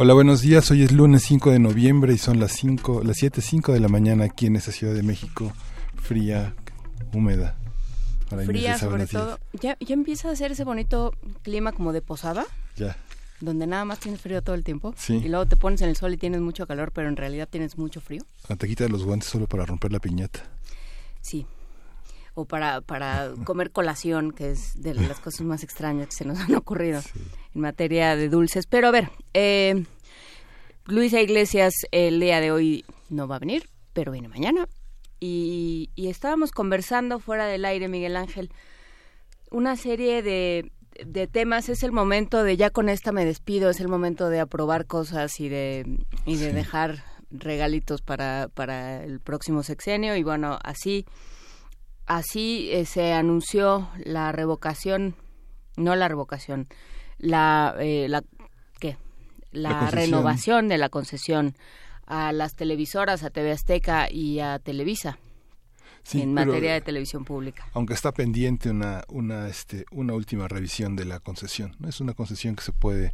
Hola, buenos días. Hoy es lunes 5 de noviembre y son las 5, las 7:05 de la mañana aquí en esta Ciudad de México, fría, húmeda. fría sobre todo. Ya, ya empieza a hacer ese bonito clima como de posada. Ya. Donde nada más tienes frío todo el tiempo. Sí. Y luego te pones en el sol y tienes mucho calor, pero en realidad tienes mucho frío. Cuando te quitas los guantes solo para romper la piñata. Sí. O para, para comer colación, que es de las cosas más extrañas que se nos han ocurrido en materia de dulces. Pero a ver, eh, Luisa Iglesias el día de hoy no va a venir, pero viene mañana. Y, y estábamos conversando fuera del aire, Miguel Ángel, una serie de, de temas. Es el momento de ya con esta me despido, es el momento de aprobar cosas y de, y de Sí. dejar regalitos para, para el próximo sexenio. Y bueno, así, así eh, se anunció la revocación, no la revocación, la, eh, la. La renovación de la concesión a las televisoras, a TV Azteca y a Televisa Sí, en pero, materia de televisión pública. Aunque está pendiente una, una, este, una última revisión de la concesión. ¿no? Es una concesión que se puede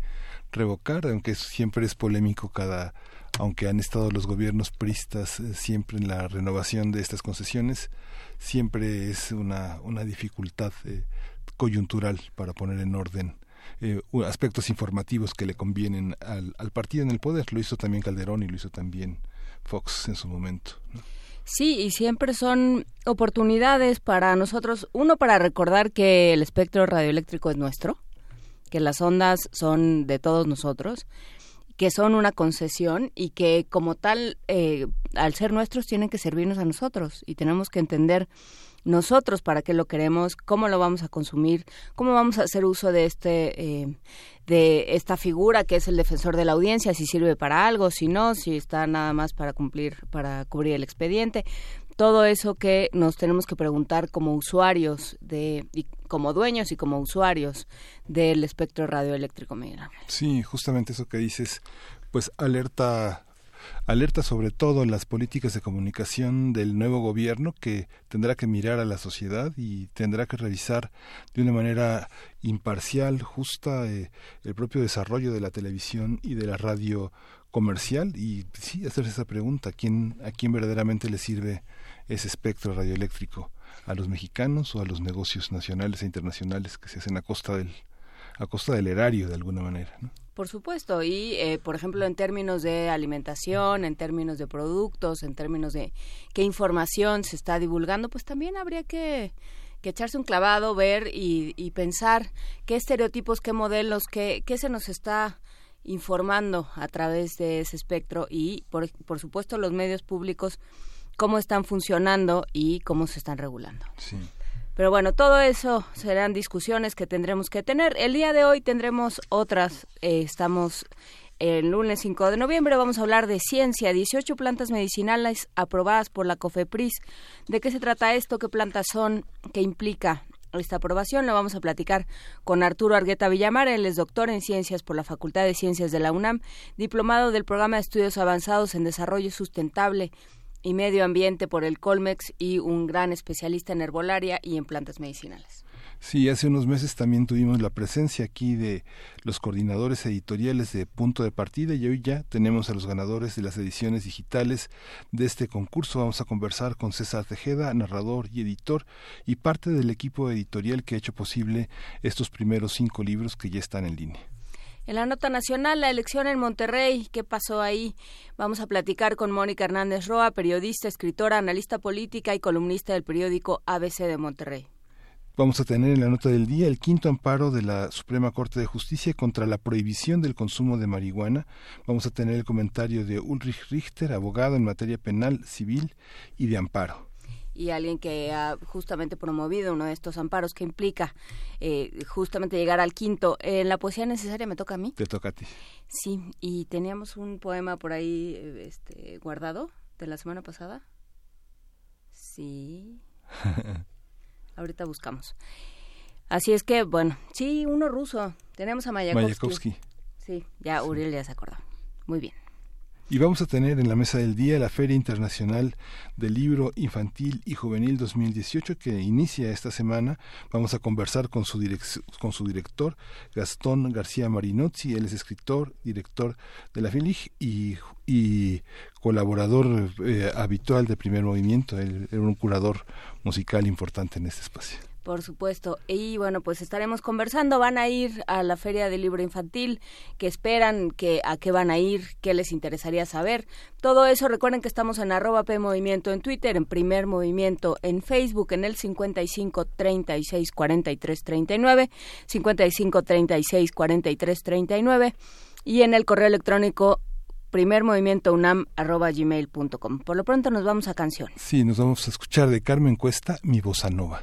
revocar, aunque siempre es polémico cada aunque han estado los gobiernos pristas eh, siempre en la renovación de estas concesiones, siempre es una, una dificultad eh, coyuntural para poner en orden eh, aspectos informativos que le convienen al, al partido en el poder. Lo hizo también Calderón y lo hizo también Fox en su momento. Sí, y siempre son oportunidades para nosotros, uno para recordar que el espectro radioeléctrico es nuestro, que las ondas son de todos nosotros, que son una concesión y que como tal, eh, al ser nuestros, tienen que servirnos a nosotros y tenemos que entender nosotros para qué lo queremos, cómo lo vamos a consumir, cómo vamos a hacer uso de este eh, de esta figura que es el defensor de la audiencia, si sirve para algo, si no, si está nada más para cumplir, para cubrir el expediente, todo eso que nos tenemos que preguntar como usuarios de y como dueños y como usuarios del espectro radioeléctrico. Sí, justamente eso que dices, pues alerta alerta sobre todo las políticas de comunicación del nuevo gobierno que tendrá que mirar a la sociedad y tendrá que revisar de una manera imparcial, justa, eh, el propio desarrollo de la televisión y de la radio comercial y sí hacerse esa pregunta, ¿a quién, a quién verdaderamente le sirve ese espectro radioeléctrico? ¿A los mexicanos o a los negocios nacionales e internacionales que se hacen a costa del, a costa del erario de alguna manera? ¿no? Por supuesto, y eh, por ejemplo en términos de alimentación, en términos de productos, en términos de qué información se está divulgando, pues también habría que, que echarse un clavado, ver y, pensar qué estereotipos, qué modelos, qué, qué se nos está informando a través de ese espectro y, por, por supuesto, los medios públicos, cómo están funcionando y cómo se están regulando. Sí. Pero bueno, todo eso serán discusiones que tendremos que tener. El día de hoy tendremos otras. Eh, estamos el lunes 5 de noviembre. Vamos a hablar de ciencia. 18 plantas medicinales aprobadas por la COFEPRIS. ¿De qué se trata esto? ¿Qué plantas son? ¿Qué implica? Esta aprobación lo vamos a platicar con Arturo Argueta Villamar, él es doctor en ciencias por la Facultad de Ciencias de la UNAM, diplomado del programa de estudios avanzados en desarrollo sustentable y medio ambiente por el Colmex y un gran especialista en herbolaria y en plantas medicinales. Sí, hace unos meses también tuvimos la presencia aquí de los coordinadores editoriales de Punto de Partida y hoy ya tenemos a los ganadores de las ediciones digitales de este concurso. Vamos a conversar con César Tejeda, narrador y editor y parte del equipo editorial que ha hecho posible estos primeros cinco libros que ya están en línea. En la nota nacional, la elección en Monterrey, ¿qué pasó ahí? Vamos a platicar con Mónica Hernández Roa, periodista, escritora, analista política y columnista del periódico ABC de Monterrey. Vamos a tener en la nota del día el quinto amparo de la Suprema Corte de Justicia contra la prohibición del consumo de marihuana. Vamos a tener el comentario de Ulrich Richter, abogado en materia penal, civil y de amparo. Y alguien que ha justamente promovido uno de estos amparos que implica eh, justamente llegar al quinto. En la poesía necesaria me toca a mí. Te toca a ti. Sí, y teníamos un poema por ahí este, guardado de la semana pasada. Sí. Ahorita buscamos. Así es que, bueno, sí, uno ruso. Tenemos a Mayakovsky. Sí, ya Uriel ya se acordó. Muy bien. Y vamos a tener en la mesa del día la Feria Internacional del Libro Infantil y Juvenil 2018 que inicia esta semana. Vamos a conversar con su, con su director, Gastón García Marinozzi. Él es escritor, director de la FILIG y, y colaborador eh, habitual de Primer Movimiento. Él era un curador musical importante en este espacio. Por supuesto. Y bueno, pues estaremos conversando. Van a ir a la Feria del Libro Infantil. ¿Qué esperan? que ¿A qué van a ir? ¿Qué les interesaría saber? Todo eso, recuerden que estamos en arroba Movimiento en Twitter, en Primer Movimiento en Facebook, en el 55 36 43 39, 55 36 43 39 y en el correo electrónico primermovimientounam.gmail.com. Por lo pronto nos vamos a canción. Sí, nos vamos a escuchar de Carmen Cuesta, Mi Bossa Nova.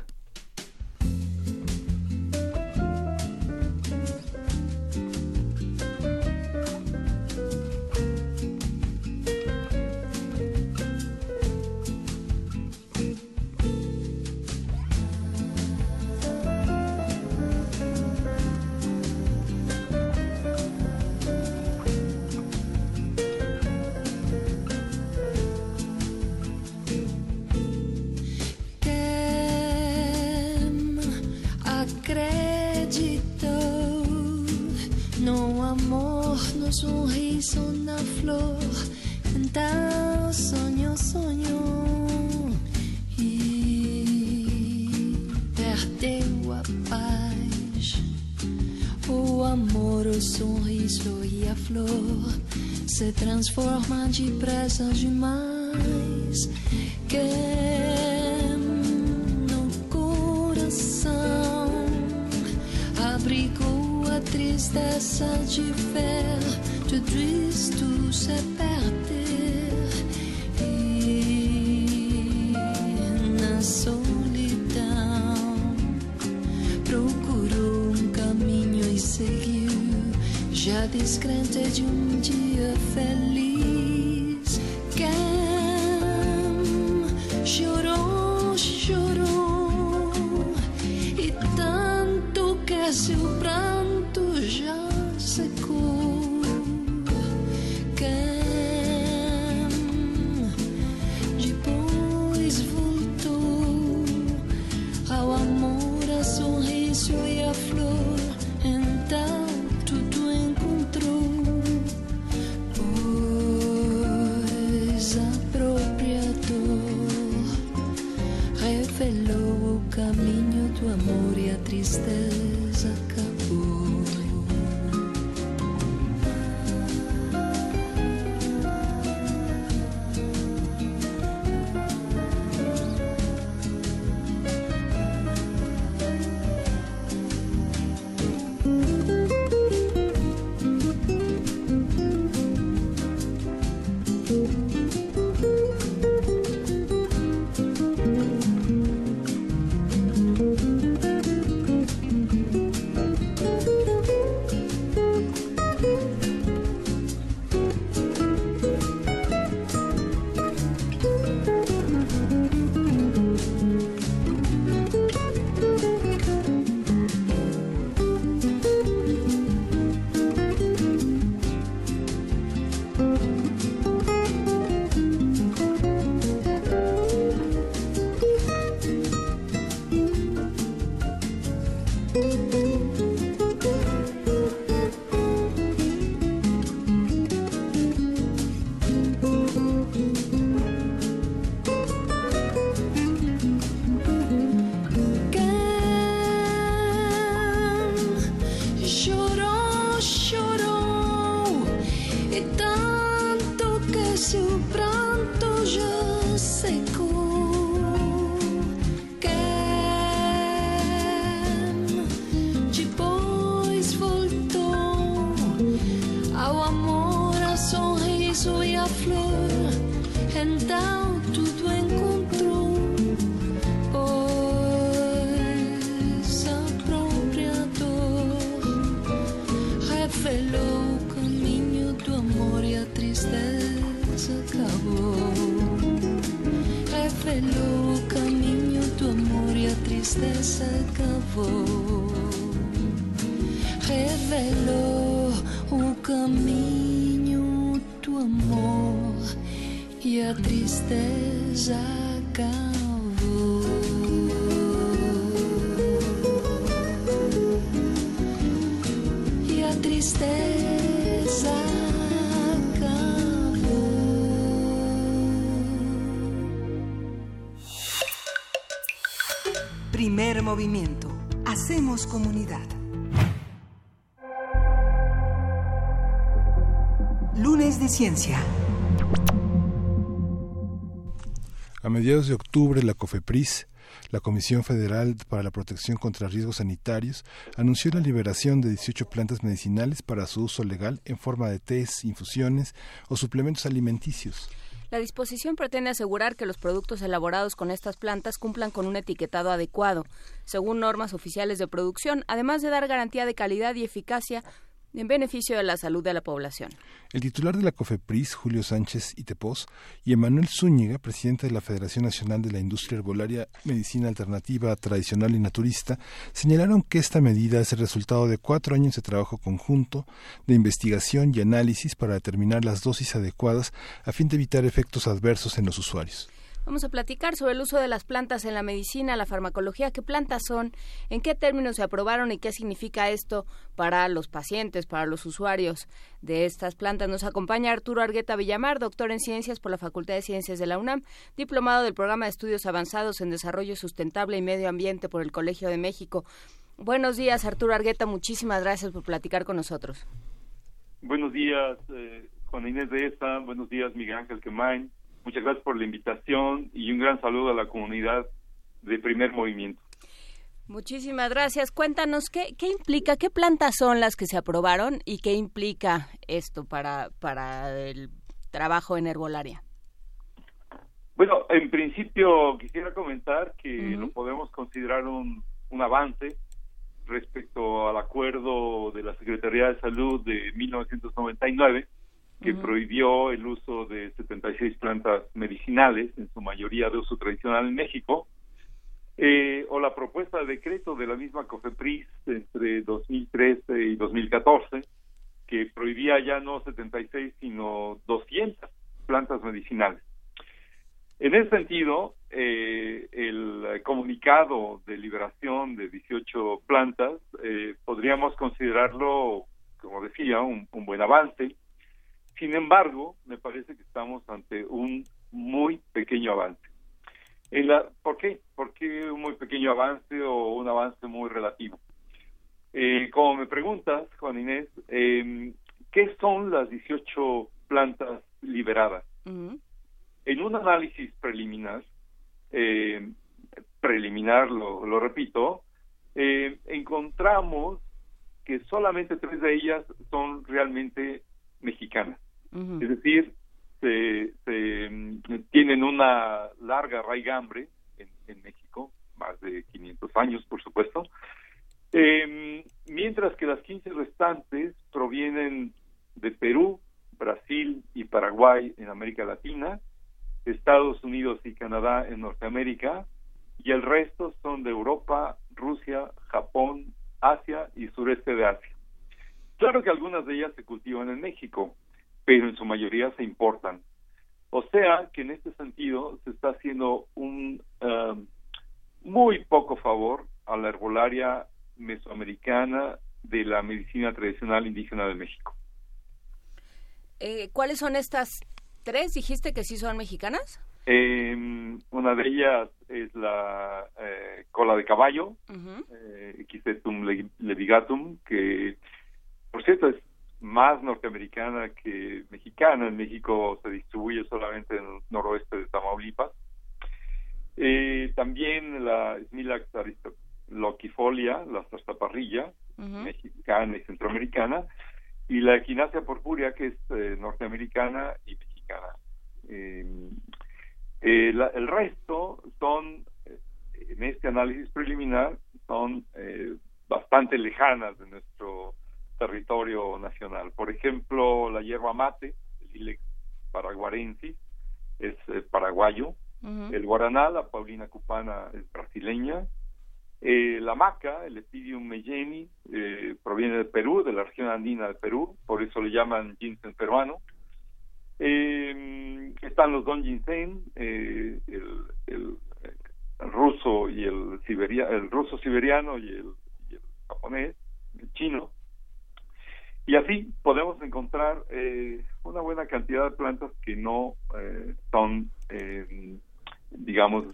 Sorriso na flor, então sonho, sonho e perdeu a paz. O amor, o sorriso e a flor se transformam depressa demais. Que no coração abrigou a tristeza de ver tudo isto se perder e na solidão procurou um caminho e seguiu, já descrente de um dia feliz. Quem chorou, chorou seu pranto amor e a tristeza Ciencia. A mediados de octubre, la COFEPRIS, la Comisión Federal para la Protección contra Riesgos Sanitarios, anunció la liberación de 18 plantas medicinales para su uso legal en forma de tés, infusiones o suplementos alimenticios. La disposición pretende asegurar que los productos elaborados con estas plantas cumplan con un etiquetado adecuado, según normas oficiales de producción, además de dar garantía de calidad y eficacia en beneficio de la salud de la población. El titular de la COFEPRIS, Julio Sánchez Itepos, y Emanuel Zúñiga, presidente de la Federación Nacional de la Industria Herbolaria, Medicina Alternativa, Tradicional y Naturista, señalaron que esta medida es el resultado de cuatro años de trabajo conjunto, de investigación y análisis para determinar las dosis adecuadas a fin de evitar efectos adversos en los usuarios. Vamos a platicar sobre el uso de las plantas en la medicina, la farmacología, qué plantas son, en qué términos se aprobaron y qué significa esto para los pacientes, para los usuarios de estas plantas. Nos acompaña Arturo Argueta Villamar, doctor en ciencias por la Facultad de Ciencias de la UNAM, diplomado del programa de estudios avanzados en desarrollo sustentable y medio ambiente por el Colegio de México. Buenos días, Arturo Argueta, muchísimas gracias por platicar con nosotros. Buenos días, eh, Juana Inés de esta, buenos días, Miguel Ángel Quemain. Muchas gracias por la invitación y un gran saludo a la comunidad de Primer Movimiento. Muchísimas gracias. Cuéntanos qué, qué implica, qué plantas son las que se aprobaron y qué implica esto para, para el trabajo en herbolaria. Bueno, en principio quisiera comentar que lo podemos considerar un, un avance respecto al acuerdo de la Secretaría de Salud de 1999 que prohibió el uso de 76 plantas medicinales, en su mayoría de uso tradicional en México, eh, o la propuesta de decreto de la misma COFEPRIS entre 2013 y 2014, que prohibía ya no 76, sino 200 plantas medicinales. En ese sentido, eh, el comunicado de liberación de 18 plantas eh, podríamos considerarlo, como decía, un, un buen avance, sin embargo, me parece que estamos ante un muy pequeño avance. En la, ¿Por qué? ¿Por qué un muy pequeño avance o un avance muy relativo? Eh, como me preguntas, Juan Inés, eh, ¿qué son las 18 plantas liberadas? En un análisis preliminar, eh, preliminar, lo, lo repito, eh, encontramos que solamente tres de ellas son realmente mexicanas. Es decir, se, se, mm, tienen una larga raigambre en, en, México, más de 500 años, por supuesto, eh, mientras que las 15 restantes provienen de Perú, Brasil y Paraguay en América Latina, Estados Unidos y Canadá en Norteamérica, y el resto son de Europa, Rusia, Japón, Asia y sureste de Asia. Claro que algunas de ellas se cultivan en México, pero en su mayoría se importan. O sea que en este sentido se está haciendo un uh, muy poco favor a la herbolaria mesoamericana de la medicina tradicional indígena de México. Eh, ¿Cuáles son estas tres? ¿Dijiste que sí son mexicanas? Eh, una de ellas es la eh, cola de caballo, uh -huh. levigatum, que por cierto es más norteamericana que mexicana. En México se distribuye solamente en el noroeste de Tamaulipas. Eh, también la Smilax loquifolia, la zarzaparrilla, uh -huh. mexicana y centroamericana, y la equinacia purpúrea, que es eh, norteamericana y mexicana. Eh, la, el resto son, en este análisis preliminar, son bastante lejanas de nuestro territorio nacional. Por ejemplo, la hierba mate, el Ilex paraguarensis, es eh, paraguayo, El guaraná, la paulina cupana es brasileña. Eh, la maca, el Epidium melleni, eh, proviene de Perú, de la región andina de Perú, por eso le llaman ginseng peruano. Eh, están los don ginseng, el, el, ruso y el siberia, el ruso siberiano y el, y el japonés, el chino. Y así podemos encontrar una buena cantidad de plantas que no son, digamos,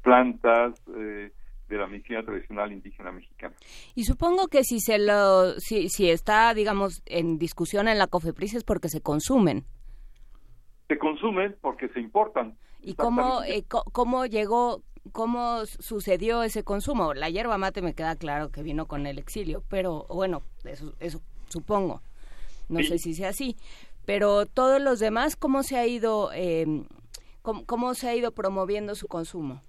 plantas de la medicina tradicional indígena mexicana. Y supongo que si se lo si, si está digamos en discusión en la COFEPRIS es porque se consumen. Se consumen porque se importan. ¿Y cómo eh, cómo llegó cómo sucedió ese consumo? La hierba mate me queda claro que vino con el exilio, pero bueno, eso eso supongo. No sé si sea así, pero todos los demás cómo se ha ido eh, cómo se ha ido promoviendo su consumo.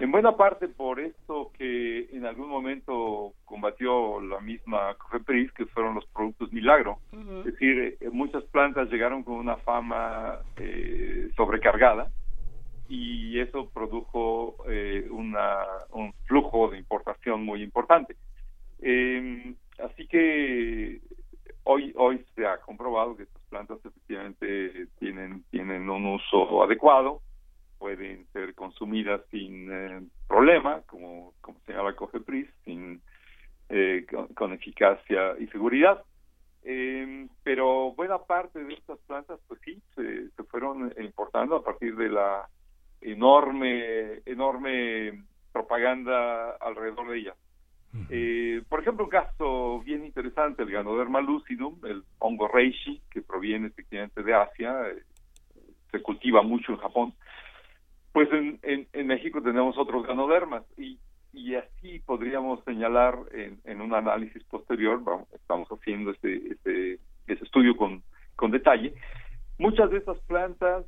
En buena parte por esto que en algún momento combatió la misma Cofepris, que fueron los productos milagro. Es decir, eh, muchas plantas llegaron con una fama eh, sobrecargada y eso produjo eh, una, un flujo de importación muy importante. Em, así que hoy hoy se ha comprobado que estas plantas efectivamente tienen tienen un uso adecuado pueden ser consumidas sin eh, problema, como, como señala Cofepris, sin, eh, con, eficacia y seguridad. Eh, pero buena parte de estas plantas, pues sí, se, se fueron importando a partir de la enorme, enorme propaganda alrededor de ellas. Eh, por ejemplo, un caso bien interesante, el Ganoderma lucidum, el hongo reishi, que proviene efectivamente de Asia, eh, se cultiva mucho en Japón, pues en, en, México tenemos otros ganodermas y, y así podríamos señalar en, en un análisis posterior, estamos haciendo este, este, este estudio con, detalle, muchas de estas plantas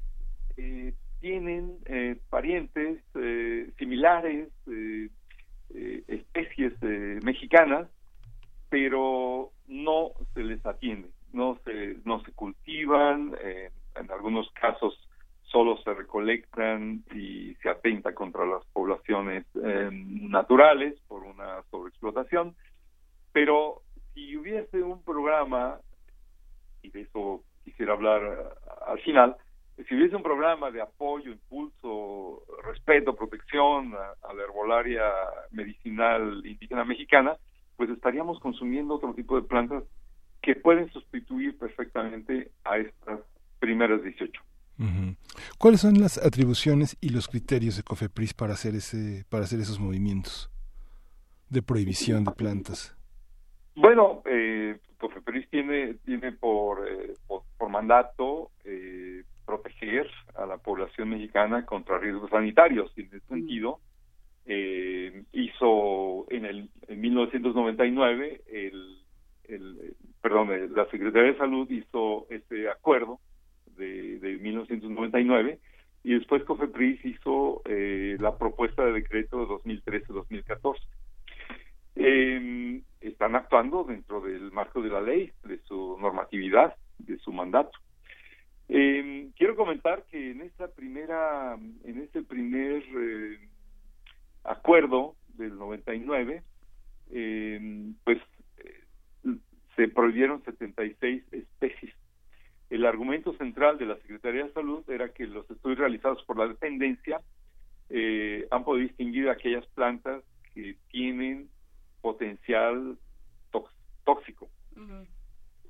eh, tienen eh, parientes eh, especies mexicanas, pero no se les atiende, no se, no se cultivan, en algunos casos solo se recolectan y se atenta contra las poblaciones em, naturales por una sobreexplotación. Pero si hubiese un programa, y de eso quisiera hablar eh, al final, si hubiese un programa de apoyo, impulso, respeto, protección a, la herbolaria medicinal indígena mexicana, pues estaríamos consumiendo otro tipo de plantas que pueden sustituir perfectamente a estas primeras 18. ¿Cuáles son las atribuciones y los criterios de COFEPRIS para hacer ese para hacer esos movimientos de prohibición de plantas? Bueno, eh, COFEPRIS tiene tiene por eh, por, mandato eh, proteger a la población mexicana contra riesgos sanitarios. En ese sentido, eh, hizo en el en 1999 el, el perdón la Secretaría de Salud hizo este acuerdo de, 1999 y después COFEPRIS hizo eh, la propuesta de decreto de 2013-2014. Eh, están actuando dentro del marco de la ley, de su normatividad, de su mandato. Eh, quiero comentar que en esta primera, en este primer eh, acuerdo del 99, pues se prohibieron 76 especies el argumento central de la Secretaría de Salud era que los estudios realizados por la dependencia eh, han podido distinguir aquellas plantas que tienen potencial tóxico.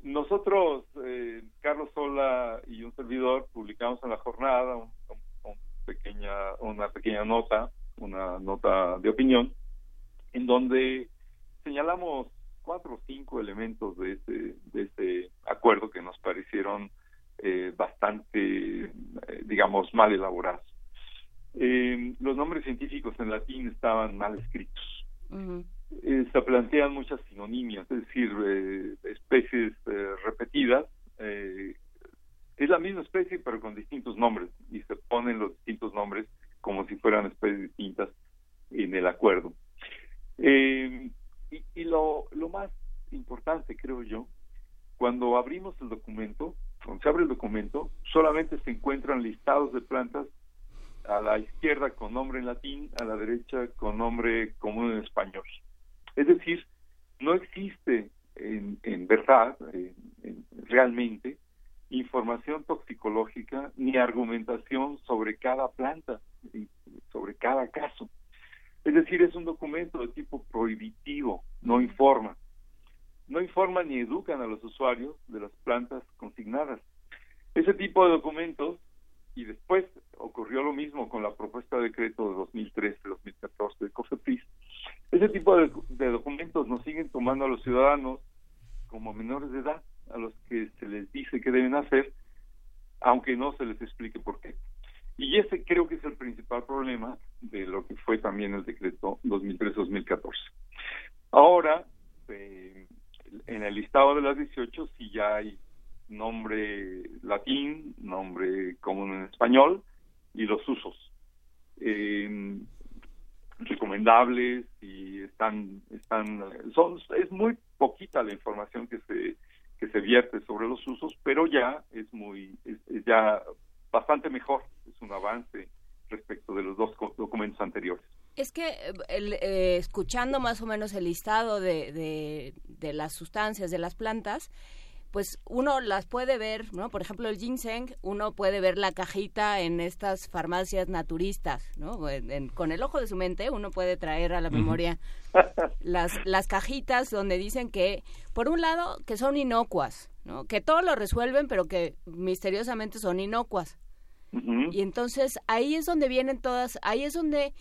Nosotros, eh, Carlos Sola y un servidor, publicamos en la jornada pequeña, una pequeña nota, una nota de opinión, en donde señalamos cuatro o cinco elementos de este, de este acuerdo que nos parecieron eh, bastante, eh, digamos, mal elaborados. Eh, los nombres científicos en latín estaban mal escritos. Se plantean muchas sinonimias, es decir, especies repetidas. es la misma especie, pero con distintos nombres, y se ponen los distintos nombres como si fueran especies distintas en el acuerdo. Eh, y, lo, lo más importante, creo yo, cuando abrimos el documento, cuando se abre el documento, solamente se encuentran listados de plantas a la izquierda con nombre en latín, a la derecha con nombre común en español. Es decir, no existe en, en verdad, realmente, información toxicológica ni argumentación sobre cada planta, sobre cada caso. Es decir, es un documento de tipo prohibitivo, no informa. No informa ni educan a los usuarios de las plantas consignadas. Ese tipo de documentos, y después ocurrió lo mismo con la propuesta de decreto de 2013-2014 de COFEPRIS, ese tipo de, documentos nos siguen tomando a los ciudadanos como menores de edad, a los que se les dice que deben hacer, aunque no se les explique por qué. Y ese creo que es el principal problema de lo que fue también el decreto 2003-2014. Ahora, eh, en el listado de las 18 sí ya hay nombre latín, nombre común en español y los usos. Eh, recomendables y están están son es muy poquita la información que se que se vierte sobre los usos pero ya es muy es, ya bastante mejor es un avance respecto de los dos documentos anteriores. Es que eh, escuchando más o menos el listado de, de, de las sustancias de las plantas pues uno las puede ver, ¿no? Por ejemplo, el ginseng, uno puede ver la cajita en estas farmacias naturistas, ¿no? con el ojo de su mente uno puede traer a la memoria las, las cajitas donde dicen que, por un lado, que son inocuas, ¿no? Que todo lo resuelven, pero que misteriosamente son inocuas. Y entonces ahí es donde vienen todas, ahí es donde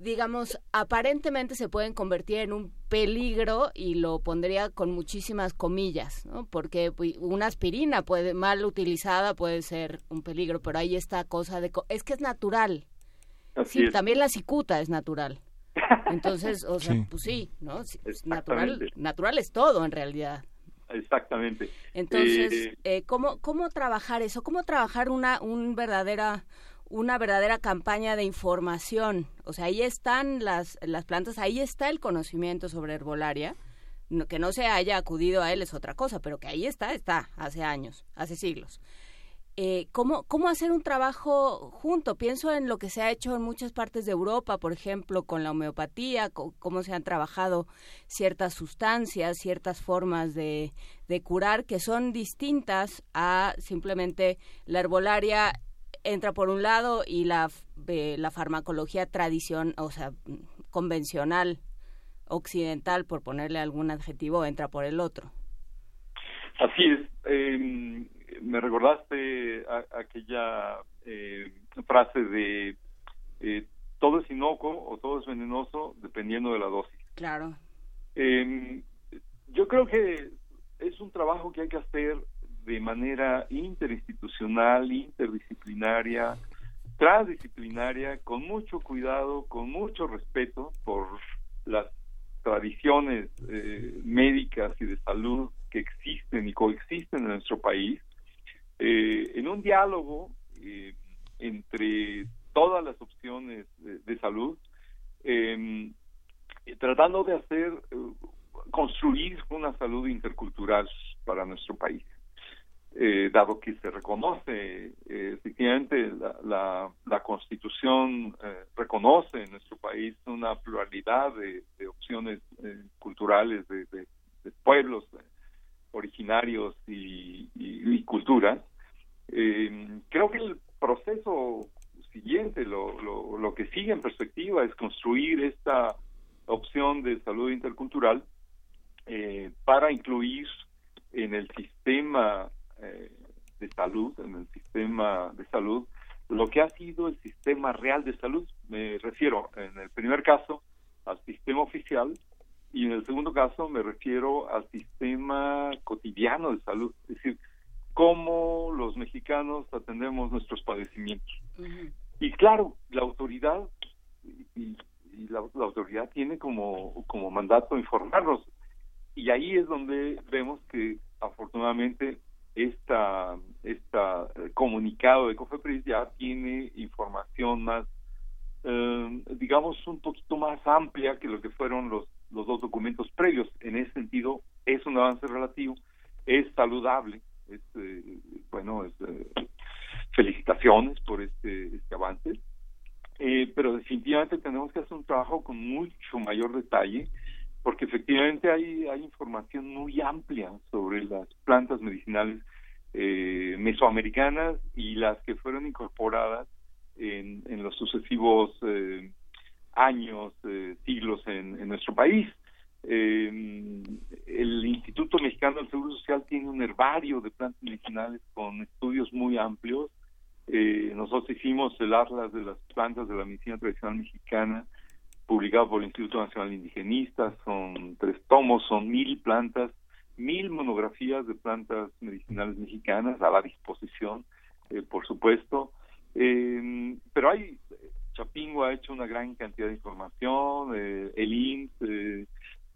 digamos, aparentemente se pueden convertir en un peligro y lo pondría con muchísimas comillas, ¿no? Porque pues, una aspirina puede mal utilizada puede ser un peligro, pero ahí está cosa de es que es natural. sí, también la cicuta es natural. Entonces, o sea, pues sí, ¿no? Natural, natural es todo en realidad. Exactamente. Entonces, eh, eh, ¿cómo, ¿cómo trabajar eso? ¿Cómo trabajar una un verdadera una verdadera campaña de información. O sea, ahí están las, las plantas, ahí está el conocimiento sobre herbolaria. que no se haya acudido a él es otra cosa, pero que ahí está, está, hace años, hace siglos. Eh, ¿cómo, ¿Cómo hacer un trabajo junto? Pienso en lo que se ha hecho en muchas partes de Europa, por ejemplo, con la homeopatía, cómo se han trabajado ciertas sustancias, ciertas formas de, de curar que son distintas a simplemente la herbolaria entra por un lado y la, la farmacología tradición, o sea, convencional, occidental, por ponerle algún adjetivo, entra por el otro. Así es. Em, me recordaste aquella eh, frase de eh, todo es inocuo o todo es venenoso dependiendo de la dosis. Claro. Em, yo creo que es un trabajo que hay que hacer de manera interinstitucional, interdisciplinaria, transdisciplinaria, con mucho cuidado, con mucho respeto por las tradiciones eh, médicas y de salud que existen y coexisten en nuestro país, eh, en un diálogo eh, entre todas las opciones de, salud, em, tratando de hacer, construir una salud intercultural para nuestro país. Eh, dado que se reconoce eh, efectivamente la, la, constitución eh, reconoce en nuestro país una pluralidad de, opciones culturales de, pueblos originarios y, y, culturas. Creo que el proceso siguiente lo, lo, lo que sigue en perspectiva es construir esta opción de salud intercultural para incluir en el sistema eh, de salud, en el sistema de salud, lo que ha sido el sistema real de salud. Me refiero, en el primer caso, al sistema oficial y en el segundo caso me refiero al sistema cotidiano de salud, es decir, cómo los mexicanos atendemos nuestros padecimientos. Y claro, la autoridad y, la, autoridad tiene como, como mandato informarnos y ahí es donde vemos que afortunadamente esta, esta eh, comunicado de COFEPRIS ya tiene información más, eh, digamos, un poquito más amplia que lo que fueron los, los dos documentos previos. En ese sentido, es un avance relativo, es saludable, es, eh, bueno, es, felicitaciones por este, este avance. eh, pero definitivamente tenemos que hacer un trabajo con mucho mayor detalle porque efectivamente hay, hay información muy amplia sobre las plantas medicinales eh, mesoamericanas y las que fueron incorporadas en, en los sucesivos eh, años, eh, siglos en, en, nuestro país. Eh, el Instituto Mexicano del Seguro Social tiene un herbario de plantas medicinales con estudios muy amplios. Eh, nosotros hicimos el Atlas de las plantas de la medicina tradicional mexicana, publicado por el Instituto Nacional Indigenista, son tres tomos, son mil plantas, mil monografías de plantas medicinales mexicanas a la disposición, eh, por supuesto. Eh, pero hay, Chapingo ha hecho una gran cantidad de información, eh, el IMSS, eh,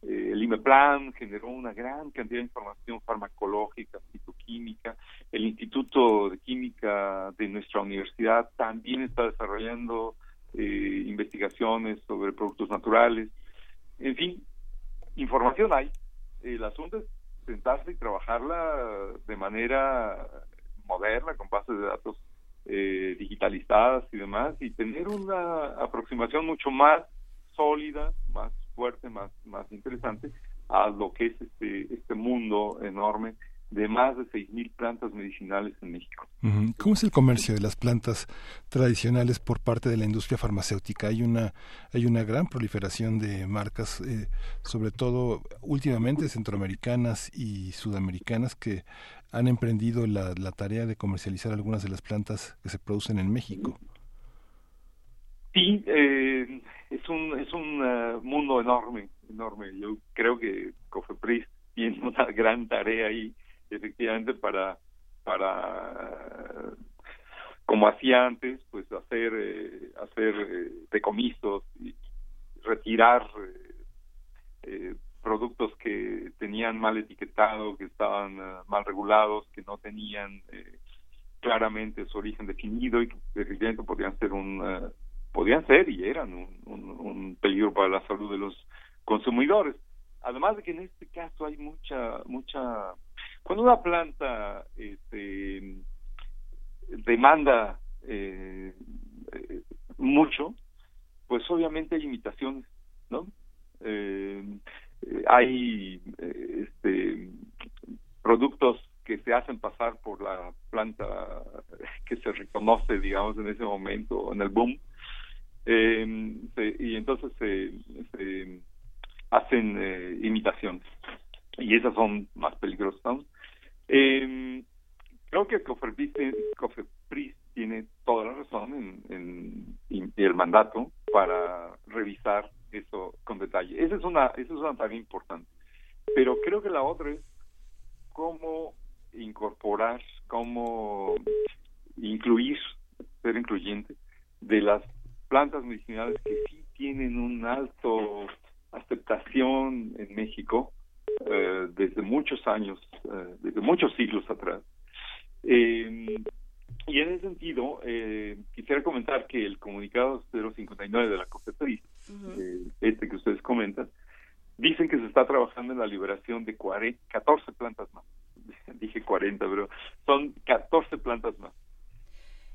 eh, el IMEPLAN generó una gran cantidad de información farmacológica, fitoquímica, el Instituto de Química de nuestra universidad también está desarrollando eh, investigaciones sobre productos naturales, en fin, información hay. El asunto es sentarse y trabajarla de manera moderna, con bases de datos eh, digitalizadas y demás, y tener una aproximación mucho más sólida, más fuerte, más, más interesante a lo que es este, este mundo enorme de más de 6.000 plantas medicinales en México. ¿Cómo es el comercio de las plantas tradicionales por parte de la industria farmacéutica? Hay una, hay una gran proliferación de marcas, eh, sobre todo últimamente centroamericanas y sudamericanas, que han emprendido la, la, tarea de comercializar algunas de las plantas que se producen en México. Sí, eh, es un, es un uh, mundo enorme, enorme. Yo creo que Cofepris tiene una gran tarea ahí efectivamente para para como hacía antes pues hacer eh, hacer eh, decomisos y retirar eh, productos que tenían mal etiquetado que estaban mal regulados que no tenían claramente su origen definido y que efectivamente podían ser un podían ser y eran un, un, un peligro para la salud de los consumidores. Además de que en este caso hay mucha mucha cuando una planta este, demanda eh, mucho, pues obviamente hay limitaciones, ¿no? Eh, hay este, productos que se hacen pasar por la planta que se reconoce, digamos, en ese momento, en el boom, eh, y entonces se, se hacen eh, imitaciones y esas son más peligrosas. Eh, creo que Cofepris, tiene toda la razón en, en, en, el mandato para revisar eso con detalle. Esa es una, esa es una tarea importante. Pero creo que la otra es cómo incorporar, cómo incluir, ser incluyente, de las plantas medicinales que sí tienen un alto aceptación en México eh, desde muchos años, eh, desde muchos siglos atrás. Eh, y en ese sentido, eh, quisiera comentar que el comunicado 059 de la COFEPRIS, uh-huh. este que ustedes comentan, dicen que se está trabajando en la liberación de 40, 14 plantas más. Dije 40, pero son 14 plantas más.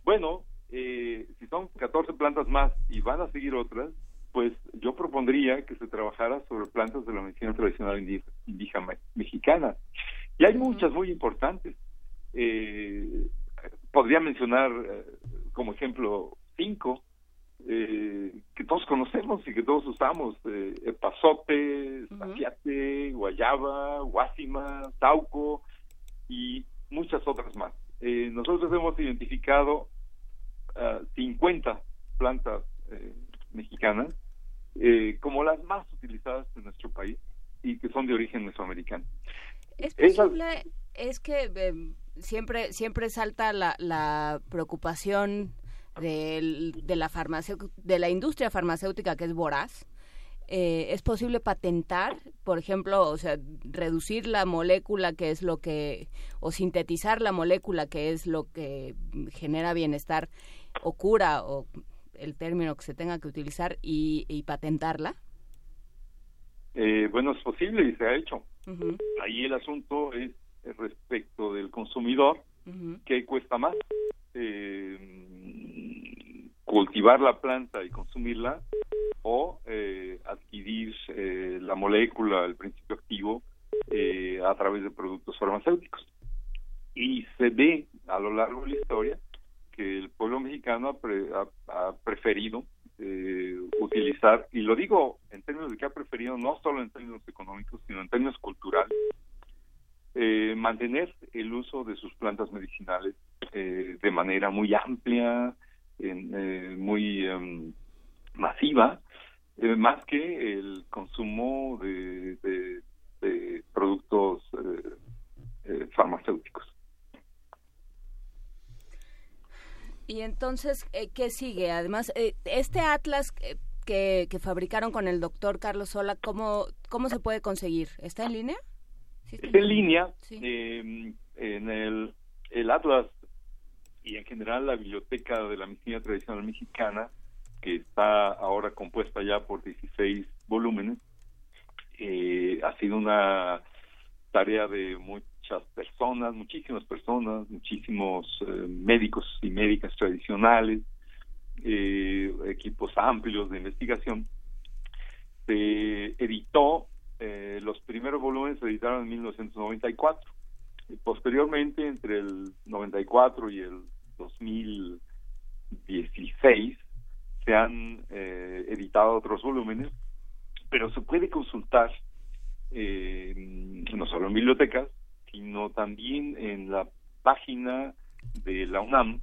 Bueno, eh, si son 14 plantas más y van a seguir otras, pues yo propondría que se trabajara sobre plantas de la medicina tradicional indígena mexicana. Y hay muchas muy importantes. Eh, podría mencionar eh, como ejemplo cinco eh, que todos conocemos y que todos usamos: eh, epazote, zafiate, guayaba, guásima, tauco y muchas otras más. Eh, nosotros hemos identificado uh, 50 plantas eh, mexicanas eh, como las más utilizadas en nuestro país y que son de origen mesoamericano. Es posible, es que eh, siempre siempre salta la, la preocupación de, de la farmacia, de la industria farmacéutica que es voraz. Eh, es posible patentar, por ejemplo, o sea, reducir la molécula que es lo que, o sintetizar la molécula que es lo que genera bienestar o cura o el término que se tenga que utilizar y, y patentarla? Eh, bueno, es posible y se ha hecho. Uh -huh. Ahí el asunto es respecto del consumidor, uh -huh. que cuesta más. Eh, cultivar la planta y consumirla o adquirir la molécula, el principio activo a través de productos farmacéuticos. Y se ve a lo largo de la historia que el pueblo mexicano ha, preferido eh, utilizar, y lo digo en términos de que ha preferido no solo en términos económicos, sino en términos culturales, eh, mantener el uso de sus plantas medicinales eh, de manera muy amplia, muy em, masiva, más que el consumo de, de productos farmacéuticos. Y entonces, eh, ¿qué sigue? Además, eh, este atlas que, que, fabricaron con el doctor Carlos Sola, ¿cómo, ¿cómo se puede conseguir? ¿Está en línea? está, en línea. Em, en el, el atlas y en general la biblioteca de la medicina tradicional mexicana, que está ahora compuesta ya por 16 volúmenes, eh, ha sido una tarea de muy personas, muchísimas personas, muchísimos eh, médicos y médicas tradicionales, eh, equipos amplios de investigación. Se editó, eh, los primeros volúmenes se editaron en 1994. Y posteriormente, entre el 94 y el 2016, se han editado otros volúmenes, pero se puede consultar no solo en bibliotecas, sino también en la página de la UNAM,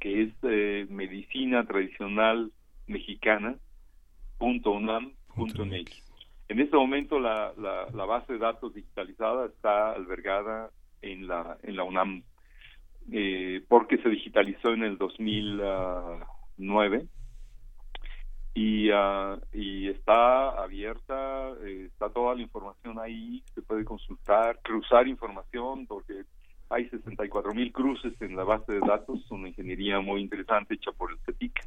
que es eh, medicina tradicional mexicana En este momento la, la, base de datos digitalizada está albergada en la en la UNAM eh, porque se digitalizó en el 2009 y, uh, y está abierta, eh, está toda la información ahí, se puede consultar, cruzar información, porque hay 64 mil cruces en la base de datos, una ingeniería muy interesante hecha por el CETIC.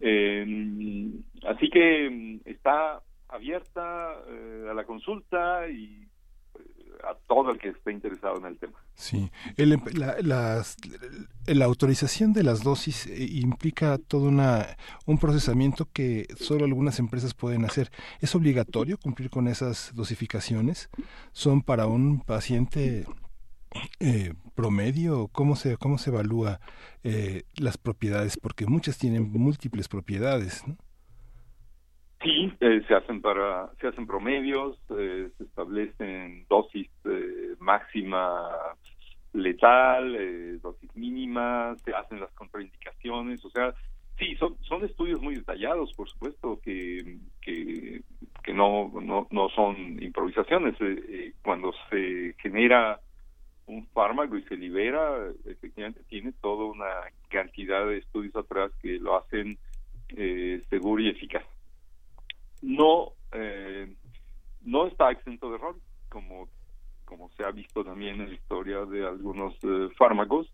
Eh, así que mm, está abierta eh, a la consulta y a todo el que esté interesado en el tema. Sí, la, autorización de las dosis eh, implica todo una, un procesamiento que solo algunas empresas pueden hacer. ¿Es obligatorio cumplir con esas dosificaciones? ¿Son para un paciente eh, promedio? ¿Cómo se, cómo se evalúa eh, las propiedades? Porque muchas tienen múltiples propiedades. ¿no? Sí, eh, se hacen para se hacen promedios, eh, se establecen dosis eh, máxima letal, dosis mínima, se hacen las contraindicaciones, o sea, sí, son son estudios muy detallados, por supuesto, que que, que no, no no son improvisaciones. cuando se genera un fármaco y se libera, efectivamente tiene toda una cantidad de estudios atrás que lo hacen seguro y eficaz no eh, no está exento de error como como se ha visto también en la historia de algunos eh, fármacos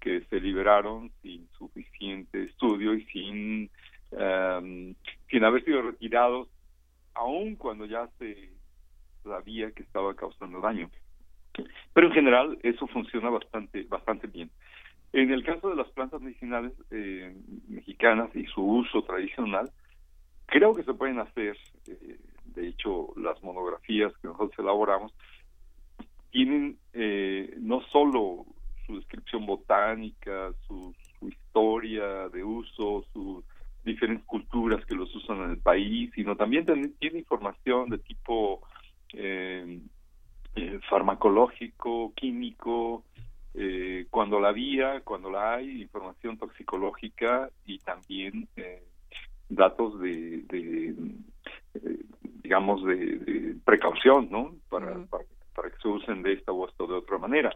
que se liberaron sin suficiente estudio y sin em, sin haber sido retirados aun cuando ya se sabía que estaba causando daño. Pero en general eso funciona bastante bastante bien. En el caso de las plantas medicinales eh, mexicanas y su uso tradicional Creo que se pueden hacer, eh, de hecho, las monografías que nosotros elaboramos tienen eh, no solo su descripción botánica, su, historia de uso, sus diferentes culturas que los usan en el país, sino también tiene información de tipo eh, farmacológico, químico, cuando la había, cuando la hay, información toxicológica y también datos de, eh, digamos, de, precaución, ¿no? Para, para, que se usen de esta o de otra manera.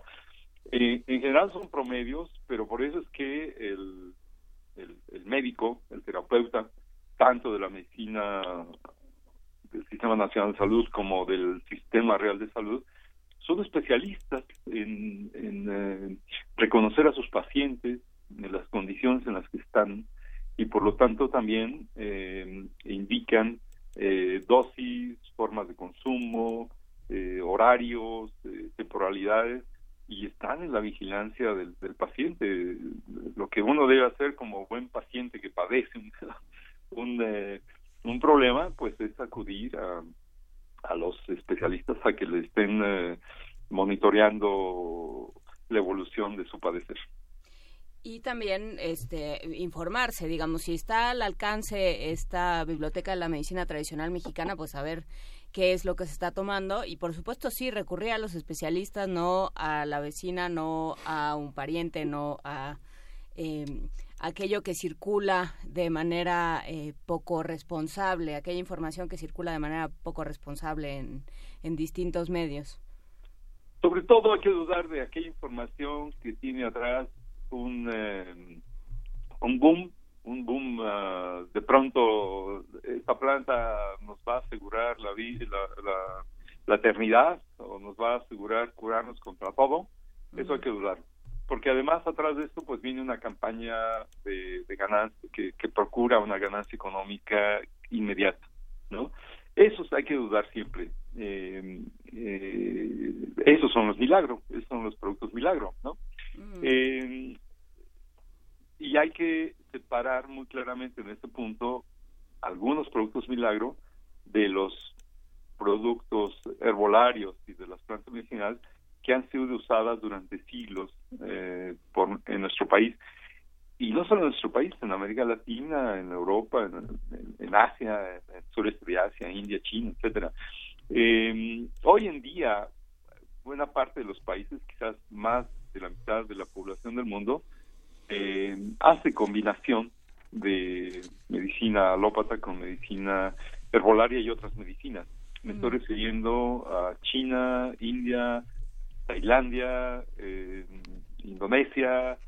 Eh, en general son promedios, pero por eso es que el, el, médico, el terapeuta, tanto de la medicina del Sistema Nacional de Salud como del Sistema Real de Salud, son especialistas en, en eh, reconocer a sus pacientes, en las condiciones en las que están, y por lo tanto también eh, indican eh, dosis, formas de consumo, eh, horarios, temporalidades y están en la vigilancia del, paciente. Lo que uno debe hacer como buen paciente que padece un, un, eh, un problema, pues es acudir a, a los especialistas a que le estén eh, monitoreando la evolución de su padecer y también este informarse, digamos, si está al alcance esta biblioteca de la medicina tradicional mexicana, pues saber qué es lo que se está tomando y por supuesto sí recurrir a los especialistas, no a la vecina, no a un pariente, no a em, aquello que circula de manera eh, poco responsable, aquella información que circula de manera poco responsable en, en distintos medios. Sobre todo hay que dudar de aquella información que tiene atrás un, eh, un boom, un boom uh, de pronto esta planta nos va a asegurar la vida, la, la, eternidad o nos va a asegurar curarnos contra todo, eso hay que dudar. Porque además atrás de esto pues viene una campaña de, de ganancia que, que procura una ganancia económica inmediata, ¿no? Eso hay que dudar siempre. Eh, eh, esos son los milagros, esos son los productos milagros, ¿no? Eh, y hay que separar muy claramente en este punto algunos productos milagro de los productos herbolarios y de las plantas medicinales que han sido usadas durante siglos eh, por, en nuestro país y no solo en nuestro país, en América Latina, en Europa, en, Asia, en el sureste de Asia, India, China, etcétera. Eh, hoy en día, buena parte de los países, quizás más de la mitad de la población del mundo, eh, hace combinación de medicina alópata con medicina herbolaria y otras medicinas. Me estoy mm. refiriendo a China, India, Tailandia, eh, Indonesia,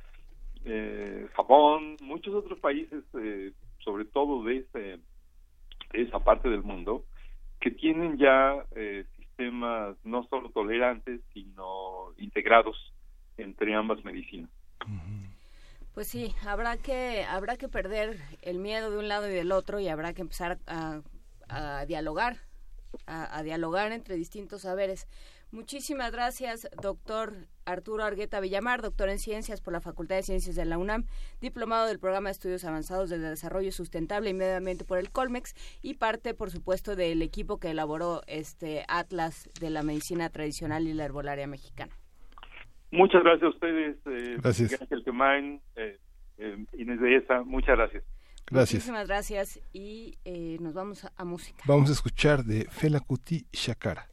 eh, Japón, muchos otros países, eh, sobre todo de, de esa parte del mundo, que tienen ya eh, sistemas no solo tolerantes, sino integrados entre ambas medicinas. Pues sí, habrá que habrá que perder el miedo de un lado y del otro y habrá que empezar a, dialogar, a, dialogar entre distintos saberes. Muchísimas gracias, doctor Arturo Argueta Villamar, doctor en Ciencias por la Facultad de Ciencias de la UNAM, diplomado del Programa de Estudios Avanzados de Desarrollo Sustentable y Medio Ambiente por el Colmex y parte, por supuesto, del equipo que elaboró este Atlas de la Medicina Tradicional y la Herbolaria Mexicana. Muchas gracias a ustedes. Eh, gracias. eh, eh, Inés de esa, muchas gracias. Gracias. Muchísimas gracias y eh, nos vamos a, música. Vamos a escuchar de Fela Kuti Shakara.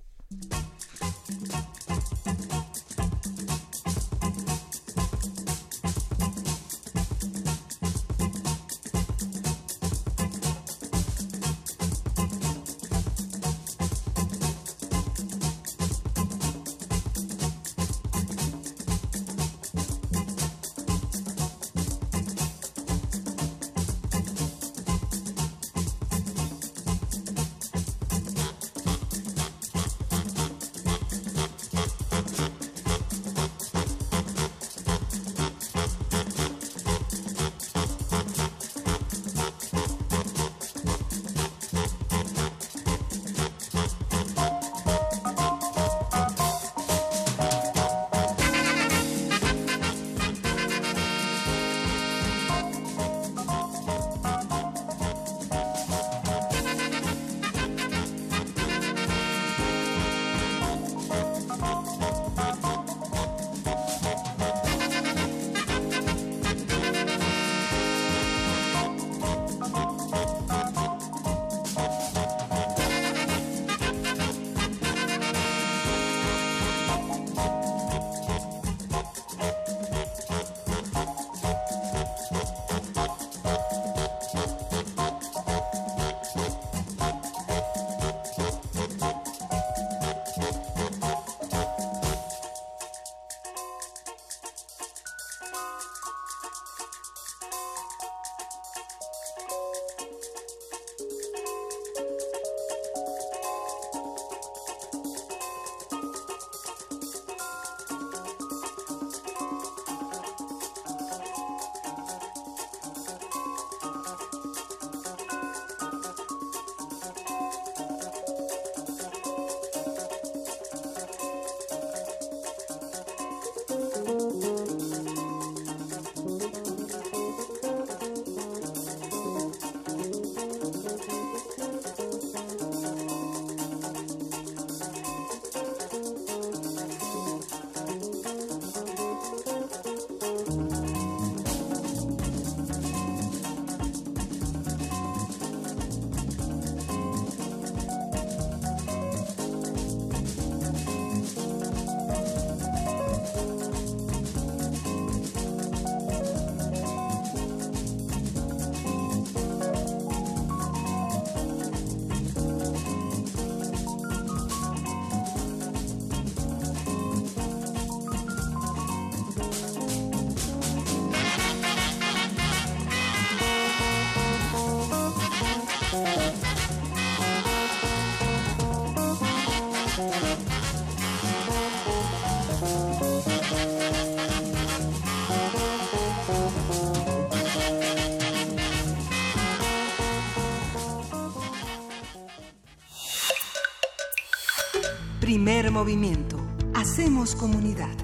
Primer movimiento. Hacemos comunidad.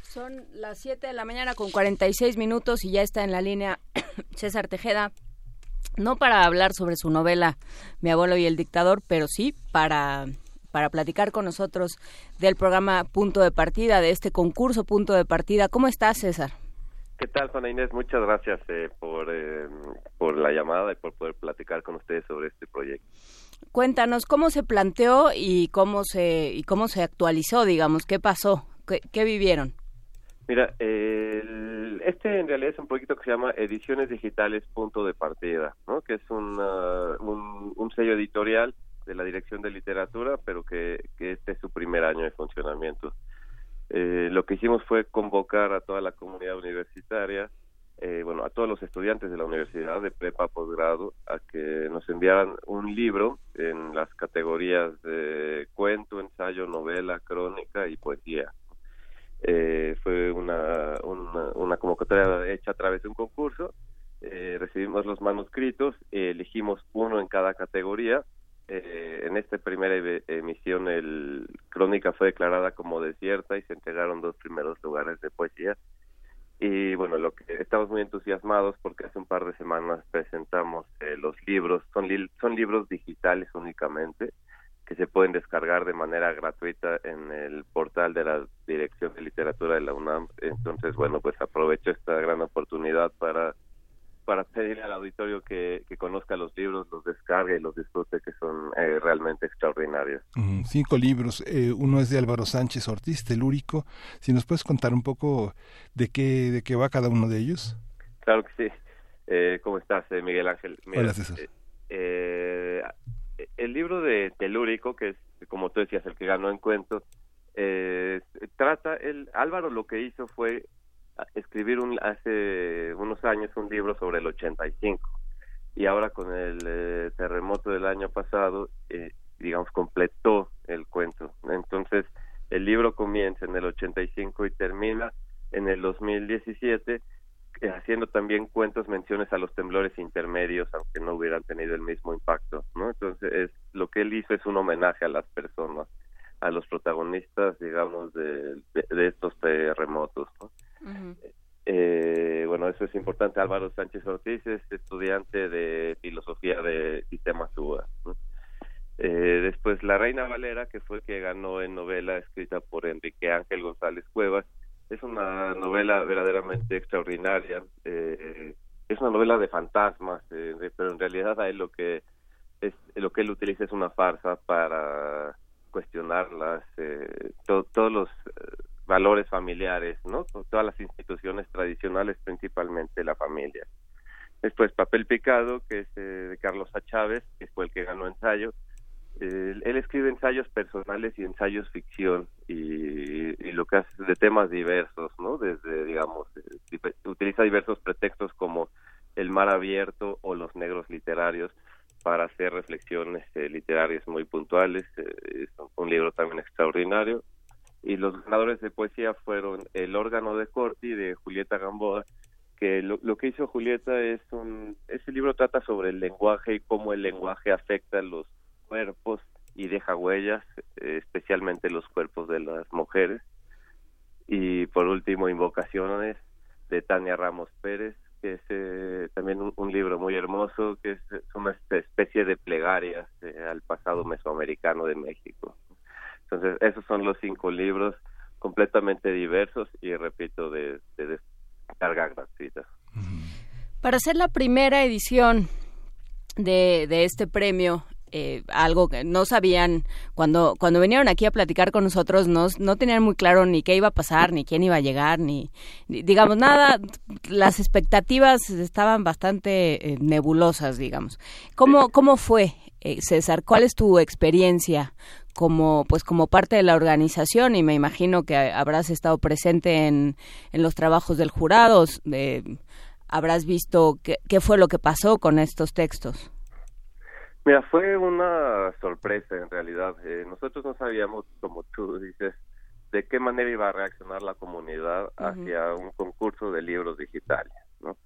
Son las 7 de la mañana con 46 minutos y ya está en la línea César Tejeda. No para hablar sobre su novela Mi abuelo y el dictador, pero sí para para platicar con nosotros del programa Punto de Partida, de este concurso Punto de Partida. ¿Cómo estás, César? ¿Qué tal, Juana Inés? Muchas gracias eh, por, eh, por la llamada y por poder platicar con ustedes sobre este proyecto. Cuéntanos cómo se planteó y cómo se y cómo se actualizó, digamos, qué pasó, qué, vivieron. Mira, este en realidad es un proyecto que se llama Ediciones Digitales Punto de Partida, ¿no? que es un, un sello editorial de la Dirección de Literatura, pero que, que este es su primer año de funcionamiento. Eh, lo que hicimos fue convocar a toda la comunidad universitaria, eh, bueno, a todos los estudiantes de la universidad de prepa, posgrado, a que nos enviaran un libro en las categorías de cuento, ensayo, novela, crónica y poesía. Eh, fue una, una, convocatoria hecha a través de un concurso. recibimos los manuscritos, elegimos uno en cada categoría eh, en esta primera emisión el Crónica fue declarada como desierta y se entregaron dos primeros lugares de poesía. Y bueno, lo que estamos muy entusiasmados porque hace un par de semanas presentamos eh, los libros, son, son libros digitales únicamente que se pueden descargar de manera gratuita en el portal de la Dirección de Literatura de la UNAM. Entonces, bueno, pues aprovecho esta gran oportunidad para para pedirle al auditorio que, conozca los libros, los descargue y los disfrute, que son eh, realmente extraordinarios. cinco libros, eh, uno es de Álvaro Sánchez Ortiz, Telúrico. Si nos puedes contar un poco de qué, de qué va cada uno de ellos. Claro que sí. Eh, ¿Cómo estás, Miguel Ángel? Hola, César. el libro de Telúrico, que es, como tú decías, el que ganó en cuentos, trata, el Álvaro lo que hizo fue escribir un, hace unos años un libro sobre el 85 y ahora con el eh, terremoto del año pasado, eh, digamos, completó el cuento. Entonces, el libro comienza en el 85 y termina en el 2017, eh, haciendo también cuentos, menciones a los temblores intermedios, aunque no hubieran tenido el mismo impacto, ¿no? Entonces, es, lo que él hizo es un homenaje a las personas, a los protagonistas, digamos, de, de estos terremotos, ¿no? eh, bueno, eso es importante. Álvaro Sánchez Ortiz es estudiante de filosofía de sistemas UA. Eh, después La Reina Valera, que fue que ganó en novela escrita por Enrique Ángel González Cuevas. Es una novela verdaderamente extraordinaria. Eh, es una novela de fantasmas, eh, pero en realidad a lo que es lo que él utiliza es una farsa para cuestionarlas, eh, todos los valores familiares, ¿no? Todas las instituciones tradicionales, principalmente la familia. Después, Papel Picado, que es eh, de Carlos A. Chávez, que fue el que ganó ensayo. él escribe ensayos personales y ensayos ficción y, lo que hace de temas diversos, ¿no? Desde, digamos, eh, utiliza diversos pretextos como el mar abierto o los negros literarios para hacer reflexiones eh, literarias muy puntuales. es un libro también extraordinario y los ganadores de poesía fueron El órgano de Corti de Julieta Gamboa, que lo, que hizo Julieta es un ese libro trata sobre el lenguaje y cómo el lenguaje afecta los cuerpos y deja huellas, especialmente los cuerpos de las mujeres. Y por último, Invocaciones de Tania Ramos Pérez, que es eh, también un, libro muy hermoso, que es, una especie de plegarias eh, al pasado mesoamericano de México. Entonces, esos son los cinco libros completamente diversos y, repito, de, de descarga gratuita. Para hacer la primera edición de, de este premio, eh, algo que no sabían cuando cuando vinieron aquí a platicar con nosotros no, no tenían muy claro ni qué iba a pasar ni quién iba a llegar ni, digamos nada. Las expectativas estaban bastante eh, nebulosas digamos. Cómo cómo fue eh, César cuál es tu experiencia como pues como parte de la organización y me imagino que habrás estado presente en, en los trabajos del jurado, habrás visto qué, qué fue lo que pasó con estos textos. Mira, fue una sorpresa en realidad. Eh, nosotros no sabíamos, como tú dices, de qué manera iba a reaccionar la comunidad hacia un concurso de libros digitales. ¿no?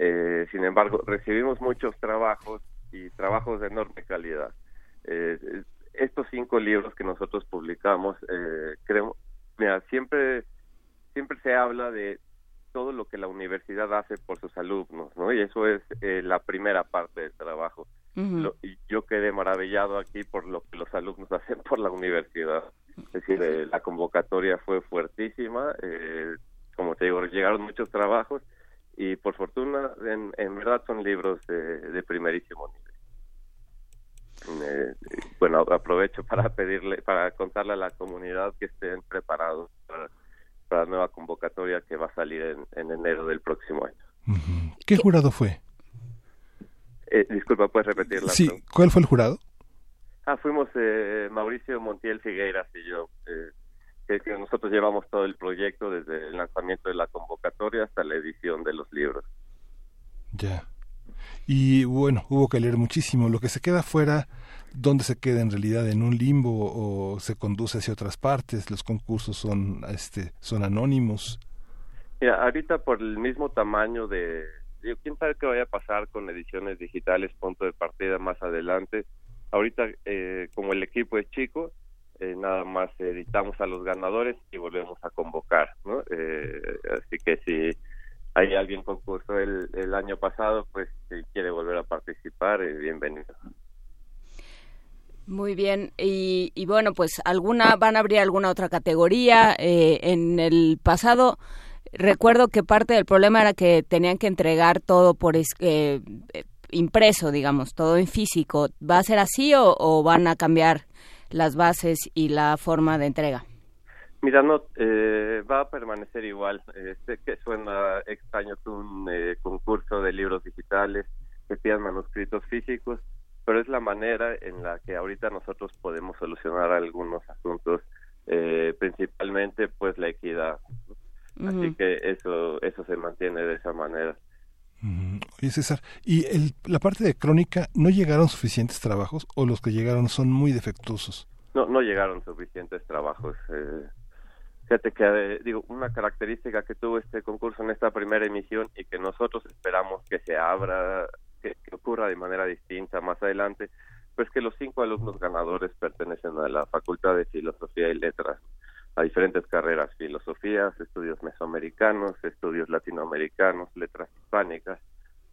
Eh, sin embargo, recibimos muchos trabajos y trabajos de enorme calidad. Eh, estos cinco libros que nosotros publicamos, eh, creo, mira, siempre, siempre se habla de todo lo que la universidad hace por sus alumnos, ¿no? Y eso es eh, la primera parte del trabajo. y yo quedé maravillado aquí por lo que los alumnos hacen por la universidad. Es decir, eh, la convocatoria fue fuertísima, eh, como te digo, llegaron muchos trabajos y por fortuna, en, en verdad son libros de, de primerísimo nivel. Eh, bueno, aprovecho para pedirle, para contarle a la comunidad que estén preparados para, la nueva convocatoria que va a salir en, enero del próximo año. ¿Qué jurado fue? Eh, disculpa, ¿puedes repetirla? Sí, ¿cuál fue el jurado? Ah, fuimos eh, Mauricio Montiel Figueiras y yo, que, que, nosotros llevamos todo el proyecto desde el lanzamiento de la convocatoria hasta la edición de los libros. Ya. Y bueno, hubo que leer muchísimo. Lo que se queda fuera, ¿dónde se queda en realidad? ¿En un limbo o se conduce hacia otras partes? ¿Los concursos son, este, son anónimos? Mira, ahorita por el mismo tamaño de... ¿Quién sabe qué vaya a pasar con ediciones digitales, punto de partida más adelante? Ahorita, eh, como el equipo es chico, eh, nada más editamos a los ganadores y volvemos a convocar, ¿no? Eh, así que si hay alguien concursó el, el año pasado, pues si quiere volver a participar, eh, bienvenido. Muy bien, y, bueno, pues alguna van a abrir alguna otra categoría. Eh, en el pasado recuerdo que parte del problema era que tenían que entregar todo por eh, impreso, digamos, todo en físico. ¿Va a ser así o van a cambiar las bases y la forma de entrega? Mira, no, eh, va a permanecer igual. Eh, sé que suena extraño que un eh, concurso de libros digitales que pidan manuscritos físicos, pero es la manera en la que ahorita nosotros podemos solucionar algunos asuntos, principalmente pues la equidad. Así que eso eso se mantiene de esa manera. Oye César, ¿y el, la parte de crónica no llegaron suficientes trabajos o los que llegaron son muy defectuosos? No, no llegaron suficientes trabajos. Eh, Fíjate que, eh, digo, una característica que tuvo este concurso en esta primera emisión y que nosotros esperamos que se abra, que, ocurra de manera distinta más adelante, pues que los cinco alumnos ganadores pertenecen a la Facultad de Filosofía y Letras, a diferentes carreras, filosofías, estudios mesoamericanos, estudios latinoamericanos, letras hispánicas,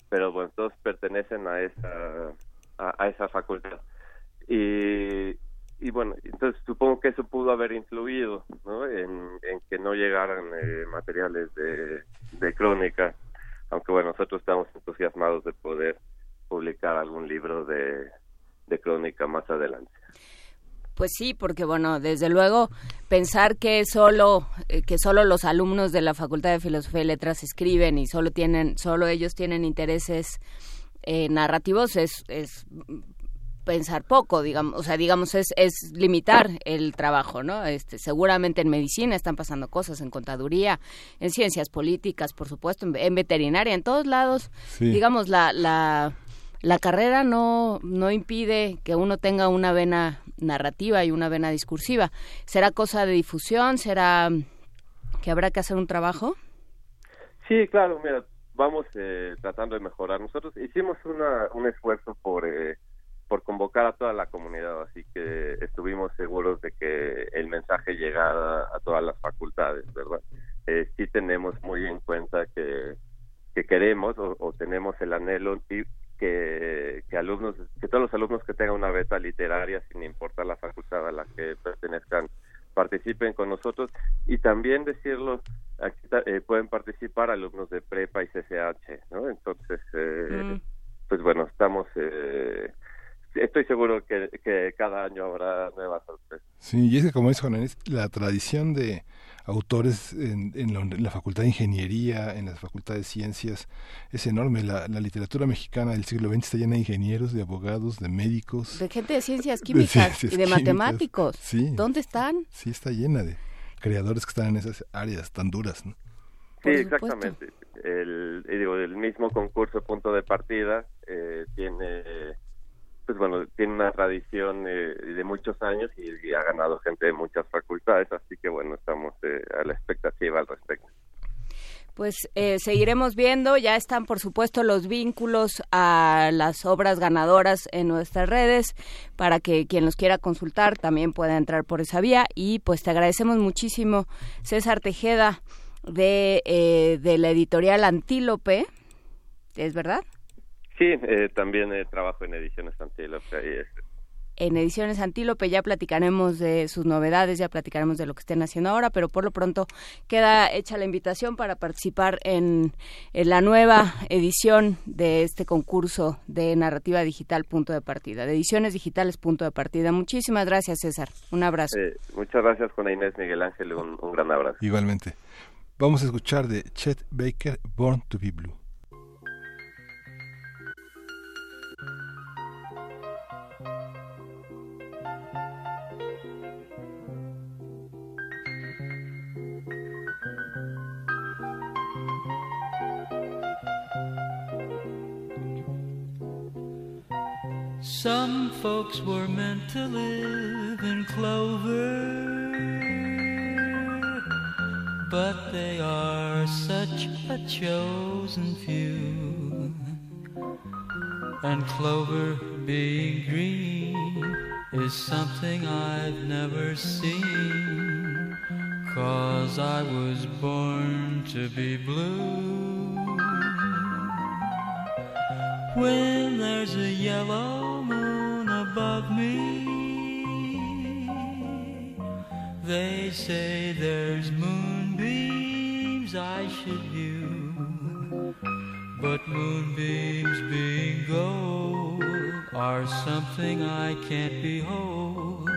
pero bueno, todos pertenecen a esa, a esa facultad. Y y bueno, entonces supongo que eso pudo haber influido ¿no? en, que no llegaran eh, materiales de, de crónica, aunque bueno, nosotros estamos entusiasmados de poder publicar algún libro de, de crónica más adelante. Pues sí, porque bueno, desde luego pensar que solo eh, que solo los alumnos de la Facultad de Filosofía y Letras escriben y solo tienen solo ellos tienen intereses eh, narrativos es, es pensar poco, digamos, o sea, digamos, es, es limitar el trabajo, ¿no? Este, seguramente en medicina están pasando cosas, en contaduría, en ciencias políticas, por supuesto, en, veterinaria, en todos lados, digamos, la, la, la carrera no, no impide que uno tenga una vena narrativa y una vena discursiva. ¿Será cosa de difusión? ¿Será que habrá que hacer un trabajo? Sí, claro, mira, vamos eh, tratando de mejorar. Nosotros hicimos una, un esfuerzo por... Eh, por convocar a toda la comunidad, así que estuvimos seguros de que el mensaje llegara a todas las facultades, ¿verdad? Eh, sí tenemos muy en cuenta que, que queremos o, tenemos el anhelo y que, que alumnos, que todos los alumnos que tengan una beta literaria, sin importar la facultad a la que pertenezcan, participen con nosotros y también decirlo, aquí eh, pueden participar alumnos de prepa y CCH, ¿no? Entonces, eh, mm. pues bueno, estamos eh, estoy seguro que, que, cada año habrá nuevas sorpresas. Sí, y es que como dice Juan la tradición de autores en, en, la, Facultad de Ingeniería, en la Facultad de Ciencias, es enorme. La, la, literatura mexicana del siglo XX está llena de ingenieros, de abogados, de médicos. De gente de ciencias químicas y de matemáticos. Sí. ¿Dónde están? Sí, está llena de creadores que están en esas áreas tan duras. ¿no? Sí, exactamente. El, digo, el mismo concurso punto de partida eh, tiene pues bueno, tiene una tradición eh, de muchos años y, ha ganado gente de muchas facultades, así que bueno, estamos eh, a la expectativa al respecto. Pues eh, seguiremos viendo, ya están por supuesto los vínculos a las obras ganadoras en nuestras redes para que quien los quiera consultar también pueda entrar por esa vía y pues te agradecemos muchísimo César Tejeda de, eh, de la editorial Antílope, ¿es verdad? Sí, eh, también trabajo en ediciones Antílope en Ediciones Antílope. Ya platicaremos de sus novedades, ya platicaremos de lo que estén haciendo ahora, pero por lo pronto queda hecha la invitación para participar en, la nueva edición de este concurso de narrativa digital punto de partida, de ediciones digitales punto de partida. Muchísimas gracias, César. Un abrazo. Eh, muchas gracias, Juana Inés Miguel Ángel. Un, un gran abrazo. Igualmente. Vamos a escuchar de Chet Baker, Born to be Blue. Some folks were meant to live in clover, but they are such a chosen few. And clover being green is something I've never seen, cause I was born to be blue. When there's a yellow moon above me. They say there's moonbeams I should view, but moonbeams being gold are something I can't behold,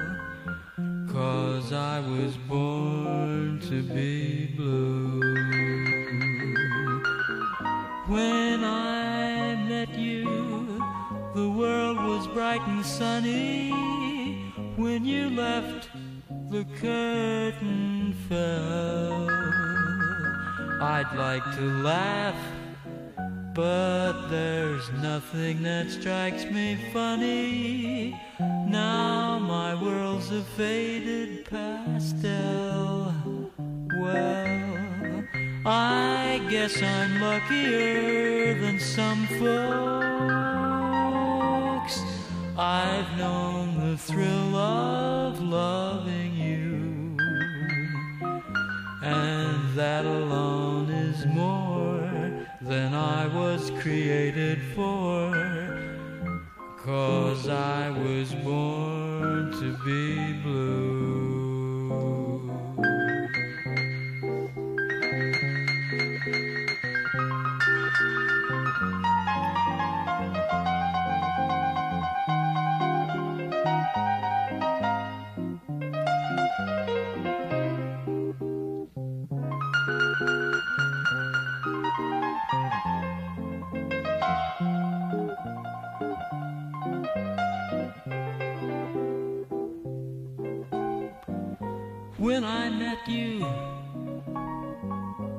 cause I was born to be blue. When I met you, the world was bright and sunny. When you left, the curtain fell. I'd like to laugh, but there's nothing that strikes me funny. Now my world's a faded pastel. Well, I guess I'm luckier than some folks. I've known the thrill of loving you, and that alone is more than I was created for. Cause I was born to be blue. Met you,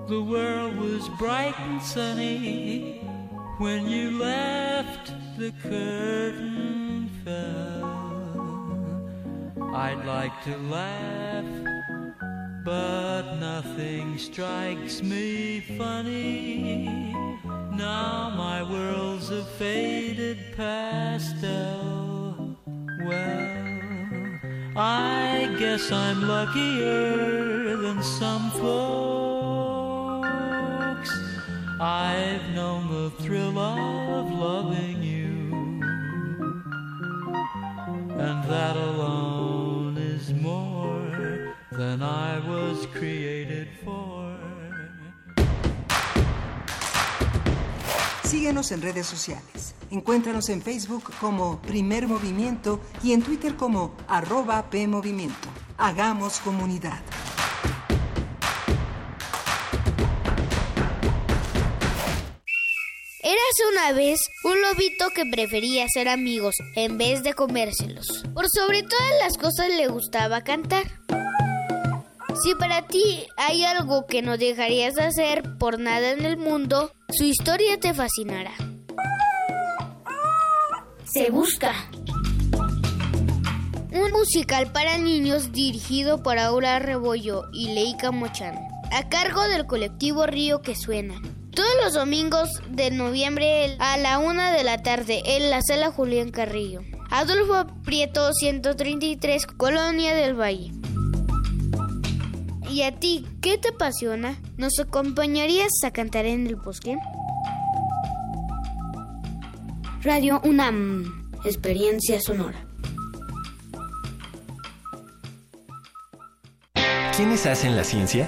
the world was bright and sunny. When you left, the curtain fell. I'd like to laugh, but nothing strikes me funny. Now my world's a faded pastel. Oh, well, I guess I'm luckier than some folks. I've known the thrill of loving you, and that alone is more than I was created for. Síguenos en redes sociales. Encuéntranos en Facebook como Primer Movimiento y en Twitter como arroba PMovimiento. Hagamos comunidad. Érase una vez un lobito que prefería ser amigos en vez de comérselos. Por sobre todas las cosas le gustaba cantar. Si para ti hay algo que no dejarías de hacer por nada en el mundo, su historia te fascinará. Se busca. Un musical para niños dirigido por Aura Rebollo y Leica Mochán. a cargo del colectivo Río que Suena. Todos los domingos de noviembre a la una de la tarde en la sala Julián Carrillo. Adolfo Prieto 133, Colonia del Valle. ¿Y a ti qué te apasiona? ¿Nos acompañarías a cantar en el bosque? Radio UNAM, experiencia sonora. ¿Quiénes hacen la ciencia?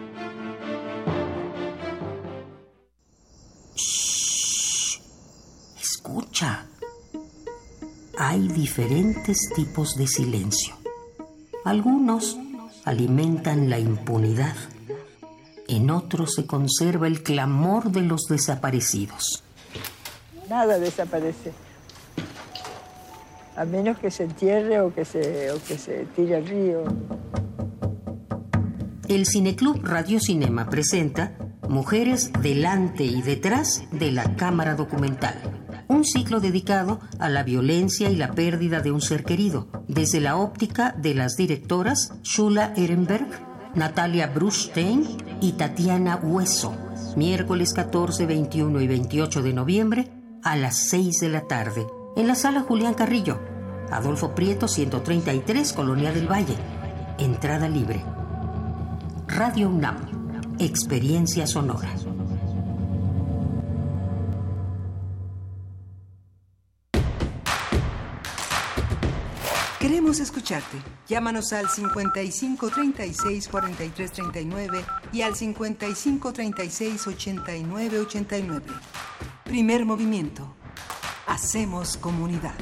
Escucha. Hay diferentes tipos de silencio. Algunos alimentan la impunidad. En otros se conserva el clamor de los desaparecidos. Nada desaparece. A menos que se entierre o que se, o que se tire al río. El Cineclub Radio Cinema presenta Mujeres delante y detrás de la cámara documental. Un ciclo dedicado a la violencia y la pérdida de un ser querido, desde la óptica de las directoras Shula Ehrenberg, Natalia Brustein y Tatiana Hueso. Miércoles 14, 21 y 28 de noviembre a las 6 de la tarde, en la sala Julián Carrillo, Adolfo Prieto 133, Colonia del Valle. Entrada libre. Radio UNAM. Experiencia sonora. Queremos escucharte. Llámanos al 55 36 43 39 y al 55 36 89 89. Primer movimiento. Hacemos comunidad.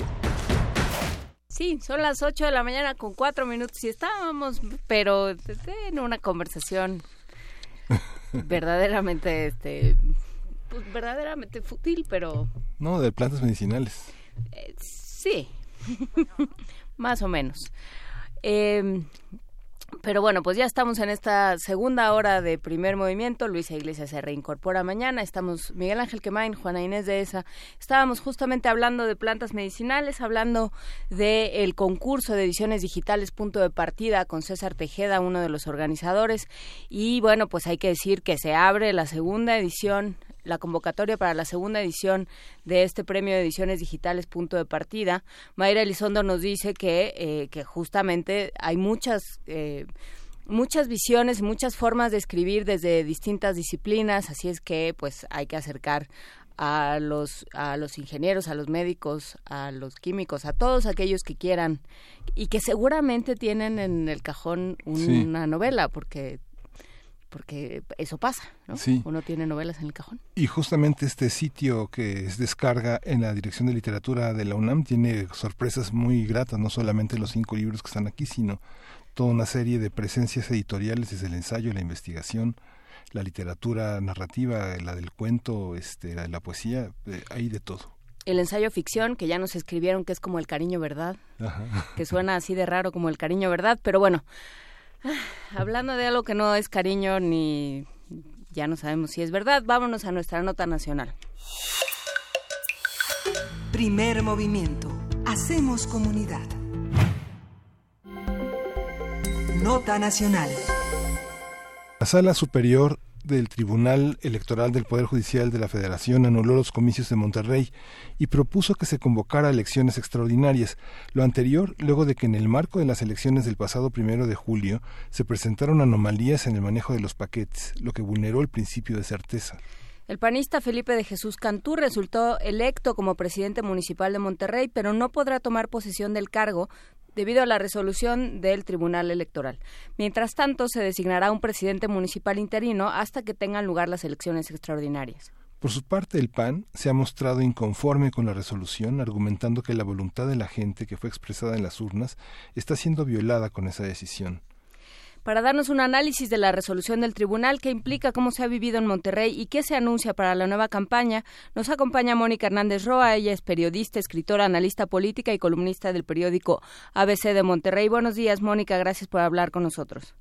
Sí, son las 8 de la mañana con 4 minutos y estábamos, pero en una conversación verdaderamente, este, pues, verdaderamente fútil, pero... No, de plantas medicinales. Eh, sí, más o menos. Eh, pero bueno, pues ya estamos en esta segunda hora de primer movimiento. Luisa Iglesias se reincorpora mañana. Estamos Miguel Ángel Quemain, Juana Inés de esa. Estábamos justamente hablando de plantas medicinales, hablando del el concurso de ediciones digitales Punto de Partida con César Tejeda, uno de los organizadores. Y bueno, pues hay que decir que se abre la segunda edición la convocatoria para la segunda edición de este premio de ediciones digitales punto de partida. Mayra Elizondo nos dice que, eh, que justamente hay muchas... Eh, muchas visiones, muchas formas de escribir desde distintas disciplinas, así es que pues hay que acercar a los a los ingenieros, a los médicos, a los químicos, a todos aquellos que quieran y que seguramente tienen en el cajón una novela porque porque eso pasa, ¿no? Sí. Uno tiene novelas en el cajón. Y justamente este sitio que es descarga en la Dirección de Literatura de la UNAM tiene sorpresas muy gratas, no solamente los cinco libros que están aquí, sino toda una serie de presencias editoriales desde el ensayo, la investigación, la literatura narrativa, la del cuento, este, la de la poesía, eh, hay de todo. El ensayo ficción, que ya nos escribieron que es como el cariño verdad, Ajá. que suena así de raro como el cariño verdad, pero bueno, hablando de algo que no es cariño ni ya no sabemos si es verdad. Vámonos a nuestra nota nacional. Primer movimiento. Hacemos comunidad. Nota nacional. La Sala Superior del Tribunal Electoral del Poder Judicial de la Federación anuló los comicios de Monterrey y propuso que se convocara elecciones extraordinarias. Lo anterior, luego de que en el marco de las elecciones del pasado primero de julio se presentaron anomalías en el manejo de los paquetes, lo que vulneró el principio de certeza. El panista Felipe de Jesús Cantú resultó electo como presidente municipal de Monterrey, pero no podrá tomar posesión del cargo debido a la resolución del Tribunal Electoral. Mientras tanto, se designará un presidente municipal interino hasta que tengan lugar las elecciones extraordinarias. Por su parte, el PAN se ha mostrado inconforme con la resolución, argumentando que la voluntad de la gente que fue expresada en las urnas está siendo violada con esa decisión para darnos un análisis de la resolución del tribunal que implica cómo se ha vivido en Monterrey y qué se anuncia para la nueva campaña. Nos acompaña Mónica Hernández Roa, ella es periodista, escritora, analista política y columnista del periódico ABC de Monterrey. Buenos días, Mónica, gracias por hablar con nosotros.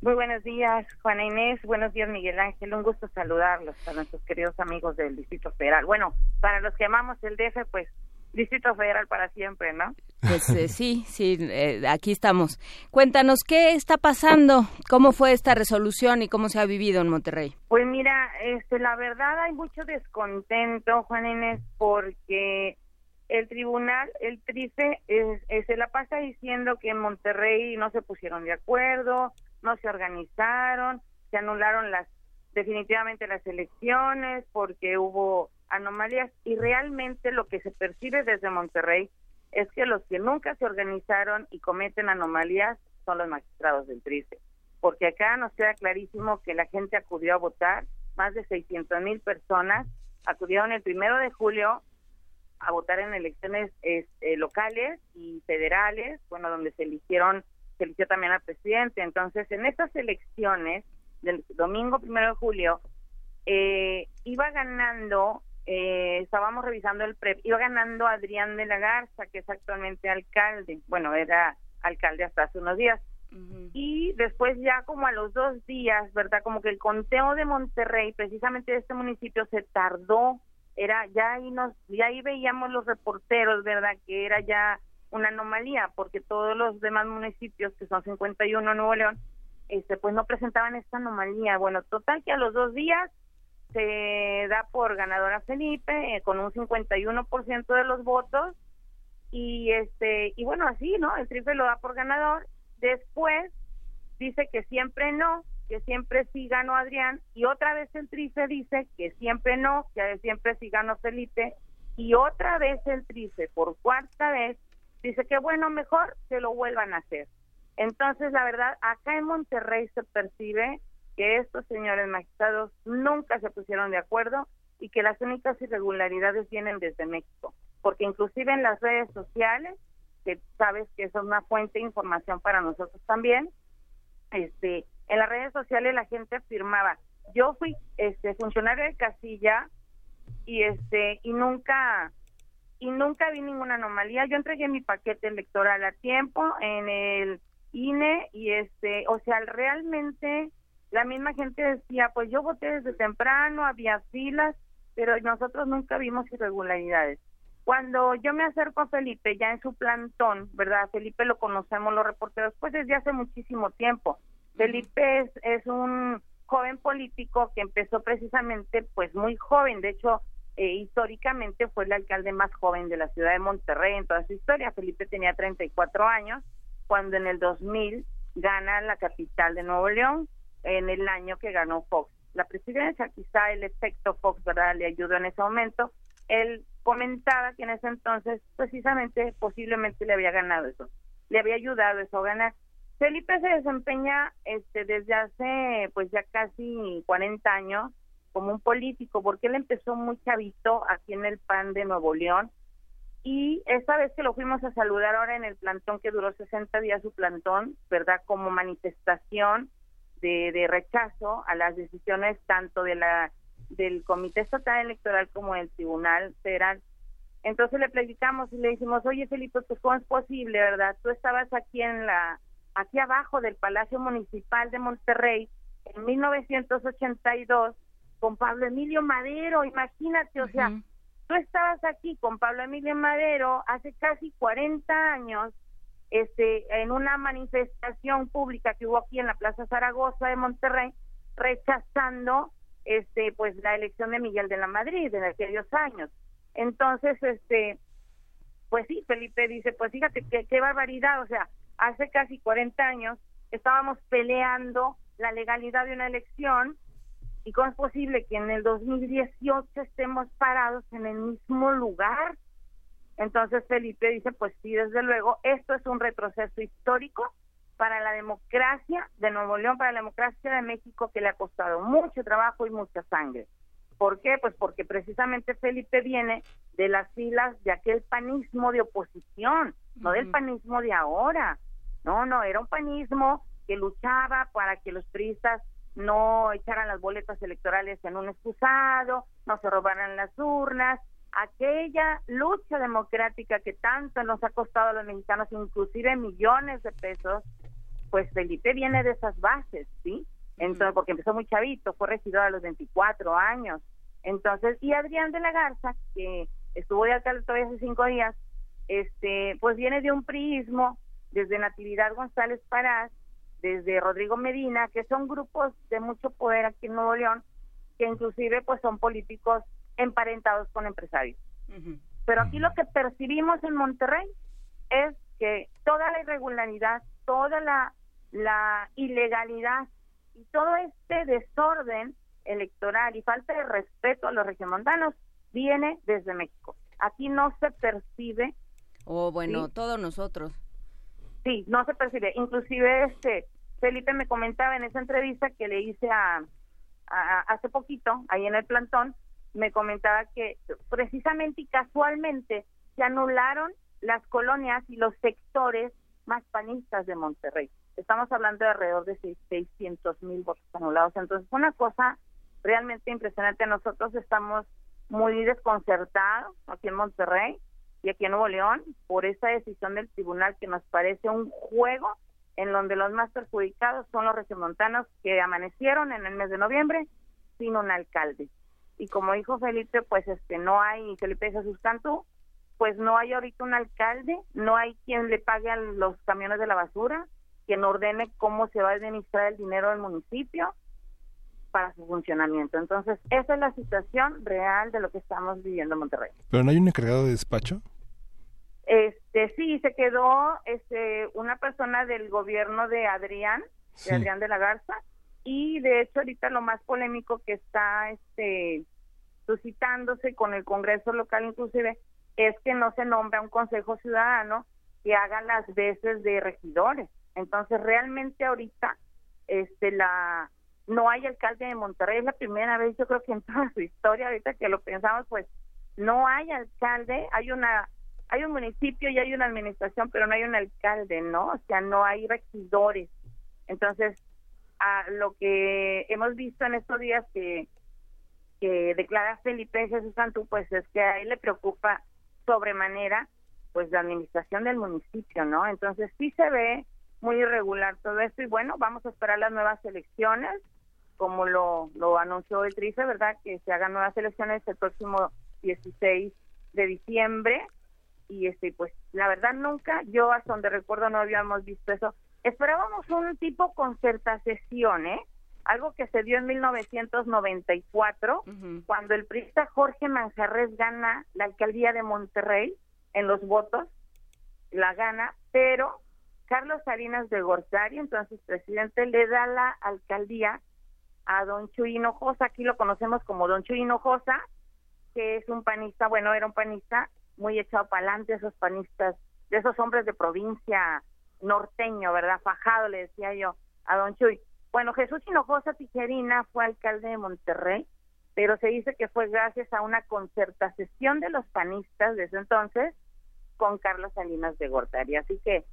Muy buenos días, Juana Inés. Buenos días, Miguel Ángel. Un gusto saludarlos a nuestros queridos amigos del Distrito Federal. Bueno, para los que amamos el DF, pues Distrito Federal para siempre, ¿no? Pues eh, sí, sí, eh, aquí estamos. Cuéntanos, ¿qué está pasando? ¿Cómo fue esta resolución y cómo se ha vivido en Monterrey? Pues mira, este, la verdad hay mucho descontento, Juan Inés, porque el tribunal, el TRICE, se la pasa diciendo que en Monterrey no se pusieron de acuerdo, no se organizaron, se anularon las definitivamente las elecciones porque hubo anomalías y realmente lo que se percibe desde Monterrey es que los que nunca se organizaron y cometen anomalías son los magistrados del TRICE, porque acá nos queda clarísimo que la gente acudió a votar, más de 600 mil personas acudieron el primero de julio a votar en elecciones este, locales y federales, bueno, donde se eligieron, se eligió también al presidente. Entonces, en estas elecciones del domingo primero de julio, eh, iba ganando eh, estábamos revisando el PREP, iba ganando Adrián de la Garza, que es actualmente alcalde, bueno, era alcalde hasta hace unos días. Y después ya como a los dos días, ¿verdad? Como que el conteo de Monterrey, precisamente de este municipio, se tardó, era ya ahí nos, ya ahí veíamos los reporteros, ¿verdad? Que era ya una anomalía, porque todos los demás municipios, que son 51 en Nuevo León, este, pues no presentaban esta anomalía. Bueno, total que a los dos días se da por ganadora Felipe eh, con un 51% de los votos y este y bueno así no el triple lo da por ganador. Después dice que siempre no que siempre sí ganó Adrián y otra vez el trice dice que siempre no que siempre sí ganó Felipe y otra vez el trice por cuarta vez dice que bueno mejor que lo vuelvan a hacer. Entonces la verdad acá en Monterrey se percibe que estos señores magistrados nunca se pusieron de acuerdo y que las únicas irregularidades vienen desde México, porque inclusive en las redes sociales, que sabes que es una fuente de información para nosotros también, este, en las redes sociales la gente afirmaba, yo fui este funcionario de casilla y este y nunca y nunca vi ninguna anomalía. Yo entregué mi paquete electoral a tiempo en el INE y este, o sea, realmente la misma gente decía, pues yo voté desde temprano, había filas, pero nosotros nunca vimos irregularidades. Cuando yo me acerco a Felipe, ya en su plantón, ¿verdad? Felipe lo conocemos los reporteros, pues desde hace muchísimo tiempo. Felipe es, es un joven político que empezó precisamente pues muy joven, de hecho eh, históricamente fue el alcalde más joven de la ciudad de Monterrey en toda su historia. Felipe tenía 34 años cuando en el 2000 gana la capital de Nuevo León en el año que ganó Fox. La presidencia, quizá el efecto Fox, ¿verdad?, le ayudó en ese momento. Él comentaba que en ese entonces, precisamente, posiblemente le había ganado eso, le había ayudado eso a ganar. Felipe se desempeña este, desde hace, pues ya casi 40 años como un político, porque él empezó muy chavito aquí en el PAN de Nuevo León. Y esta vez que lo fuimos a saludar ahora en el plantón que duró 60 días su plantón, ¿verdad? Como manifestación de, rechazo a las decisiones tanto de la del Comité Estatal Electoral como del Tribunal Federal. Entonces le platicamos y le dijimos, oye Felipe, pues cómo es posible, ¿verdad? Tú estabas aquí en la, aquí abajo del Palacio Municipal de Monterrey, en 1982 con Pablo Emilio Madero, imagínate, o sea, tú estabas aquí con Pablo Emilio Madero hace casi 40 años este en una manifestación pública que hubo aquí en la Plaza Zaragoza de Monterrey rechazando este pues la elección de Miguel de la Madrid en aquellos años. Entonces, este pues sí, Felipe dice, pues fíjate qué, qué barbaridad, o sea, hace casi 40 años estábamos peleando la legalidad de una elección y cómo es posible que en el 2018 estemos parados en el mismo lugar. Entonces Felipe dice, pues sí, desde luego, esto es un retroceso histórico para la democracia de Nuevo León, para la democracia de México, que le ha costado mucho trabajo y mucha sangre. ¿Por qué? Pues porque precisamente Felipe viene de las filas de aquel panismo de oposición, no del panismo de ahora. No, no, era un panismo que luchaba para que los priistas no echaran las boletas electorales en un excusado, no se robaran las urnas, aquella lucha democrática que tanto nos ha costado a los mexicanos, inclusive millones de pesos, pues Felipe viene de esas bases, ¿sí? Entonces, porque empezó muy chavito, fue regidor a los 24 años. Entonces, y Adrián de la Garza, que estuvo de alcalde todavía hace cinco días, este, pues viene de un priismo desde Natividad González Parás, desde Rodrigo Medina, que son grupos de mucho poder aquí en Nuevo León, que inclusive pues son políticos emparentados con empresarios. Pero aquí lo que percibimos en Monterrey es que toda la irregularidad, toda la, la ilegalidad y todo este desorden electoral y falta de respeto a los regiomontanos viene desde México. Aquí no se percibe. O bueno, todos nosotros. Sí, no se percibe. Inclusive este Felipe me comentaba en esa entrevista que le hice a, hace poquito ahí en el plantón, me comentaba que precisamente y casualmente se anularon las colonias y los sectores más panistas de Monterrey. Estamos hablando de alrededor de 600 mil votos anulados. Entonces, una cosa realmente impresionante. Nosotros estamos muy desconcertados aquí en Monterrey y aquí en Nuevo León por esta decisión del tribunal que nos parece un juego en donde los más perjudicados son los regiomontanos que amanecieron en el mes de noviembre sin un alcalde. Y como dijo Felipe, pues este no hay, Felipe Jesús Cantú, pues no hay ahorita un alcalde, no hay quien le pague a los camiones de la basura, quien ordene cómo se va a administrar el dinero del municipio para su funcionamiento. Entonces, esa es la situación real de lo que estamos viviendo en Monterrey. ¿Pero no hay un encargado de despacho? Este, sí, se quedó este una persona del gobierno de Adrián, de Adrián de la Garza, y de hecho ahorita lo más polémico que está este suscitándose con el Congreso local inclusive es que no se nombra un consejo ciudadano que haga las veces de regidores. Entonces, realmente ahorita este la no hay alcalde de Monterrey, es la primera vez yo creo que en toda su historia ahorita que lo pensamos pues no hay alcalde, hay una hay un municipio y hay una administración, pero no hay un alcalde, ¿no? O sea, no hay regidores. Entonces, a lo que hemos visto en estos días que, que declara Felipe Jesús Santú, pues es que a él le preocupa sobremanera pues la administración del municipio, ¿no? Entonces sí se ve muy irregular todo esto y bueno, vamos a esperar las nuevas elecciones, como lo, lo anunció el TRICE, ¿verdad? Que se hagan nuevas elecciones el próximo 16 de diciembre y este pues la verdad nunca yo hasta donde recuerdo no habíamos visto eso esperábamos un tipo concertación eh algo que se dio en 1994 cuando el priista Jorge Manjarres gana la alcaldía de Monterrey en los votos la gana pero Carlos Salinas de Gortari entonces presidente le da la alcaldía a don Chuy Hinojosa. Aquí lo conocemos como don Chuy Hinojosa que es un panista bueno era un panista muy echado para adelante, esos panistas, de esos hombres de provincia norteño, ¿verdad? Fajado, le decía yo a don Chuy. Bueno, Jesús Hinojosa Tijerina fue alcalde de Monterrey, pero se dice que fue gracias a una concertación de los panistas desde entonces con Carlos Salinas de Gortari. Así que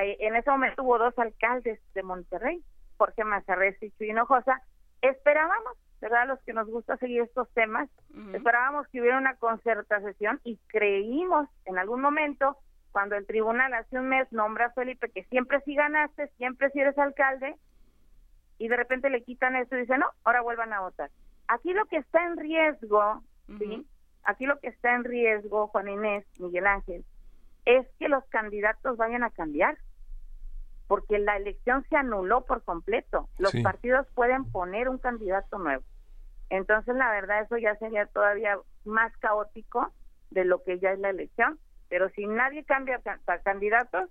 en ese momento hubo dos alcaldes de Monterrey, Jorge Mazarres y Chuy Hinojosa. Esperábamos ¿verdad? Los que nos gusta seguir estos temas, esperábamos que hubiera una concertación y creímos en algún momento, cuando el tribunal hace un mes nombra a Felipe, que siempre si ganaste, siempre si eres alcalde, y de repente le quitan eso y dicen, no, ahora vuelvan a votar. Aquí lo que está en riesgo, ¿sí? Aquí lo que está en riesgo, Juan Inés, Miguel Ángel, es que los candidatos vayan a cambiar, porque la elección se anuló por completo. Los Sí. partidos pueden poner un candidato nuevo. Entonces, la verdad, eso ya sería todavía más caótico de lo que ya es la elección. Pero si nadie cambia ca- ca- candidatos,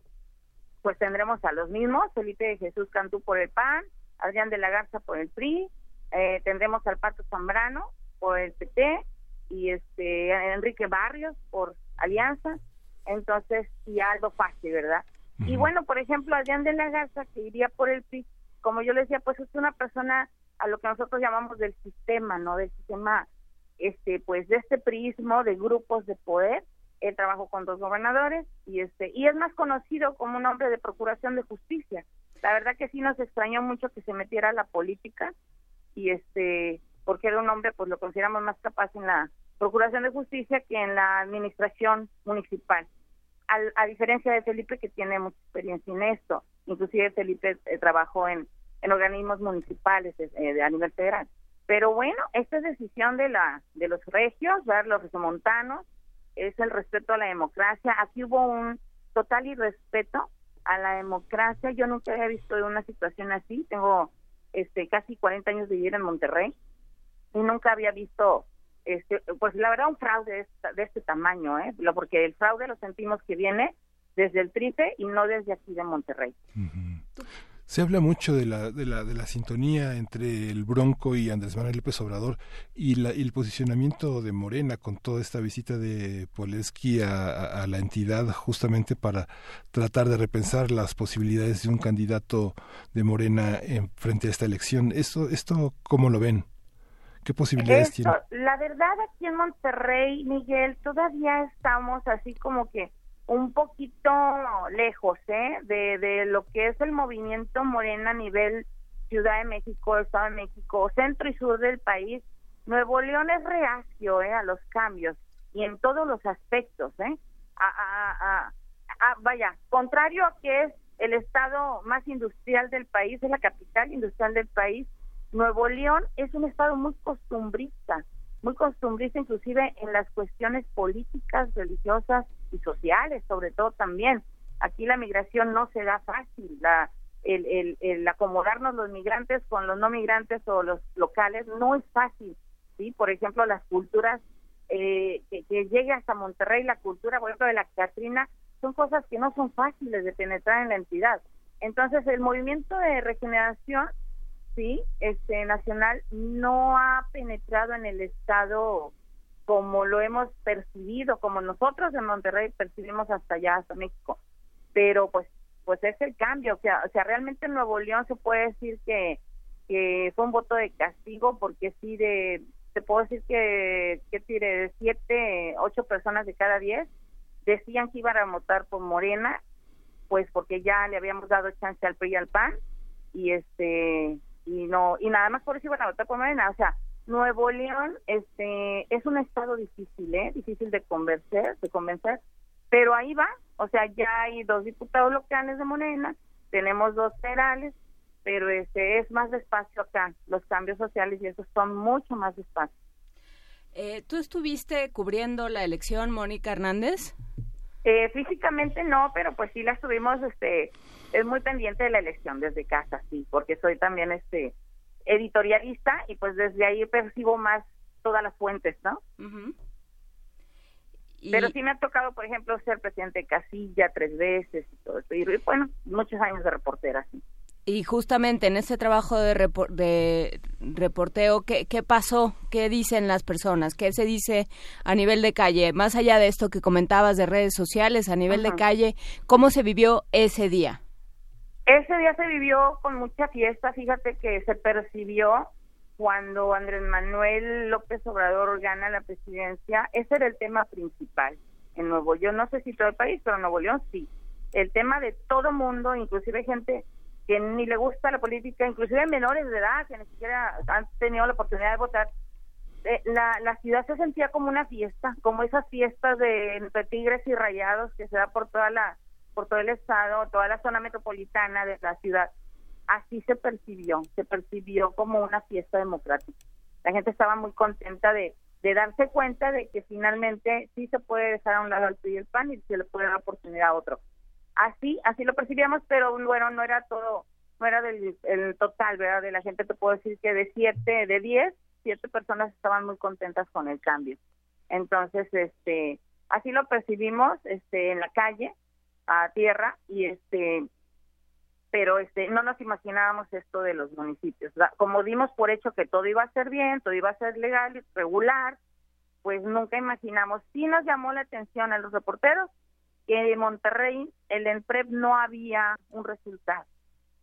pues tendremos a los mismos, Felipe de Jesús Cantú por el PAN, Adrián de la Garza por el PRI, eh, tendremos al Pato Zambrano por el PT y este Enrique Barrios por Alianza, entonces y Aldo Fácil, ¿verdad? Y bueno, por ejemplo, Adrián de la Garza que iría por el PRI, como yo le decía, pues es una persona a lo que nosotros llamamos del sistema, ¿no? Del sistema este pues de este prismo de grupos de poder él trabajó con dos gobernadores y este y es más conocido como un hombre de procuración de justicia. La verdad que sí nos extrañó mucho que se metiera a la política y este porque era un hombre pues lo consideramos más capaz en la procuración de justicia que en la administración municipal. Al- a diferencia de Felipe que tiene mucha experiencia en esto. Inclusive Felipe eh, trabajó en en organismos municipales eh, de- a nivel federal. Pero bueno, esta es decisión de la de los regios, los regiomontanos, es el respeto a la democracia. Aquí hubo un total irrespeto a la democracia. Yo nunca había visto una situación así. Tengo este casi 40 años de vivir en Monterrey y nunca había visto este pues la verdad un fraude de, este tamaño, ¿eh? Porque el fraude lo sentimos que viene desde el tripe y no desde aquí de Monterrey. Se habla mucho de la, de la, de la sintonía entre el Bronco y Andrés Manuel López Obrador y, la, y el posicionamiento de Morena con toda esta visita de Poleski a, a- a la entidad justamente para tratar de repensar las posibilidades de un candidato de Morena en, frente a esta elección. ¿Esto, esto cómo lo ven? ¿Qué posibilidades Esto, tiene? la verdad aquí en Monterrey, Miguel, todavía estamos así como que un poquito lejos, ¿eh? De, de lo que es el movimiento morena a nivel Ciudad de México, Estado de México, centro y sur del país. Nuevo León es reacio, ¿eh? A los cambios y en todos los aspectos, ¿eh? A, a- a- a- vaya, contrario a que es el estado más industrial del país, es la capital industrial del país, Nuevo León es un estado muy costumbrista, muy costumbrista inclusive en las cuestiones políticas, religiosas y sociales, sobre todo también. Aquí la migración no se da fácil, la, el, el, el acomodarnos los migrantes con los no migrantes o los locales no es fácil, ¿sí? Por ejemplo, las culturas, eh, que, que llegue hasta Monterrey, la cultura, por ejemplo, de la Catrina, son cosas que no son fáciles de penetrar en la entidad. Entonces, el movimiento de regeneración sí, este nacional no ha penetrado en el estado como lo hemos percibido, como nosotros en Monterrey percibimos hasta allá, hasta México. Pero pues pues es el cambio, o sea, o sea realmente en Nuevo León se puede decir que, que fue un voto de castigo porque sí de te puedo decir que que tire de siete, ocho personas de cada diez decían que iban a votar por Morena, pues porque ya le habíamos dado chance al PRI y al PAN y este y no y nada más por eso iban a votar por Morena o sea Nuevo León este es un estado difícil eh difícil de convencer de convencer pero ahí va. O sea ya hay dos diputados locales de Morena tenemos dos federales pero este es más despacio acá. Los cambios sociales y esos son mucho más despacio. Eh, ¿Tú estuviste cubriendo la elección, Mónica Hernández? Eh, físicamente no, pero pues sí la estuvimos, este, es muy pendiente de la elección desde casa, sí, porque soy también, este, editorialista y pues desde ahí percibo más todas las fuentes, ¿no? Pero sí me ha tocado, por ejemplo, ser presidente de Casilla tres veces y todo eso, y bueno, muchos años de reportera, sí. Y justamente en ese trabajo de, repor- de reporteo, ¿qué, ¿qué pasó? ¿Qué dicen las personas? ¿Qué se dice a nivel de calle? Más allá de esto que comentabas de redes sociales, a nivel de Ajá. calle, ¿cómo se vivió ese día? Ese día se vivió con mucha fiesta, fíjate que se percibió cuando Andrés Manuel López Obrador gana la presidencia, ese era el tema principal en Nuevo León, no sé si todo el país, pero en Nuevo León sí. El tema de todo mundo, inclusive gente que ni le gusta la política, inclusive menores de edad que ni siquiera han tenido la oportunidad de votar, eh, la, la ciudad se sentía como una fiesta, como esas fiestas de entre tigres y rayados que se da por toda la por todo el estado, toda la zona metropolitana de la ciudad. así se percibió, se percibió como una fiesta democrática. La gente estaba muy contenta de, de darse cuenta de que finalmente sí se puede dejar a un lado al PRI y el PAN y se le puede dar oportunidad a otro. Así, así lo percibíamos, pero bueno, no era todo, no era del el total, ¿verdad? De la gente te puedo decir que de siete, de diez, siete personas estaban muy contentas con el cambio. Entonces, este, así lo percibimos, este, en la calle, a tierra, y este, pero este, no nos imaginábamos esto de los municipios. Como dimos por hecho que todo iba a ser bien, todo iba a ser legal y regular, pues nunca imaginamos. Sí nos llamó la atención a los reporteros que en Monterrey, el ENPREP no había un resultado.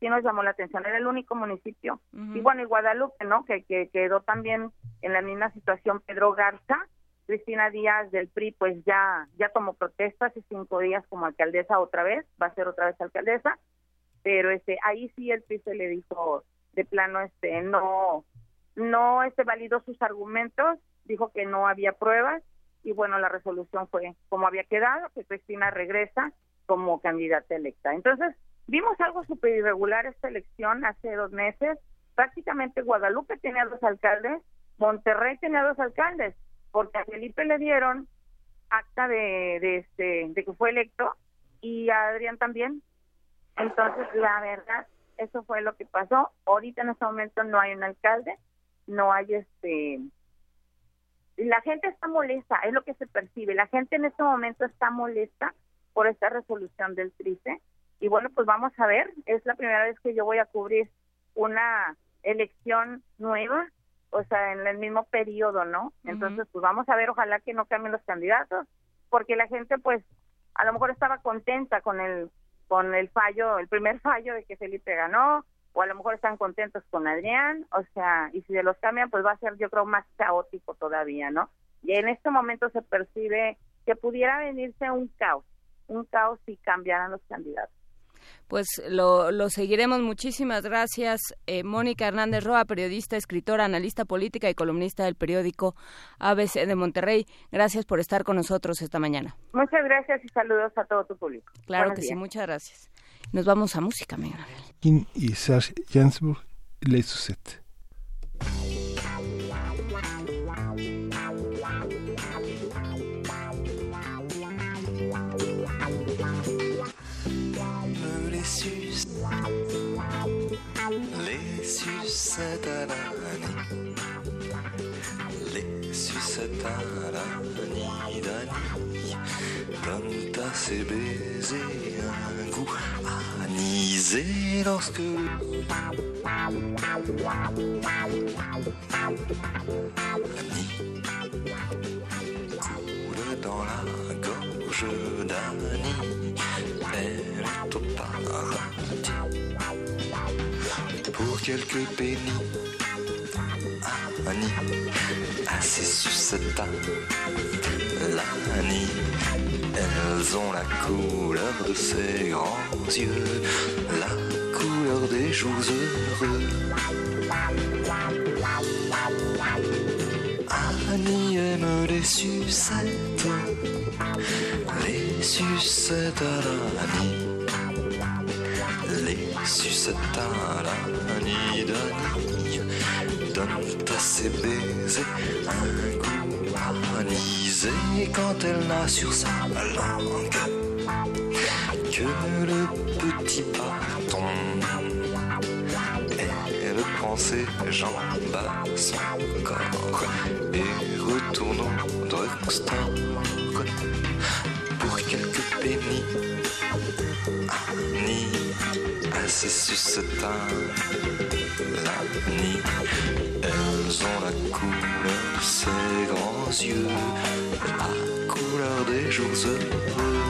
Sí nos llamó la atención, era el único municipio. Y bueno, y Guadalupe, ¿no? Que, que quedó también en la misma situación Pedro Garza, Cristina Díaz del PRI, pues ya, ya tomó protesta hace cinco días como alcaldesa otra vez, va a ser otra vez alcaldesa, pero este, ahí sí el PRI se le dijo de plano, este, no, no este validó sus argumentos, dijo que no había pruebas, y bueno, la resolución fue como había quedado, que Cristina regresa como candidata electa. Entonces, vimos algo súper irregular esta elección hace dos meses. Prácticamente Guadalupe tenía dos alcaldes, Monterrey tenía dos alcaldes, porque a Felipe le dieron acta de, de, este, de que fue electo y a Adrián también. Entonces, la verdad, eso fue lo que pasó. Ahorita en este momento no hay un alcalde, no hay este la gente está molesta, es lo que se percibe. La gente en este momento está molesta por esta resolución del TRICE. Y bueno, pues vamos a ver, es la primera vez que yo voy a cubrir una elección nueva, o sea, en el mismo periodo, ¿no? Entonces, pues vamos a ver, ojalá que no cambien los candidatos, porque la gente, pues, a lo mejor estaba contenta con el con el fallo, el primer fallo de que Felipe ganó, o a lo mejor están contentos con Adrián, o sea, y si se los cambian, pues va a ser, yo creo, más caótico todavía, ¿no? Y en este momento se percibe que pudiera venirse un caos, un caos si cambiaran los candidatos. Pues lo, lo seguiremos. Muchísimas gracias, eh, Mónica Hernández Roa, periodista, escritora, analista política y columnista del periódico ABC de Monterrey. Gracias por estar con nosotros esta mañana. Muchas gracias y saludos a todo tu público. Claro Buenos que sí, muchas gracias. Nos vamos a música, Miguel. Y Serge Gainsbourg, Les sucettes à les sucettes à l'année d'Annie, donnent à ces baisers un goût anisé lorsque Annie coule dans la gorge d'Annie, Quelques pénis, Annie, assez suceta, l'Annie, elles ont la couleur de ses grands yeux, la couleur des jours heureux. Annie aime les sucettes, les sucettes à l'Annie, les sucettes à l'Annie d'Annie, donnent à ses baisers un goût anisé quand elle n'a sur sa langue que le petit bâton. Elle prend ses jambes à son corps et retourne au drugstore pour quelques pénis. Assez succetin, l'Annie, elles ont la couleur de ses grands yeux, la couleur des jours heureux.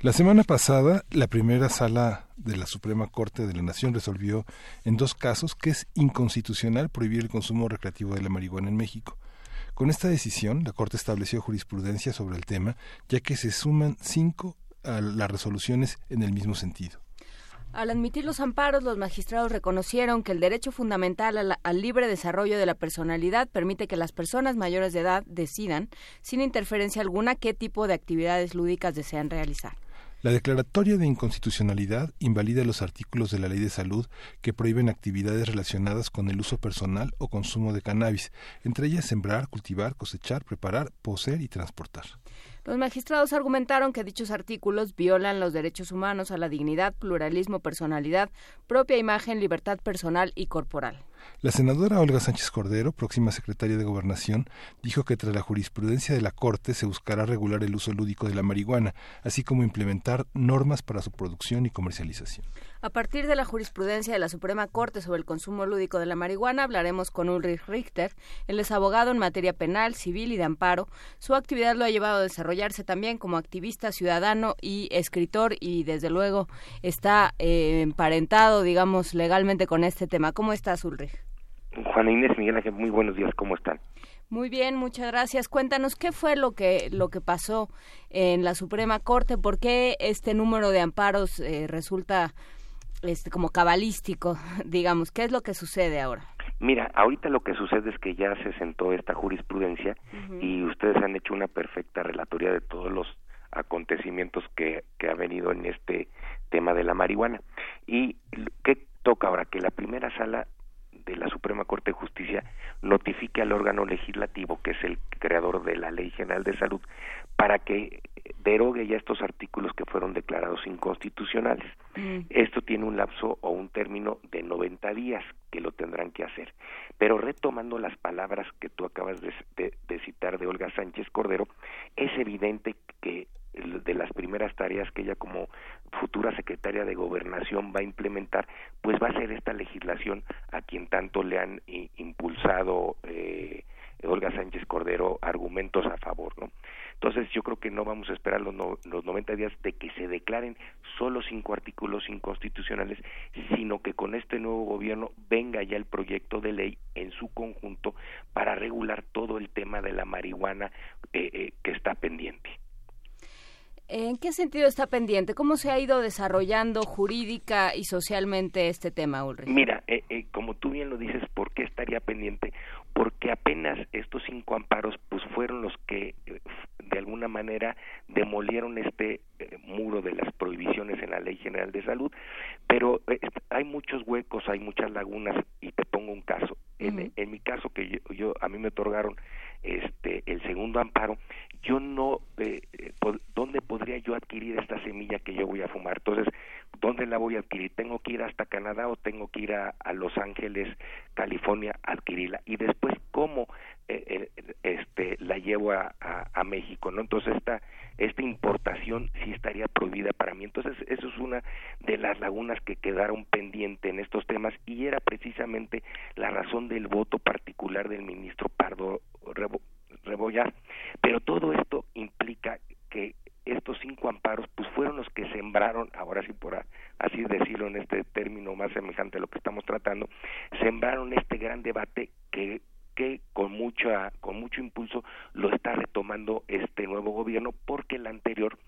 La semana pasada, la primera sala de la Suprema Corte de la Nación resolvió en dos casos que es inconstitucional prohibir el consumo recreativo de la marihuana en México. Con esta decisión, la Corte estableció jurisprudencia sobre el tema, ya que se suman cinco a las resoluciones en el mismo sentido. Al admitir los amparos, los magistrados reconocieron que el derecho fundamental al, al, libre desarrollo de la personalidad permite que las personas mayores de edad decidan, sin interferencia alguna, qué tipo de actividades lúdicas desean realizar. La declaratoria de inconstitucionalidad invalida los artículos de la Ley de Salud que prohíben actividades relacionadas con el uso personal o consumo de cannabis, entre ellas sembrar, cultivar, cosechar, preparar, poseer y transportar. Los magistrados argumentaron que dichos artículos violan los derechos humanos a la dignidad, pluralismo, personalidad, propia imagen, libertad personal y corporal. La senadora Olga Sánchez Cordero, próxima secretaria de Gobernación, dijo que tras la jurisprudencia de la Corte se buscará regular el uso lúdico de la marihuana, así como implementar normas para su producción y comercialización. A partir de la jurisprudencia de la Suprema Corte sobre el consumo lúdico de la marihuana, hablaremos con Ulrich Richter. Él es abogado en materia penal, civil y de amparo. Su actividad lo ha llevado a desarrollarse también como activista ciudadano y escritor y desde luego está eh, emparentado, digamos, legalmente con este tema. ¿Cómo estás, Ulrich? Juana Inés Miguel Ángel, muy buenos días, ¿cómo están? Muy bien, muchas gracias. Cuéntanos qué fue lo que lo que pasó en la Suprema Corte, por qué este número de amparos eh, resulta este como cabalístico, digamos, ¿qué es lo que sucede ahora? Mira, ahorita lo que sucede es que ya se sentó esta jurisprudencia uh -huh. y ustedes han hecho una perfecta relatoría de todos los acontecimientos que, que ha venido en este tema de la marihuana. ¿Y qué toca ahora? Que la primera sala de la Suprema Corte de Justicia notifique al órgano legislativo, que es el creador de la Ley General de Salud, para que derogue ya estos artículos que fueron declarados inconstitucionales. Mm. Esto tiene un lapso o un término de 90 días que lo tendrán que hacer. Pero retomando las palabras que tú acabas de, de, de citar de Olga Sánchez Cordero, es evidente que de las primeras tareas que ella como futura secretaria de gobernación va a implementar, pues va a ser esta legislación a quien tanto le han eh, impulsado eh, Olga Sánchez Cordero argumentos a favor, ¿no? Entonces yo creo que no vamos a esperar los, no, los 90 días de que se declaren solo cinco artículos inconstitucionales, sino que con este nuevo gobierno venga ya el proyecto de ley en su conjunto para regular todo el tema de la marihuana eh, eh, que está pendiente. ¿En qué sentido está pendiente? ¿Cómo se ha ido desarrollando jurídica y socialmente este tema, Ulrich? Mira, eh, eh, como tú bien lo dices, ¿por qué estaría pendiente? Porque apenas estos cinco amparos pues fueron los que eh, de alguna manera demolieron este muro de las prohibiciones en la Ley General de Salud, pero hay muchos huecos, hay muchas lagunas y te pongo un caso. Uh -huh. en, en, mi caso que yo, yo a mí me otorgaron este el segundo amparo, yo no eh, dónde podría yo adquirir esta semilla que yo voy a fumar entonces dónde la voy a adquirir tengo que ir hasta Canadá o tengo que ir a, a Los Ángeles California adquirirla y después cómo eh, eh, este la llevo a, a, a, México no entonces esta esta importación sí estaría prohibida para mí. Entonces eso es una de las lagunas que quedaron pendiente en estos temas y era precisamente la razón del voto particular del ministro Pardo Rebo, Rebollar pero todo esto implica que estos cinco amparos pues fueron los que sembraron, ahora sí por así decirlo en este término más semejante a lo que estamos tratando, sembraron este gran debate que que con mucha con mucho impulso lo está retomando este nuevo gobierno porque el anterior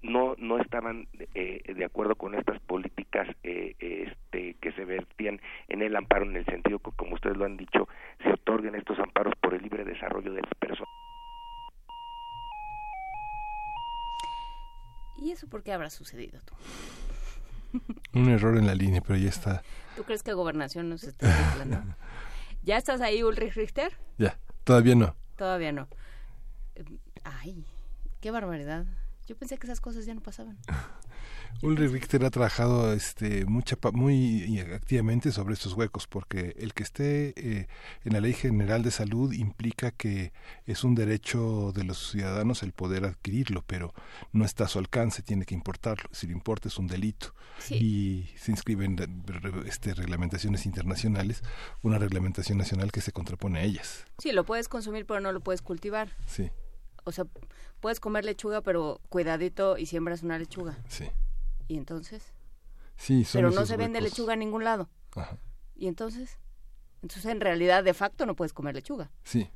no no estaban eh, de acuerdo con estas políticas eh, este que se vertían en el amparo en el sentido que como ustedes lo han dicho se otorguen estos amparos por el libre desarrollo de las personas ¿Y eso por qué habrá sucedido tú? Un error en la línea, pero ya está. ¿Tú crees que Gobernación nos está hablando? ¿Ya estás ahí, Ulrich Richter? Ya, todavía no. Todavía no. Ay, qué barbaridad. Yo pensé que esas cosas ya no pasaban. Ulrich Richter ha trabajado este, mucha, muy activamente sobre estos huecos, porque el que esté eh, en la Ley General de Salud implica que es un derecho de los ciudadanos el poder adquirirlo, pero no está a su alcance, tiene que importarlo. Si lo importa es un delito. Sí. Y se inscriben este, reglamentaciones internacionales, una reglamentación nacional que se contrapone a ellas. Sí, lo puedes consumir, pero no lo puedes cultivar. Sí, O sea, puedes comer lechuga, pero cuidadito y siembras una lechuga. sí. ¿Y entonces? Sí, son Pero no se vende huecos. lechuga en ningún lado. Ajá. ¿Y entonces? Entonces, en realidad, de facto, no puedes comer lechuga. Sí,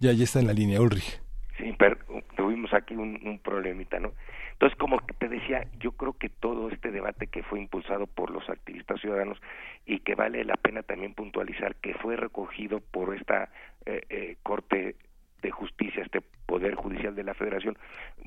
ya, ya está en la línea, Ulrich. Sí, pero tuvimos aquí un, un problemita, ¿no? Entonces, como te decía, yo creo que todo este debate que fue impulsado por los activistas ciudadanos y que vale la pena también puntualizar que fue recogido por esta eh, eh, Corte de Justicia, este Poder Judicial de la Federación,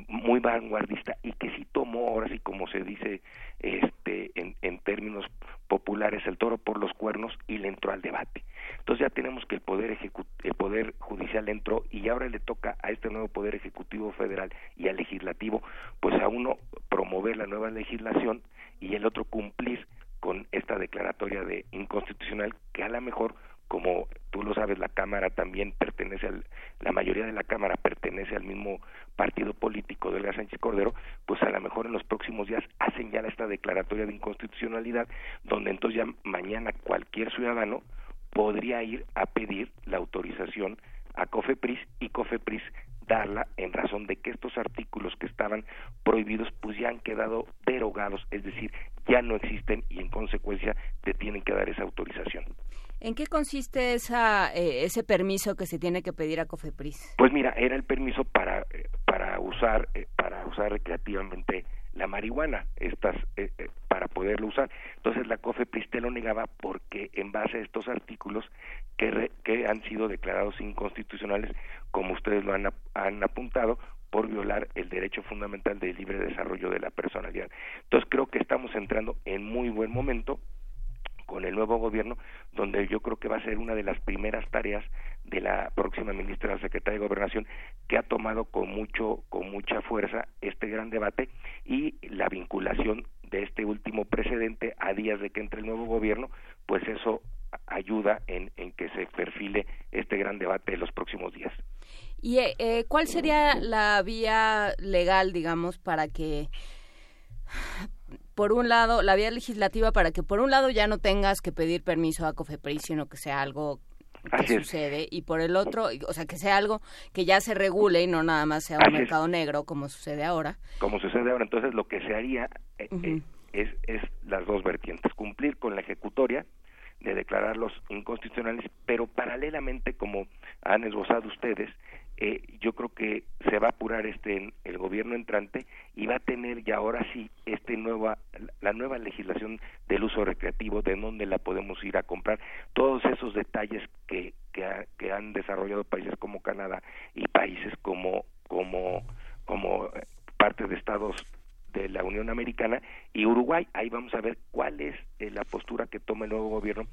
muy vanguardista y que sí tomó, ahora sí como se dice este en, en términos populares, el toro por los cuernos y le entró al debate. Entonces ya tenemos que el poder ejecu- el poder judicial entró y ahora le toca a este nuevo poder ejecutivo federal y al legislativo, pues a uno promover la nueva legislación y el otro cumplir con esta declaratoria de inconstitucional que a lo mejor como tú lo sabes la cámara también pertenece al la mayoría de la cámara pertenece al mismo partido político de Sánchez Cordero pues a lo mejor en los próximos días hacen ya esta declaratoria de inconstitucionalidad donde entonces ya mañana cualquier ciudadano podría ir a pedir la autorización a COFEPRIS y COFEPRIS darla en razón de que estos artículos que estaban prohibidos pues ya han quedado derogados, es decir, ya no existen y en consecuencia te tienen que dar esa autorización. ¿En qué consiste esa, eh, ese permiso que se tiene que pedir a COFEPRIS? Pues mira, era el permiso para eh, para usar eh, para usar recreativamente la marihuana, estas eh, eh, para poderlo usar. Entonces la COFEPRIS te lo negaba porque en base a estos artículos que re- que han sido declarados inconstitucionales, como ustedes lo han han apuntado, por violar el derecho fundamental del libre desarrollo de la personalidad. Entonces creo que estamos entrando en muy buen momento con el nuevo gobierno, donde yo creo que va a ser una de las primeras tareas de la próxima ministra la secretaria de Gobernación, que ha tomado con mucho, con mucha fuerza este gran debate y la vinculación de este último precedente a días de que entre el nuevo gobierno, pues eso ayuda en, que se perfile este gran debate en los próximos días. ¿Y eh, eh, cuál sería la vía legal, digamos, para que, por un lado, la vía legislativa para que, por un lado, ya no tengas que pedir permiso a COFEPRIS, sino que sea algo que Así es. sucede, y por el otro, o sea, que sea algo que ya se regule y no nada más sea un Así es. mercado negro, como sucede ahora? como sucede ahora. Entonces, lo que se haría eh, eh, es, es las dos vertientes, cumplir con la ejecutoria de declararlos inconstitucionales, pero paralelamente, como han esbozado ustedes, eh, yo creo que se va a apurar este el gobierno entrante y va a tener ya ahora sí este nueva la nueva legislación del uso recreativo de dónde la podemos ir a comprar todos esos detalles que que, ha- que han desarrollado países como Canadá y países como como como eh, parte de estados de la Unión Americana y Uruguay. Ahí vamos a ver cuál es eh, la postura que toma el nuevo gobierno,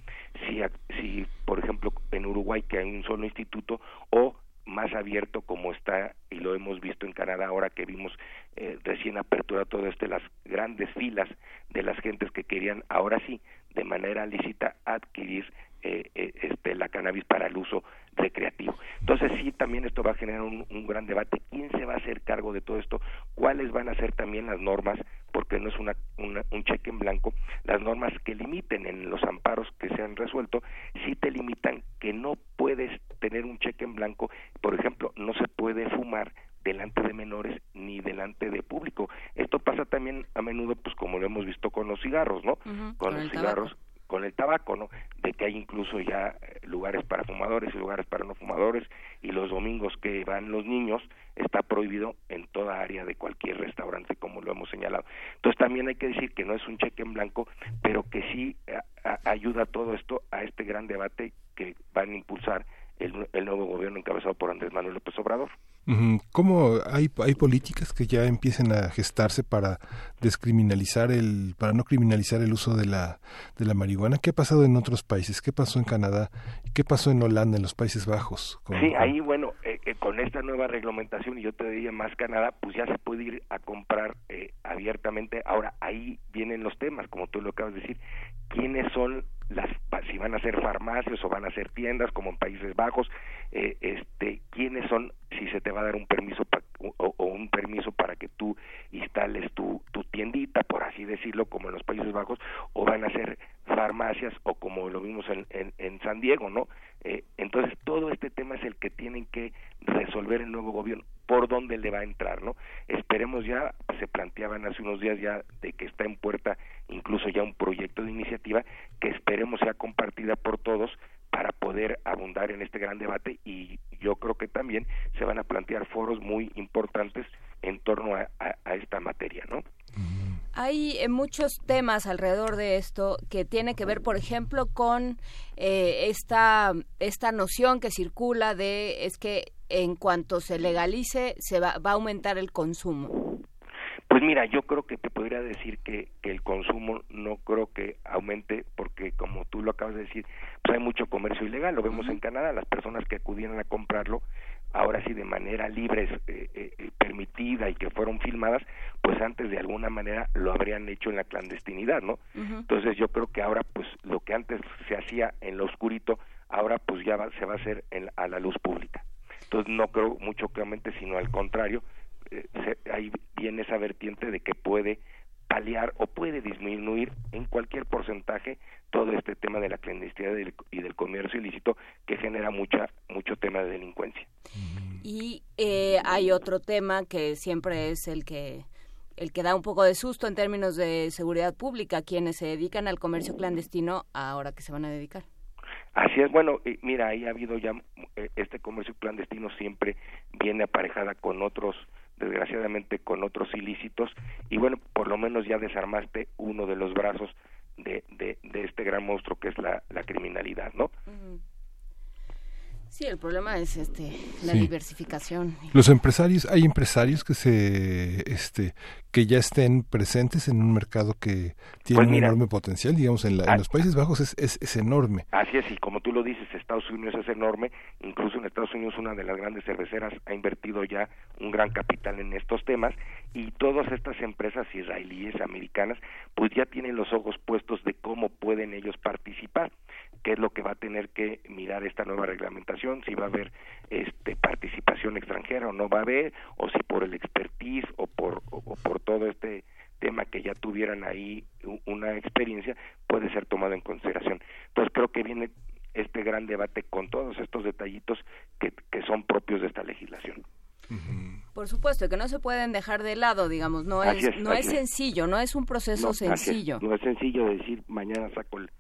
si, si, por ejemplo, en Uruguay que hay un solo instituto o más abierto como está y lo hemos visto en Canadá ahora que vimos eh, recién apertura todo esto, las grandes filas de las gentes que querían ahora sí de manera lícita adquirir eh, eh, este la cannabis para el uso recreativo. Entonces sí, también esto va a generar un, un gran debate. ¿Quién se va a hacer cargo de todo esto? ¿Cuáles van a ser también las normas? Porque no es una, una- un cheque en blanco. Las normas que limiten en los amparos que se han resuelto, sí te limitan que no puedes tener un cheque en blanco. Por ejemplo, no se puede fumar delante de menores ni delante de público. Esto pasa también a menudo, pues como lo hemos visto con los cigarros, ¿no? Con, con los cigarros, con el tabaco, ¿no? De que hay incluso ya eh, lugares para fumadores y lugares para no fumadores y los domingos que van los niños está prohibido en toda área de cualquier restaurante como lo hemos señalado. Entonces también hay que decir que no es un cheque en blanco, pero que sí a- ayuda todo esto a este gran debate que van a impulsar el, el nuevo gobierno encabezado por Andrés Manuel López Obrador. ¿Cómo hay, hay políticas que ya empiecen a gestarse para descriminalizar el, para no criminalizar el uso de la, de la marihuana? ¿Qué ha pasado en otros países? ¿Qué pasó en Canadá? ¿Qué pasó en Holanda, en los Países Bajos? Con- Sí, ahí bueno, eh, eh, con esta nueva reglamentación, y yo te diría más Canadá, pues ya se puede ir a comprar eh, abiertamente. Ahora, ahí vienen los temas, como tú lo acabas de decir, quiénes son las, si van a ser farmacias o van a ser tiendas, como en Países Bajos, eh, este, quiénes son, si se te va a dar un permiso pa- o, o un permiso para que tú instales tu, tu tiendita, por así decirlo, como en los Países Bajos, o van a ser farmacias o como lo vimos en, en, San Diego, ¿no? Eh, entonces, todo este tema es el que tienen que resolver el nuevo gobierno, por dónde le va a entrar, ¿no? Esperemos ya, se planteaban hace unos días ya de que está en puerta incluso ya un proyecto de iniciativa que esperemos sea compartida por todos para poder abundar en este gran debate y yo creo que también se van a plantear foros muy importantes en torno a esta materia, ¿no? Hay eh, muchos temas alrededor de esto que tiene que ver, por ejemplo, con eh, esta, esta noción que circula de es que en cuanto se legalice se va, va a aumentar el consumo. Pues mira, yo creo que te podría decir que, que el consumo no creo que aumente porque como tú lo acabas de decir, pues hay mucho comercio ilegal, lo vemos en Canadá, las personas que acudieron a comprarlo, ahora sí de manera libre, eh, eh, eh, permitida y que fueron filmadas, pues antes de alguna manera lo habrían hecho en la clandestinidad, ¿no? Entonces yo creo que ahora pues lo que antes se hacía en lo oscurito, ahora pues ya va- se va a hacer en- a la luz pública. Entonces no creo mucho que aumente, sino al contrario, eh, se- ahí viene esa vertiente de que puede paliar o puede disminuir en cualquier porcentaje todo este tema de la clandestinidad y del, y del comercio ilícito que genera mucha mucho tema de delincuencia. Y eh, hay otro tema que siempre es el que el que da un poco de susto en términos de seguridad pública, quienes se dedican al comercio clandestino, ahora que se van a dedicar. Así es, bueno, mira, ahí ha habido ya eh, este comercio clandestino siempre viene aparejada con otros, desgraciadamente con otros ilícitos, y bueno, por lo menos ya desarmaste uno de los brazos de, de, de este gran monstruo que es la, la criminalidad, ¿no? Sí, el problema es este la Sí. diversificación. Los empresarios, hay empresarios que se, este, que ya estén presentes en un mercado que tiene Pues un enorme potencial, digamos, en, la- en ah, los Países Bajos es, es, es enorme. Así es, y como tú lo dices, Estados Unidos es enorme, incluso en Estados Unidos una de las grandes cerveceras ha invertido ya un gran capital en estos temas y todas estas empresas israelíes, americanas, pues ya tienen los ojos puestos de cómo pueden ellos participar, qué es lo que va a tener que mirar esta nueva reglamentación, si va a haber este participación extranjera o no va a haber, o si por el expertise o por, o- o por todo este tema que ya tuvieran ahí una experiencia puede ser tomado en consideración. Entonces creo que viene este gran debate con todos estos detallitos que, que son propios de esta legislación. Por supuesto, que no se pueden dejar de lado, digamos, no es, no es sencillo, no es un proceso No, así es. sencillo. No es sencillo decir mañana saco el-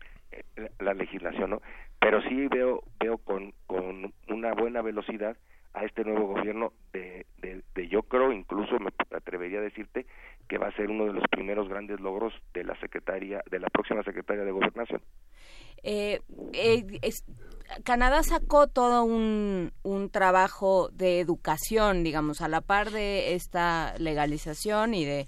la legislación, ¿no? Pero sí veo veo con, con una buena velocidad a este nuevo gobierno de, de, yo creo, incluso me atrevería a decirte que va a ser uno de los primeros grandes logros de la secretaria, de la próxima secretaria de gobernación. Eh, eh, Canadá sacó todo un, un trabajo de educación, digamos, a la par de esta legalización y de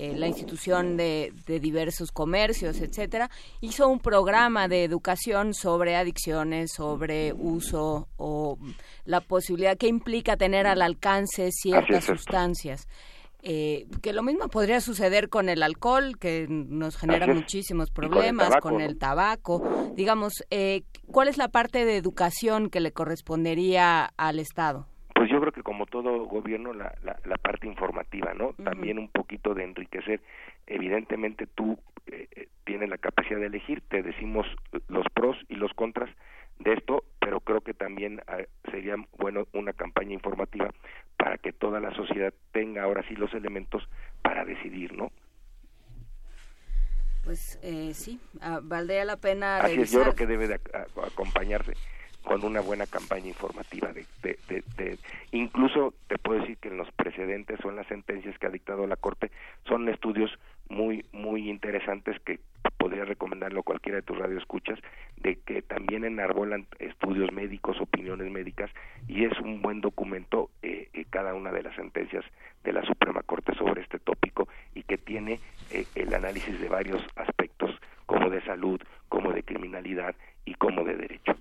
eh, la institución de, de diversos comercios, etcétera, hizo un programa de educación sobre adicciones, sobre uso o la posibilidad que implica tener al alcance ciertas sustancias. Eh, que lo mismo podría suceder con el alcohol, que nos genera muchísimos Y con el problemas, tabaco, con el tabaco. Digamos, eh, ¿cuál es la parte de educación que le correspondería al Estado? Pues yo creo que como todo gobierno la, la, la parte informativa, ¿no? También un poquito de enriquecer. Evidentemente tú eh, eh, tienes la capacidad de elegir, te decimos los pros y los contras de esto, pero creo que también ah, sería bueno una campaña informativa para que toda la sociedad tenga ahora sí los elementos para decidir, ¿no? Pues eh, sí, ah, valdría la pena Así es, yo creo que debe de ac- acompañarse con una buena campaña informativa. De, de- incluso te puedo decir que en los precedentes o en las sentencias que ha dictado la Corte son estudios muy muy interesantes que podría recomendarlo cualquiera de tus radioescuchas, de que también enarbolan estudios médicos, opiniones médicas, y es un buen documento eh, eh, cada una de las sentencias de la Suprema Corte sobre este tópico y que tiene eh, el análisis de varios aspectos como de salud, como de criminalidad y como de derecho.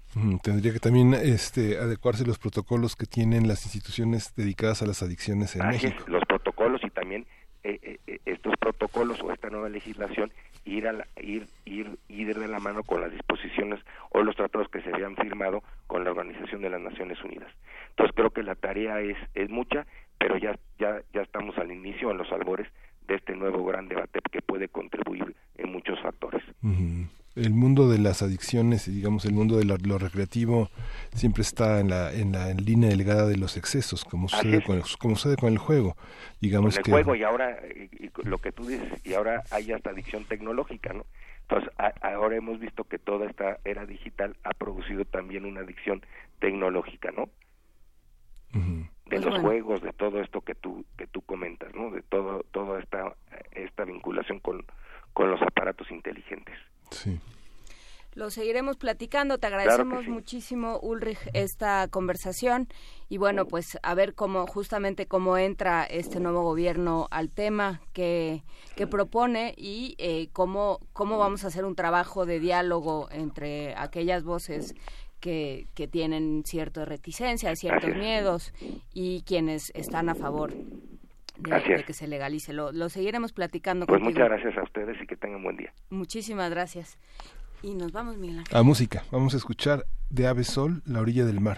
Tendría que también este, adecuarse los protocolos que tienen las instituciones dedicadas a las adicciones en es, México. los protocolos y también eh, eh, eh, estos protocolos o esta nueva legislación ir, a la- ir, ir, ir de la mano con las disposiciones o los tratados que se habían firmado con la Organización de las Naciones Unidas. Entonces creo que la tarea es, es mucha, pero ya, ya, ya estamos al inicio, en los albores de este nuevo gran debate que puede contribuir en muchos factores. El mundo de las adicciones y digamos el mundo de la- lo recreativo siempre está en la, en la línea delgada de los excesos, como sucede, con el, como sucede con el juego. Digamos con el que juego y ahora y- y lo que tú dices y ahora hay hasta adicción tecnológica no entonces a- ahora hemos visto que toda esta era digital ha producido también una adicción tecnológica no de Pues los bueno. juegos de todo esto que tú que tú comentas no de todo toda esta esta vinculación con con los aparatos inteligentes Sí. Lo seguiremos platicando. Te agradecemos sí. muchísimo, Ulrich, esta conversación. Y bueno, pues a ver cómo, justamente cómo entra este nuevo gobierno al tema que, que propone y eh, cómo, cómo vamos a hacer un trabajo de diálogo entre aquellas voces que, que tienen cierta reticencia, ciertos miedos y quienes están a favor de, de que se legalice. Lo, lo seguiremos platicando pues contigo. muchas gracias a ustedes y que tengan buen día Muchísimas gracias. Y nos vamos, Miguel Ángel. A música, vamos a escuchar de Ave Sol, La orilla del mar.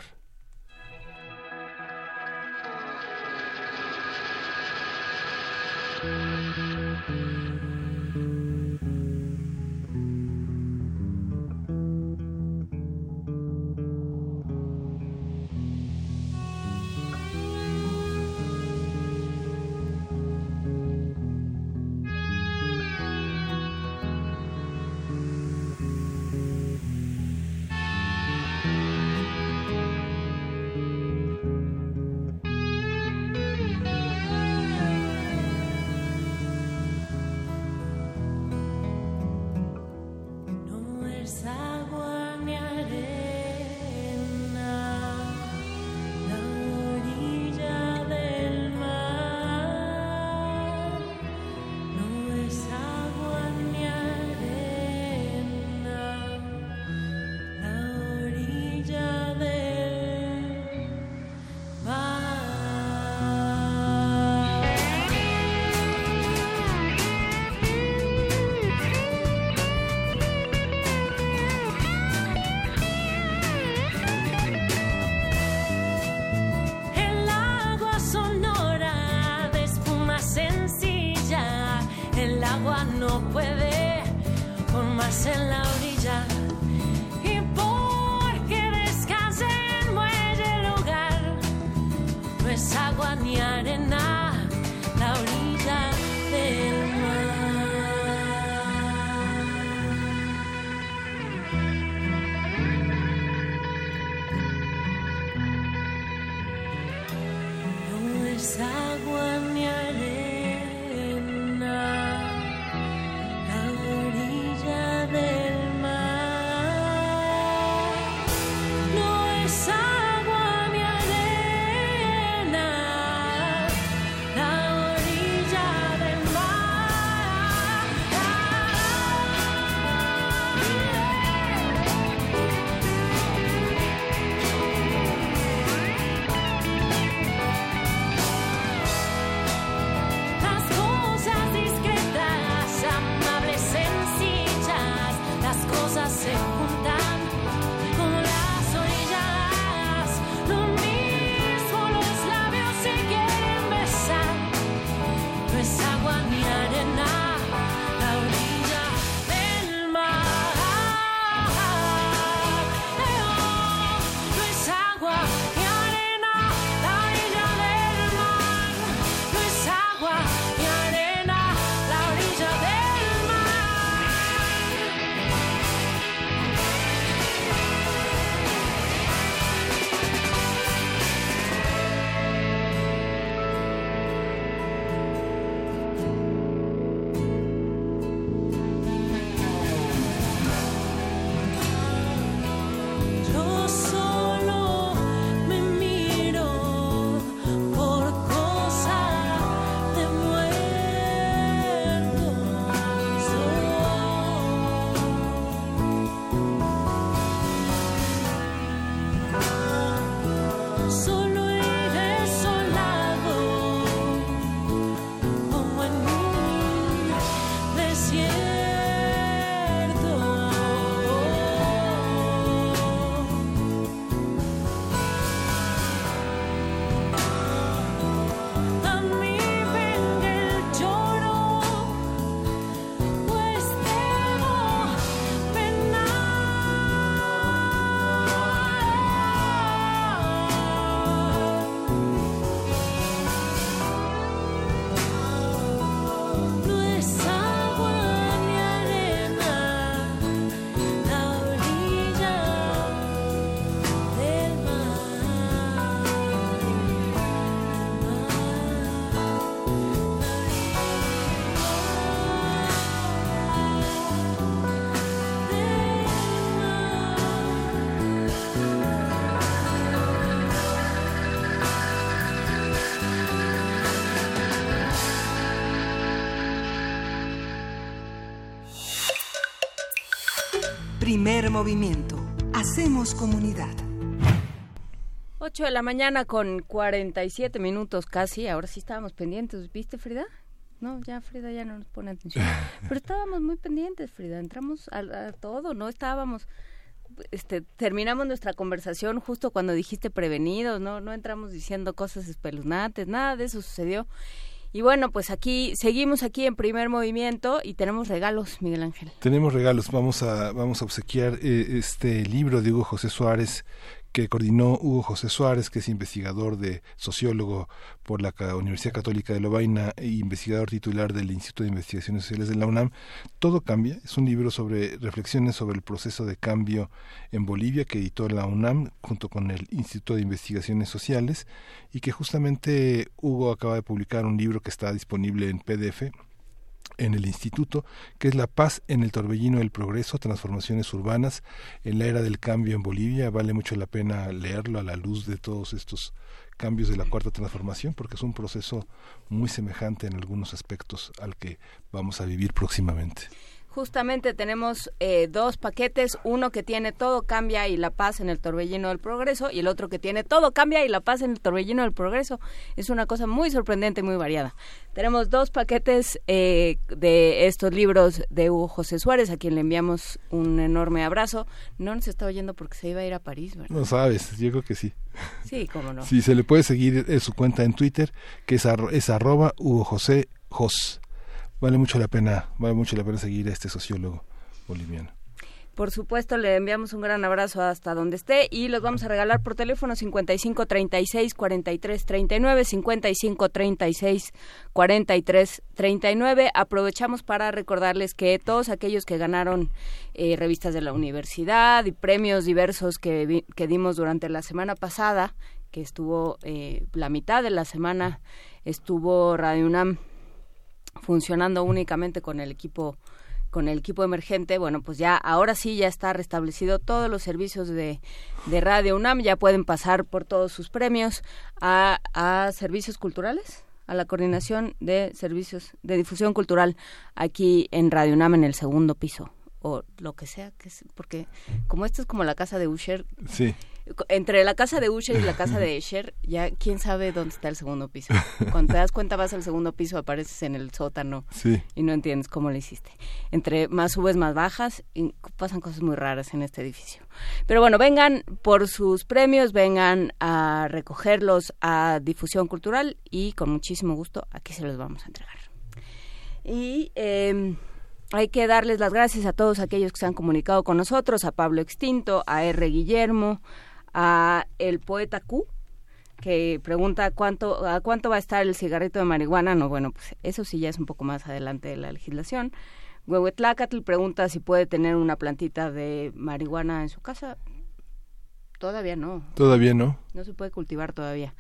No puede formarse en la orilla. Y porque descanse en muelle lugar, no es agua ni arena, Primer movimiento. Hacemos comunidad. 8 de la mañana con 47 minutos casi. Ahora sí estábamos pendientes. ¿Viste, Frida? No, ya Frida ya no nos pone atención. Pero estábamos muy pendientes, Frida. Entramos a, a todo, ¿no? Estábamos este, terminamos nuestra conversación justo cuando dijiste prevenidos, ¿no? No entramos diciendo cosas espeluznantes, nada de eso sucedió. Y bueno, pues aquí seguimos aquí en primer movimiento y tenemos regalos, Miguel Ángel. Tenemos regalos, vamos a, vamos a obsequiar eh, este libro de Hugo José Suárez que coordinó Hugo José Suárez, que es investigador de sociólogo por la Universidad Católica de Lovaina e investigador titular del Instituto de Investigaciones Sociales de la UNAM. Todo cambia, es un libro sobre reflexiones sobre el proceso de cambio en Bolivia que editó la UNAM junto con el Instituto de Investigaciones Sociales y que justamente Hugo acaba de publicar un libro que está disponible en PDF en el instituto, que es La paz en el torbellino del progreso, transformaciones urbanas en la era del cambio en Bolivia. Vale mucho la pena leerlo a la luz de todos estos cambios de la cuarta transformación, porque es un proceso muy semejante en algunos aspectos al que vamos a vivir próximamente. Justamente tenemos eh, dos paquetes, uno que tiene todo cambia y la paz en el torbellino del progreso y el otro que tiene todo cambia y la paz en el torbellino del progreso. Es una cosa muy sorprendente y muy variada. Tenemos dos paquetes eh, de estos libros de Hugo José Suárez, a quien le enviamos un enorme abrazo. No nos está oyendo porque se iba a ir a París, ¿verdad? No sabes, yo creo que sí. Sí, cómo no. Sí, se le puede seguir en su cuenta en Twitter, que es, arro- es arroba Hugo José Jos. Vale mucho la pena, vale mucho la pena seguir a este sociólogo boliviano. Por supuesto, le enviamos un gran abrazo hasta donde esté y los vamos a regalar por teléfono 55 36 43 39, 55 36 43 39. Aprovechamos para recordarles que todos aquellos que ganaron eh, revistas de la universidad y premios diversos que, vi- que dimos durante la semana pasada, que estuvo eh, la mitad de la semana, estuvo Radio UNAM funcionando únicamente con el equipo con el equipo emergente, bueno, pues ya ahora sí ya está restablecido todos los servicios de, de Radio UNAM, ya pueden pasar por todos sus premios a, a servicios culturales, a la coordinación de servicios de difusión cultural aquí en Radio UNAM en el segundo piso o lo que sea, que es, porque como esto es como la casa de Usher, Sí. Entre la casa de Usher y la casa de Escher, ya quién sabe dónde está el segundo piso. Cuando te das cuenta vas al segundo piso, apareces en el sótano Sí. y no entiendes cómo lo hiciste. Entre más subes, más bajas y pasan cosas muy raras en este edificio. Pero bueno, vengan por sus premios, vengan a recogerlos a difusión cultural y con muchísimo gusto aquí se los vamos a entregar. Y eh, hay que darles las gracias a todos aquellos que se han comunicado con nosotros, a Pablo Extinto, a R. Guillermo, a el poeta Q, que pregunta cuánto a cuánto va a estar el cigarrito de marihuana. No, bueno, pues eso sí ya es un poco más adelante de la legislación. Huehuetlacatl pregunta si puede tener una plantita de marihuana en su casa. Todavía no. Todavía no. No se puede cultivar todavía.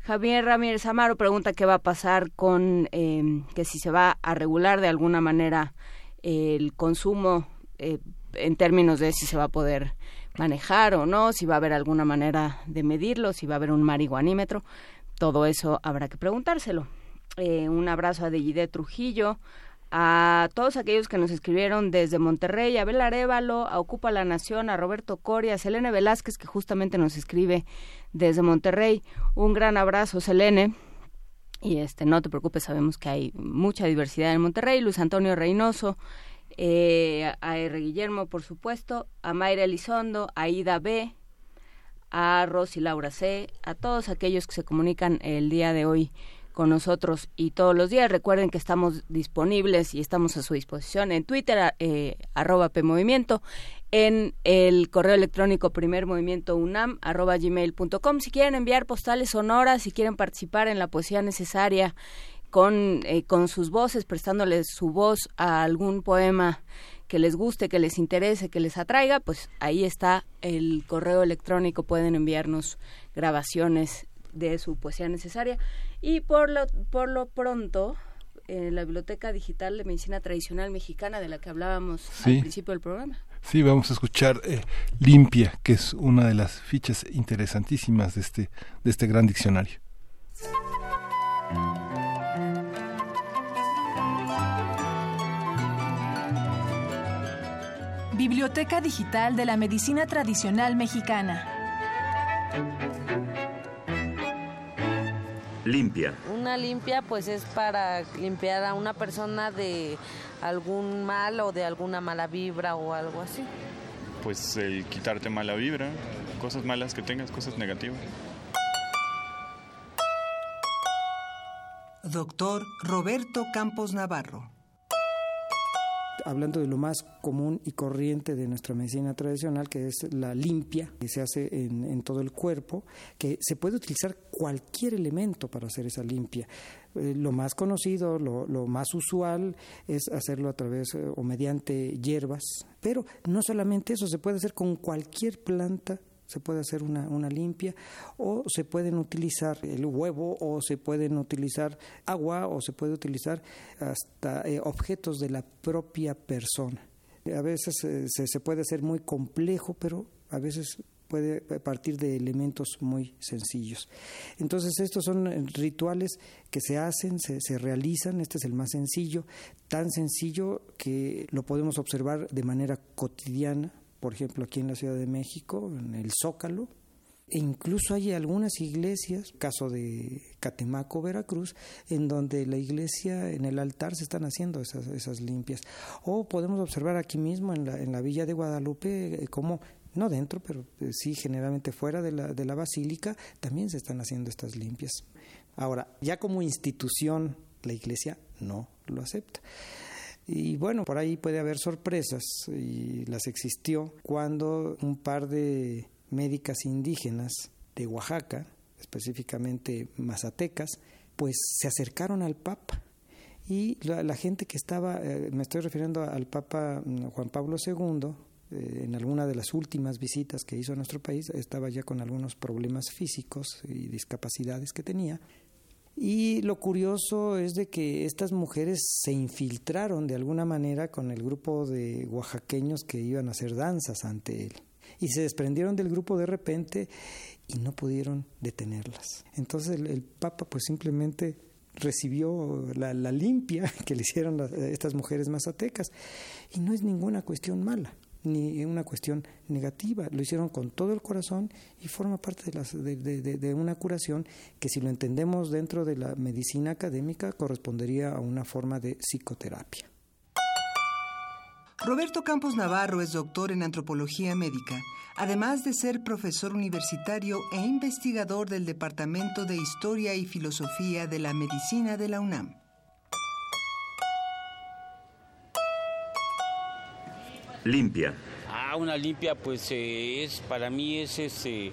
Javier Ramírez Amaro pregunta qué va a pasar con eh, que si se va a regular de alguna manera el consumo eh, en términos de si se va a poder manejar o no, si va a haber alguna manera de medirlo, si va a haber un marihuanímetro. Todo eso habrá que preguntárselo. Eh, un abrazo a Dejide Trujillo, a todos aquellos que nos escribieron desde Monterrey, a Abel Arevalo, a Ocupa la Nación, a Roberto Coria, a Selene Velázquez, que justamente nos escribe desde Monterrey. Un gran abrazo, Selene. Y este, no te preocupes, sabemos que hay mucha diversidad en Monterrey. Luis Antonio Reynoso, eh, a R. Guillermo, por supuesto, a Mayra Elizondo, a Ida B., a Rosy Laura C., a todos aquellos que se comunican el día de hoy con nosotros y todos los días. Recuerden que estamos disponibles y estamos a su disposición en Twitter, eh, arroba PMovimiento, en el correo electrónico primer unam arroba gmail.com. Si quieren enviar postales sonoras, si quieren participar en la poesía necesaria con, eh, con sus voces, prestándoles su voz a algún poema que les guste, que les interese, que les atraiga, pues ahí está el correo electrónico. Pueden enviarnos grabaciones de su poesía necesaria. Y por lo, por lo pronto, en la Biblioteca Digital de Medicina Tradicional Mexicana, de la que hablábamos Sí. al principio del programa. Sí, vamos a escuchar eh, Limpia, que es una de las fichas interesantísimas de este, de este gran diccionario. Biblioteca Digital de la Medicina Tradicional Mexicana. Limpia. Una limpia pues es para limpiar a una persona de algún mal o de alguna mala vibra o algo así. Pues el quitarte mala vibra, cosas malas que tengas, cosas negativas. Doctor Roberto Campos Navarro. Hablando de lo más común y corriente de nuestra medicina tradicional, que es la limpia, que se hace en, todo el cuerpo, que se puede utilizar cualquier elemento para hacer esa limpia. Eh, lo más conocido, lo, lo, más usual es hacerlo a través eh, o mediante hierbas, pero no solamente eso, se puede hacer con cualquier planta se puede hacer una, una, limpia o se pueden utilizar el huevo o se pueden utilizar agua o se puede utilizar hasta eh, objetos de la propia persona. A veces eh, se, se puede hacer muy complejo, pero a veces puede partir de elementos muy sencillos. Entonces estos son rituales que se hacen, se, se, realizan, este es el más sencillo, tan sencillo que lo podemos observar de manera cotidiana, por ejemplo, aquí en la Ciudad de México, en el Zócalo, e incluso hay algunas iglesias, caso de Catemaco, Veracruz, en donde la iglesia, en el altar, se están haciendo esas, limpias. O podemos observar aquí mismo, en la, en la villa de Guadalupe, cómo no dentro, pero sí generalmente fuera de la, de la basílica, también se están haciendo estas limpias. Ahora, ya como institución, la iglesia no lo acepta. Y bueno, por ahí puede haber sorpresas, y las existió cuando un par de médicas indígenas de Oaxaca, específicamente mazatecas, pues se acercaron al Papa. Y la, la gente que estaba, eh, me estoy refiriendo al Papa Juan Pablo II, eh, en alguna de las últimas visitas que hizo a nuestro país, estaba ya con algunos problemas físicos y discapacidades que tenía, y lo curioso es de que estas mujeres se infiltraron de alguna manera con el grupo de oaxaqueños que iban a hacer danzas ante él. Y se desprendieron del grupo de repente y no pudieron detenerlas. Entonces el, Papa pues simplemente recibió la, limpia que le hicieron estas mujeres mazatecas. Y no es ninguna cuestión mala ni una cuestión negativa. Lo hicieron con todo el corazón y forma parte de, las, de, de, una curación que si lo entendemos dentro de la medicina académica correspondería a una forma de psicoterapia. Roberto Campos Navarro es doctor en antropología médica, además de ser profesor universitario e investigador del Departamento de Historia y Filosofía de la Medicina de la UNAM. Limpia. Ah, una limpia pues eh, es para mí es este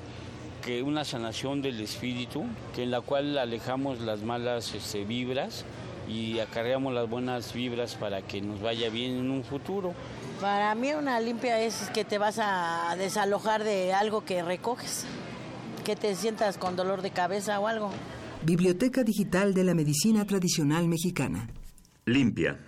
que una sanación del espíritu, que en la cual alejamos las malas este, vibras y acarreamos las buenas vibras para que nos vaya bien en un futuro. Para mí una limpia es que te vas a desalojar de algo que recoges, que te sientas con dolor de cabeza o algo. Biblioteca Digital de la Medicina Tradicional Mexicana. Limpia.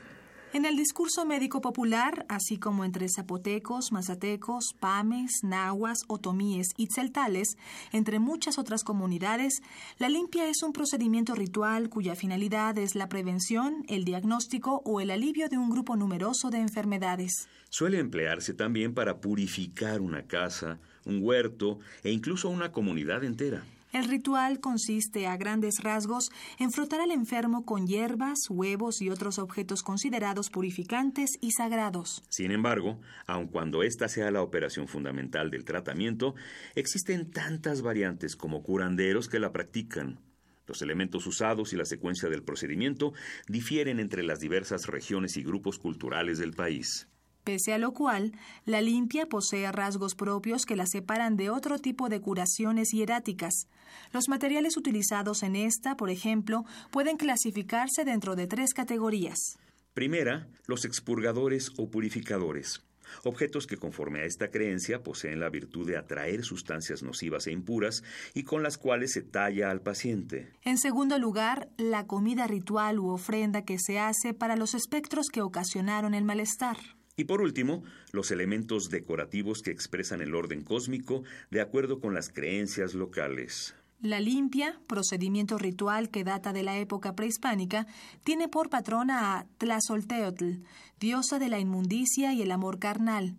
En el discurso médico popular, así como entre zapotecos, mazatecos, pames, nahuas, otomíes y tzeltales, entre muchas otras comunidades, la limpia es un procedimiento ritual cuya finalidad es la prevención, el diagnóstico o el alivio de un grupo numeroso de enfermedades. Suele emplearse también para purificar una casa, un huerto e incluso una comunidad entera. El ritual consiste a grandes rasgos en frotar al enfermo con hierbas, huevos y otros objetos considerados purificantes y sagrados. Sin embargo, aun cuando esta sea la operación fundamental del tratamiento, existen tantas variantes como curanderos que la practican. Los elementos usados y la secuencia del procedimiento difieren entre las diversas regiones y grupos culturales del país. Pese a lo cual, la limpia posee rasgos propios que la separan de otro tipo de curaciones hieráticas. Los materiales utilizados en esta, por ejemplo, pueden clasificarse dentro de tres categorías. Primera, los expurgadores o purificadores. Objetos que conforme a esta creencia poseen la virtud de atraer sustancias nocivas e impuras y con las cuales se talla al paciente. En segundo lugar, la comida ritual u ofrenda que se hace para los espectros que ocasionaron el malestar. Y por último, los elementos decorativos que expresan el orden cósmico de acuerdo con las creencias locales. La limpia, procedimiento ritual que data de la época prehispánica, tiene por patrona a Tlazolteotl, diosa de la inmundicia y el amor carnal.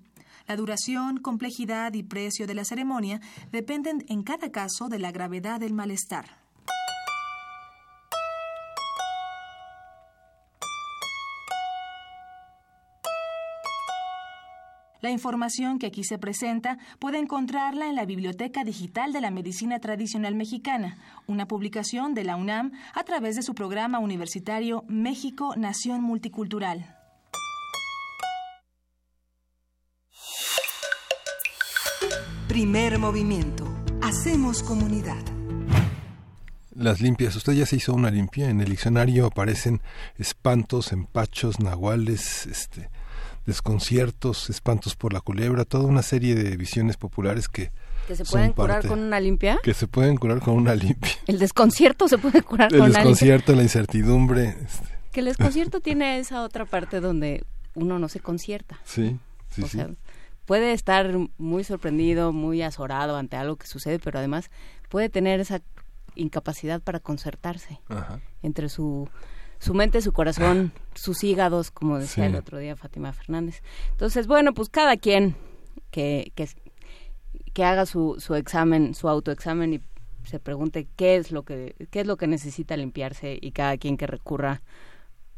La duración, complejidad y precio de la ceremonia dependen en cada caso de la gravedad del malestar. La información que aquí se presenta puede encontrarla en la Biblioteca Digital de la Medicina Tradicional Mexicana, una publicación de la UNAM a través de su programa universitario México Nación Multicultural. Primer movimiento. Hacemos comunidad. Las limpias. Usted ya se hizo una limpia. En el diccionario aparecen espantos, empachos, nahuales, este, desconciertos, espantos por la culebra, toda una serie de visiones populares que ¿Que se pueden curar parte- con una limpia? que se pueden curar con una limpia. El desconcierto se puede curar El con una limpia. desconcierto, la incertidumbre, este, Que el desconcierto tiene esa otra parte donde uno no se concierta. sí, sí, o sí. sea, puede estar muy sorprendido, muy azorado ante algo que sucede, pero además puede tener esa incapacidad para concertarse Ajá. entre su su mente, su corazón, sus hígados, como decía Sí. el otro día Fátima Fernández. Entonces, bueno, pues cada quien que, que, que haga su, su examen, su autoexamen y se pregunte qué es lo que qué es lo que necesita limpiarse y cada quien que recurra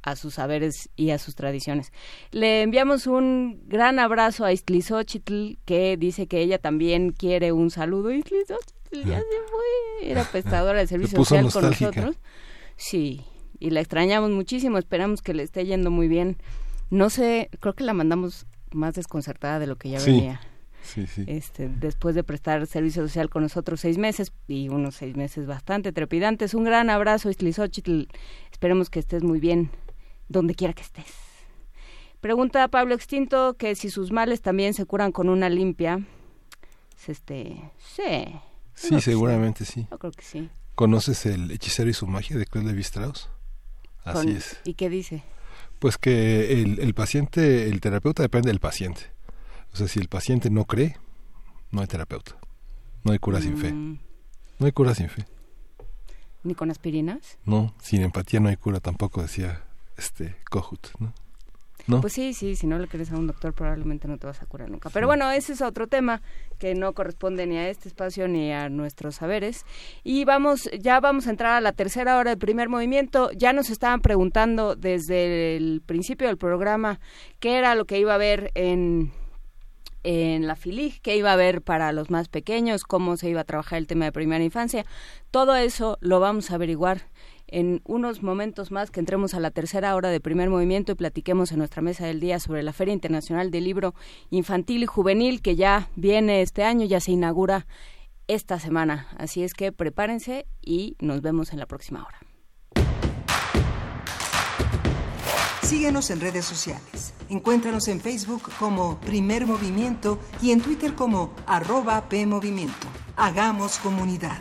a sus saberes y a sus tradiciones. Le enviamos un gran abrazo a Istlizochitl, que dice que ella también quiere un saludo. Istlizochitl ya se fue, era prestadora de servicio social con nosotros. Sí, y la extrañamos muchísimo, esperamos que le esté yendo muy bien. No sé, creo que la mandamos más desconcertada de lo que ya Sí. venía. Sí, sí. Este, después de prestar servicio social con nosotros seis meses y unos seis meses bastante trepidantes. Un gran abrazo, Istlizochitl. Esperemos que estés muy bien donde quiera que estés. Pregunta Pablo Extinto que si sus males también se curan con una limpia. Es Este, sí. Sí, seguramente sí. Yo creo que sí. ¿Conoces el hechicero y su magia de Claude Lévi-Strauss? Así Con- es. ¿Y qué dice? Pues que el, el paciente, el terapeuta depende del paciente. O sea, si el paciente no cree, no hay terapeuta. No hay cura sin fe. Mm, No hay cura sin fe. ¿Ni con aspirinas? No, sin empatía no hay cura tampoco, decía este Kohut, ¿no? ¿No? Pues sí, sí, si no le crees a un doctor probablemente no te vas a curar nunca. Pero bueno, ese es otro tema que no corresponde ni a este espacio ni a nuestros saberes. Y vamos, ya vamos a entrar a la tercera hora del primer movimiento. Ya nos estaban preguntando desde el principio del programa qué era lo que iba a haber en en la FILIG, qué iba a haber para los más pequeños, cómo se iba a trabajar el tema de primera infancia. Todo eso lo vamos a averiguar en unos momentos más que entremos a la tercera hora de primer movimiento y platiquemos en nuestra mesa del día sobre la Feria Internacional del Libro Infantil y Juvenil que ya viene este año, ya se inaugura esta semana. Así es que prepárense y nos vemos en la próxima hora. Síguenos en redes sociales. Encuéntranos en Facebook como Primer Movimiento y en Twitter como arroba PMovimiento. Hagamos comunidad.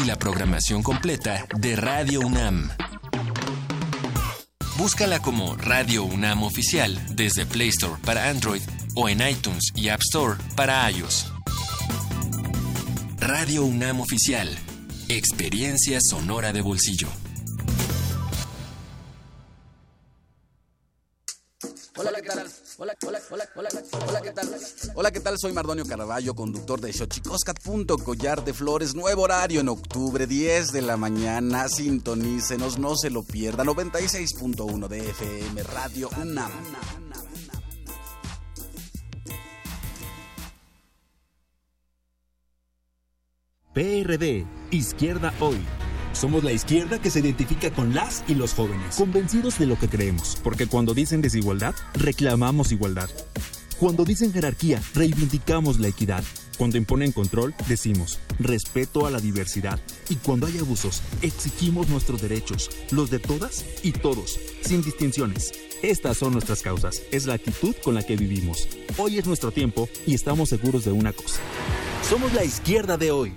Y la programación completa de Radio UNAM. Búscala como Radio UNAM Oficial desde Play Store para Android o en iTunes y App Store para iOS. Radio UNAM Oficial. Experiencia sonora de bolsillo. Hola, ¿qué tal? Soy Mardonio Caraballo, conductor de Xochicoscat. Collar de Flores, nuevo horario en octubre, 10 de la mañana. Sintonícenos, no se lo pierda. 96.1 de FM, Radio UNAM. PRD, Izquierda Hoy. Somos la izquierda que se identifica con las y los jóvenes, convencidos de lo que creemos, porque cuando dicen desigualdad, reclamamos igualdad. Cuando dicen jerarquía, reivindicamos la equidad. Cuando imponen control, decimos respeto a la diversidad. Y cuando hay abusos, exigimos nuestros derechos, los de todas y todos, sin distinciones. Estas son nuestras causas, es la actitud con la que vivimos. Hoy es nuestro tiempo y estamos seguros de una cosa. Somos la izquierda de hoy.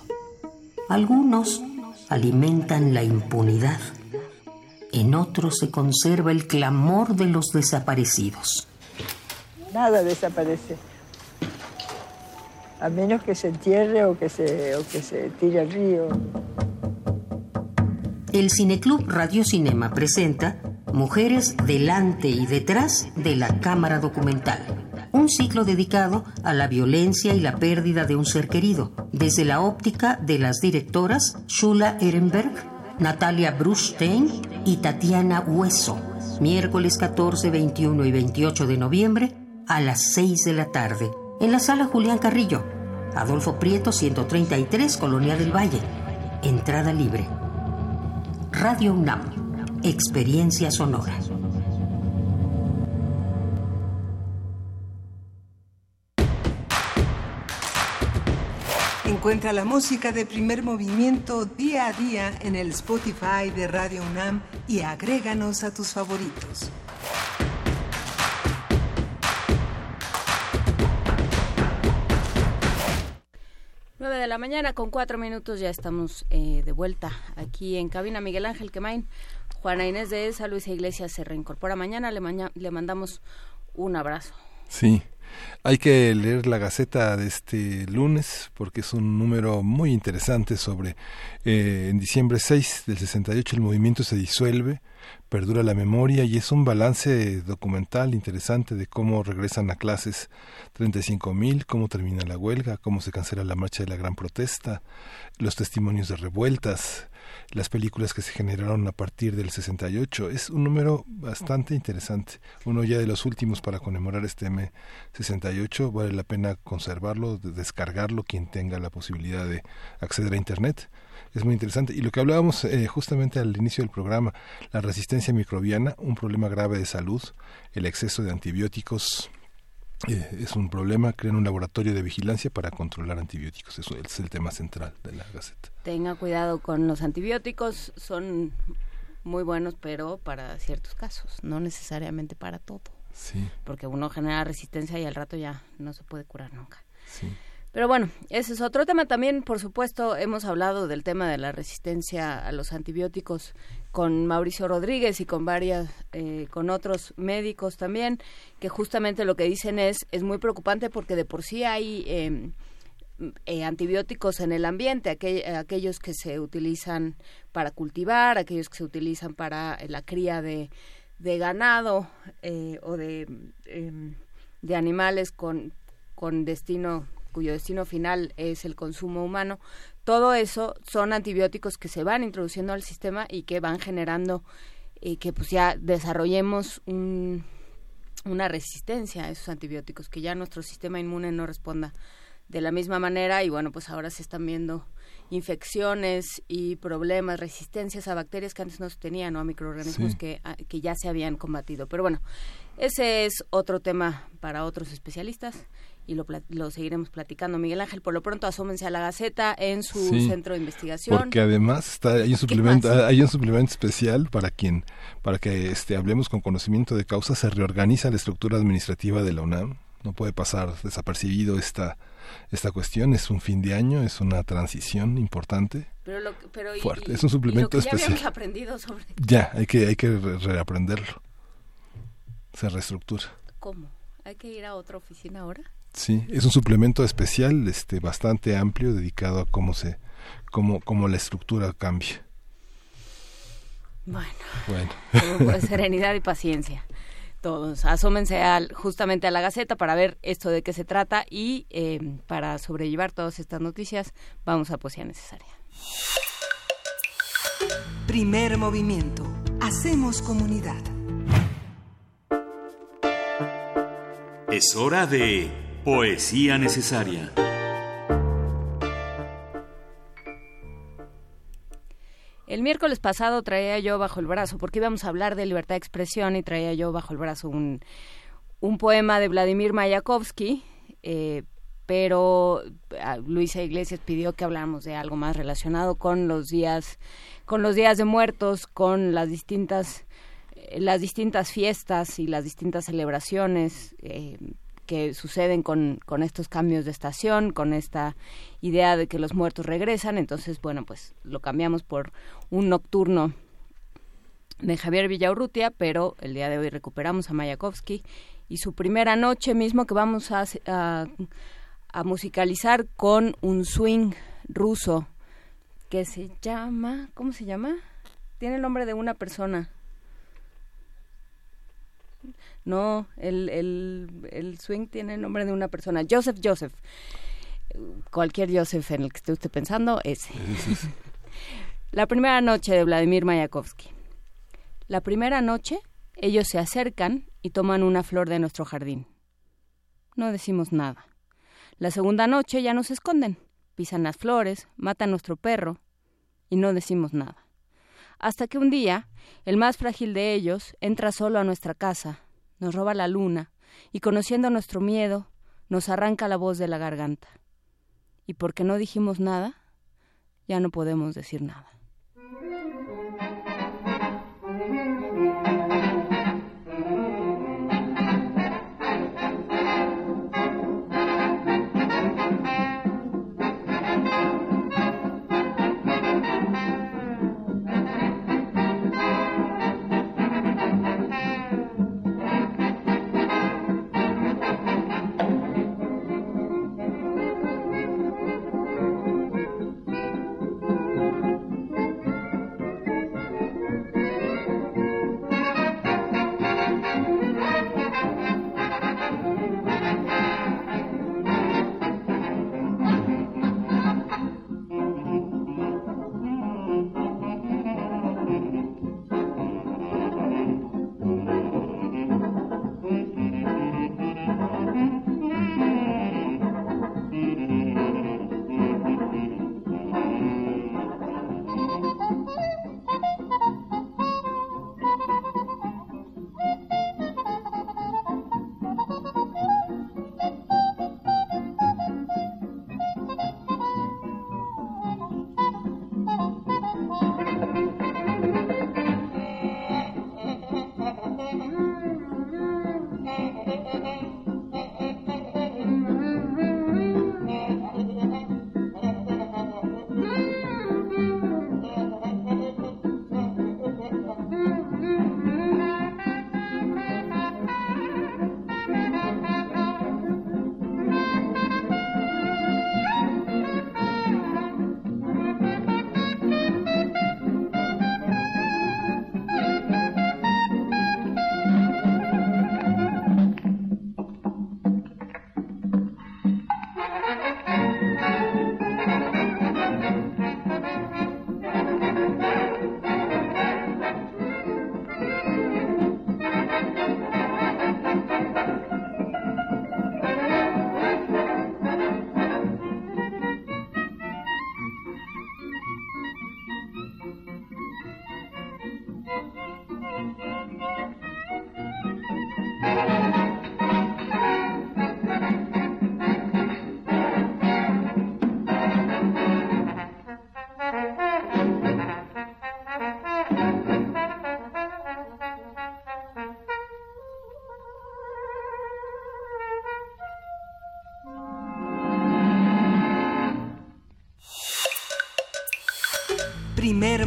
Algunos alimentan la impunidad. En otros se conserva el clamor de los desaparecidos. Nada desaparece. A menos que se entierre o que se, o que se tire al río. El Cineclub Radio Cinema presenta Mujeres delante y detrás de la cámara documental. Un ciclo dedicado a la violencia y la pérdida de un ser querido, desde la óptica de las directoras Shula Ehrenberg, Natalia Brustein y Tatiana Hueso. Miércoles 14, 21 y 28 de noviembre a las 6 de la tarde, en la sala Julián Carrillo, Adolfo Prieto 133, Colonia del Valle. Entrada libre. Radio UNAM. Experiencia sonora. Encuentra la música de primer movimiento día a día en el Spotify de Radio UNAM y agréganos a tus favoritos. Nueve de la mañana con cuatro minutos ya estamos eh, de vuelta aquí en cabina Miguel Ángel Quemain. Juana Inés de esa, Luisa Iglesias se reincorpora mañana. Le, maña- le mandamos un abrazo. Sí, hay que leer la Gaceta de este lunes porque es un número muy interesante sobre eh, en diciembre 6 del 68 el movimiento se disuelve, perdura la memoria y es un balance documental interesante de cómo regresan a clases 35 mil, cómo termina la huelga, cómo se cancela la marcha de la gran protesta, los testimonios de revueltas, las películas que se generaron a partir del 68. Es un número bastante interesante. Uno ya de los últimos para conmemorar este M68. Vale la pena conservarlo, de- descargarlo, quien tenga la posibilidad de acceder a Internet. Es muy interesante. Y lo que hablábamos eh, justamente al inicio del programa, la resistencia microbiana, un problema grave de salud, el exceso de antibióticos, eh, es un problema, crean un laboratorio de vigilancia para controlar antibióticos. Eso es el tema central de la Gaceta. Tenga cuidado con los antibióticos, son muy buenos, pero para ciertos casos, no necesariamente para todo. Sí. Porque uno genera resistencia y al rato ya no se puede curar nunca. Sí. Pero bueno, ese es otro tema. También, por supuesto, hemos hablado del tema de la resistencia a los antibióticos con Mauricio Rodríguez y con varias, eh, con otros médicos también, que justamente lo que dicen es, es muy preocupante porque de por sí hay eh, eh, antibióticos en el ambiente, aquel- aquellos que se utilizan para cultivar, aquellos que se utilizan para eh, la cría de, de ganado eh, o de, em, de animales con destino cuyo destino final es el consumo humano, todo eso son antibióticos que se van introduciendo al sistema y que van generando eh, que pues ya desarrollemos un, una resistencia a esos antibióticos, que ya nuestro sistema inmune no responda de la misma manera y bueno, pues ahora se están viendo infecciones y problemas, resistencias a bacterias que antes no se tenían o a microorganismos Sí. que, a- que ya se habían combatido. Pero bueno, ese es otro tema para otros especialistas y lo, lo seguiremos platicando. Miguel Ángel, por lo pronto asómense a la Gaceta en su Sí, centro de investigación. Porque además está, hay un suplemento, hay un suplemento especial para quien, para que este hablemos con conocimiento de causa, se reorganiza la estructura administrativa de la UNAM. no puede pasar desapercibido esta, esta cuestión. Es un fin de año, es una transición importante. Pero lo pero y- Fuerte. Es un suplemento y lo que ya especial. habíamos aprendido sobre Ya, hay que, hay que re- reaprenderlo. Se reestructura. cómo. ¿Hay que ir a otra oficina ahora? Sí, es un suplemento especial, este, bastante amplio, dedicado a cómo se, cómo, cómo la estructura cambia. Bueno, Bueno. pues, serenidad y paciencia. Todos, asómense al, justamente a la Gaceta para ver esto de qué se trata y eh, para sobrellevar todas estas noticias vamos a Poesía Necesaria. Primer movimiento. Hacemos comunidad. Es hora de Poesía Necesaria. El miércoles pasado traía yo bajo el brazo, porque íbamos a hablar de libertad de expresión y traía yo bajo el brazo un, un poema de Vladimir Mayakovsky, eh, pero ah, Luisa Iglesias pidió que habláramos de algo más relacionado con los días, con los días de muertos, con las distintas, eh, las distintas fiestas y las distintas celebraciones eh, que suceden con, con estos cambios de estación, con esta idea de que los muertos regresan. Entonces, bueno, pues lo cambiamos por un nocturno de Javier Villaurrutia, pero el día de hoy recuperamos a Mayakovsky y su primera noche mismo que vamos a, a, a musicalizar con un swing ruso que se llama, ¿cómo se llama? Tiene el nombre de una persona. No, el, el, el swing tiene el nombre de una persona. Joseph Joseph. Cualquier Joseph en el que esté usted pensando, ese. La primera noche de Vladimir Mayakovsky. La primera noche, ellos se acercan y toman una flor de nuestro jardín. No decimos nada. La segunda noche ya nos esconden, pisan las flores, matan nuestro perro y no decimos nada. Hasta que un día, el más frágil de ellos entra solo a nuestra casa, nos roba la luna y conociendo nuestro miedo, nos arranca la voz de la garganta. Y porque no dijimos nada, ya no podemos decir nada.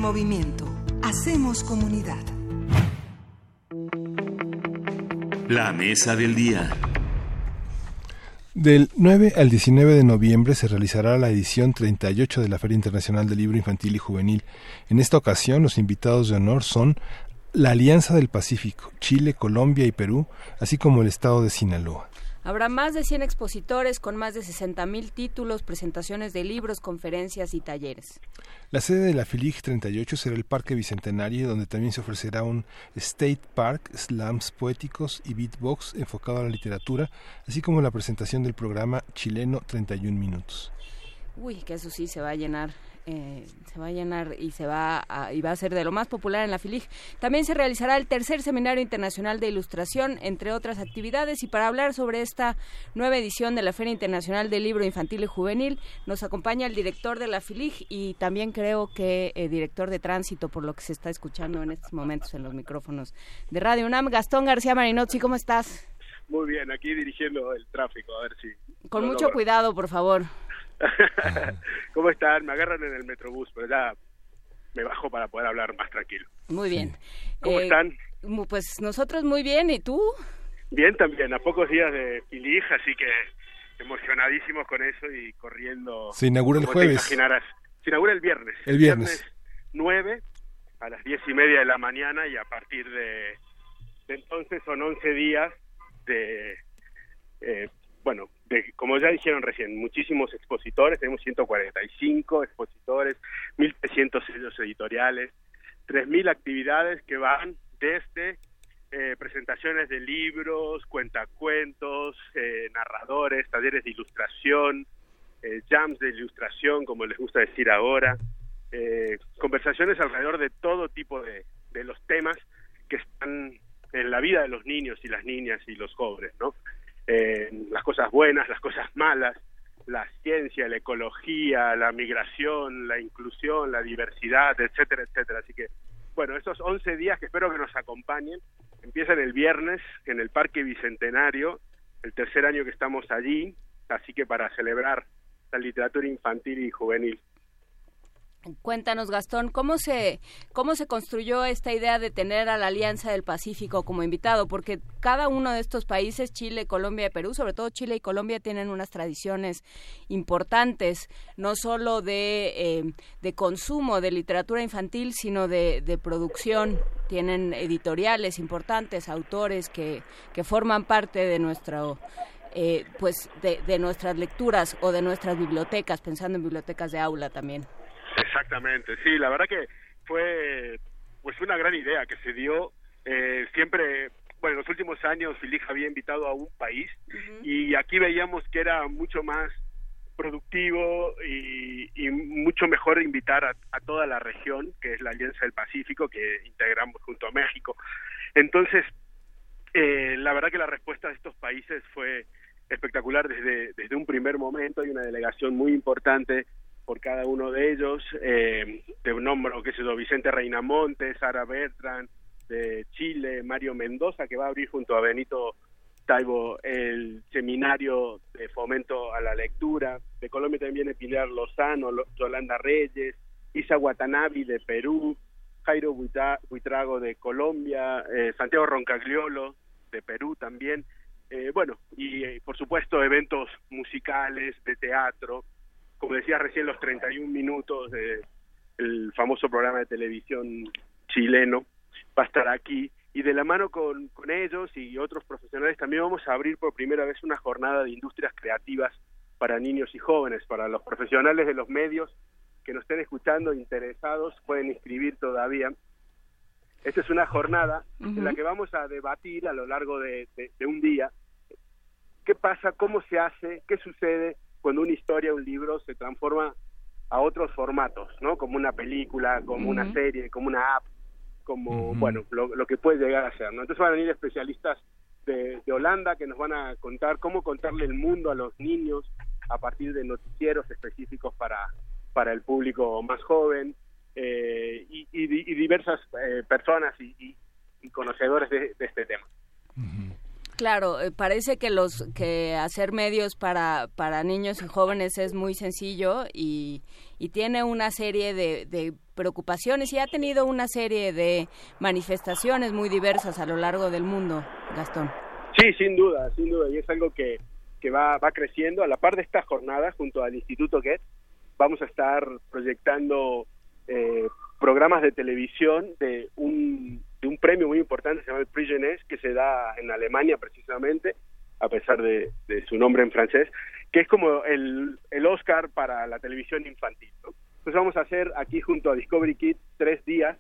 Movimiento. Hacemos comunidad. La mesa del día. Del 9 al 19 de noviembre se realizará la edición 38 de la Feria Internacional del Libro Infantil y Juvenil. En esta ocasión, los invitados de honor son la Alianza del Pacífico, Chile, Colombia y Perú, así como el estado de Sinaloa. Habrá más de 100 expositores con más de 60.000 títulos, presentaciones de libros, conferencias y talleres. La sede de la FILIG 38 será el Parque Bicentenario, donde también se ofrecerá un State Park, slams poéticos y beatbox enfocado a la literatura, así como la presentación del programa chileno 31 minutos. Uy, que eso sí se va a llenar. eh, se va a llenar y se va a, y va a ser de lo más popular en la FILIG. También se realizará el tercer seminario internacional de ilustración, entre otras actividades. Y para hablar sobre esta nueva edición de la Feria Internacional del Libro Infantil y Juvenil, nos acompaña el director de la FILIG y también creo que eh, director de tránsito, por lo que se está escuchando en estos momentos en los micrófonos de Radio UNAM. Gastón García Marinozzi, ¿cómo estás? Muy bien, aquí dirigiendo el tráfico, a ver si... Con mucho logro. cuidado, por favor. ¿Cómo están? Me agarran en el Metrobús, pero ya me bajo para poder hablar más tranquilo. Muy bien. ¿Cómo Eh, están? Pues nosotros muy bien, ¿y tú? Bien también, a pocos días de Filig, así que emocionadísimos con eso y corriendo. Se inaugura el jueves. imaginarás. Se inaugura el viernes. El viernes. 9 a las diez y media de la mañana y a partir de, de entonces son 11 días de, eh, bueno, de, como ya dijeron recién, muchísimos expositores, tenemos 145 expositores, 1.300 sellos editoriales, 3.000 actividades que van desde eh, presentaciones de libros, cuentacuentos, eh, narradores, talleres de ilustración, eh, jams de ilustración, como les gusta decir ahora, eh, conversaciones alrededor de todo tipo de, de los temas que están en la vida de los niños y las niñas y los jóvenes, ¿no? Eh, las cosas buenas, las cosas malas, la ciencia, la ecología, la migración, la inclusión, la diversidad, etcétera, etcétera. Así que, bueno, esos 11 días que espero que nos acompañen empiezan el viernes en el Parque Bicentenario, el tercer año que estamos allí, así que para celebrar la literatura infantil y juvenil. Cuéntanos, Gastón, ¿cómo se, ¿cómo se construyó esta idea de tener a la Alianza del Pacífico como invitado? Porque cada uno de estos países, Chile, Colombia y Perú, sobre todo Chile y Colombia, tienen unas tradiciones importantes, no solo de, eh, de consumo de literatura infantil, sino de, de producción. Tienen editoriales importantes, autores que, que forman parte de nuestro... eh, pues de, de nuestras lecturas o de nuestras bibliotecas, pensando en bibliotecas de aula también. Exactamente, sí, la verdad que fue pues una gran idea que se dio. Eh, siempre, bueno, en los últimos años Filig había invitado a un país y aquí veíamos que era mucho más productivo y, y mucho mejor invitar a, a toda la región, que es la Alianza del Pacífico, que integramos junto a México. Entonces, eh, la verdad que la respuesta de estos países fue espectacular desde, desde un primer momento. Hay una delegación muy importante por cada uno de ellos. Eh, te nombro, qué sé yo, Vicente Reinamonte, Sara Bertrand de Chile, Mario Mendoza, que va a abrir junto a Benito Taibo el seminario de fomento a la lectura. De Colombia también viene Pilar Lozano, Lo- Yolanda Reyes, Isa Watanabe de Perú, Jairo Buitrago de Colombia, eh, Santiago Roncagliolo de Perú también. Eh, bueno, y eh, por supuesto eventos musicales, de teatro, como decía recién, los 31 minutos del famoso programa de televisión chileno va a estar aquí. Y de la mano con, con ellos y otros profesionales también vamos a abrir por primera vez una jornada de industrias creativas para niños y jóvenes, para los profesionales de los medios que nos estén escuchando, interesados, pueden inscribir todavía. Esta es una jornada en la que vamos a debatir a lo largo de, de- de un día qué pasa, cómo se hace, qué sucede cuando una historia, un libro se transforma a otros formatos, ¿no? Como una película, como una serie, como una app, como, bueno, lo, lo que puede llegar a ser, ¿no? Entonces van a venir especialistas de, de Holanda que nos van a contar cómo contarle el mundo a los niños a partir de noticieros específicos para, para el público más joven eh, y, y di- y diversas eh, personas y, y- y conocedores de, de este tema. Claro, eh, parece que los que hacer medios para, para niños y jóvenes es muy sencillo y, y tiene una serie de, de preocupaciones y ha tenido una serie de manifestaciones muy diversas a lo largo del mundo, Gastón. Sí, sin duda, sin duda, y es algo que, que va, va creciendo. A la par de esta jornada, junto al Instituto Goethe, vamos a estar proyectando eh, programas de televisión de un, de un premio muy importante, se llama el Prix Jeunesse, que se da en Alemania precisamente, a pesar de, de su nombre en francés, que es como el, el Oscar para la televisión infantil. ¿no? Entonces vamos a hacer aquí junto a Discovery Kids tres días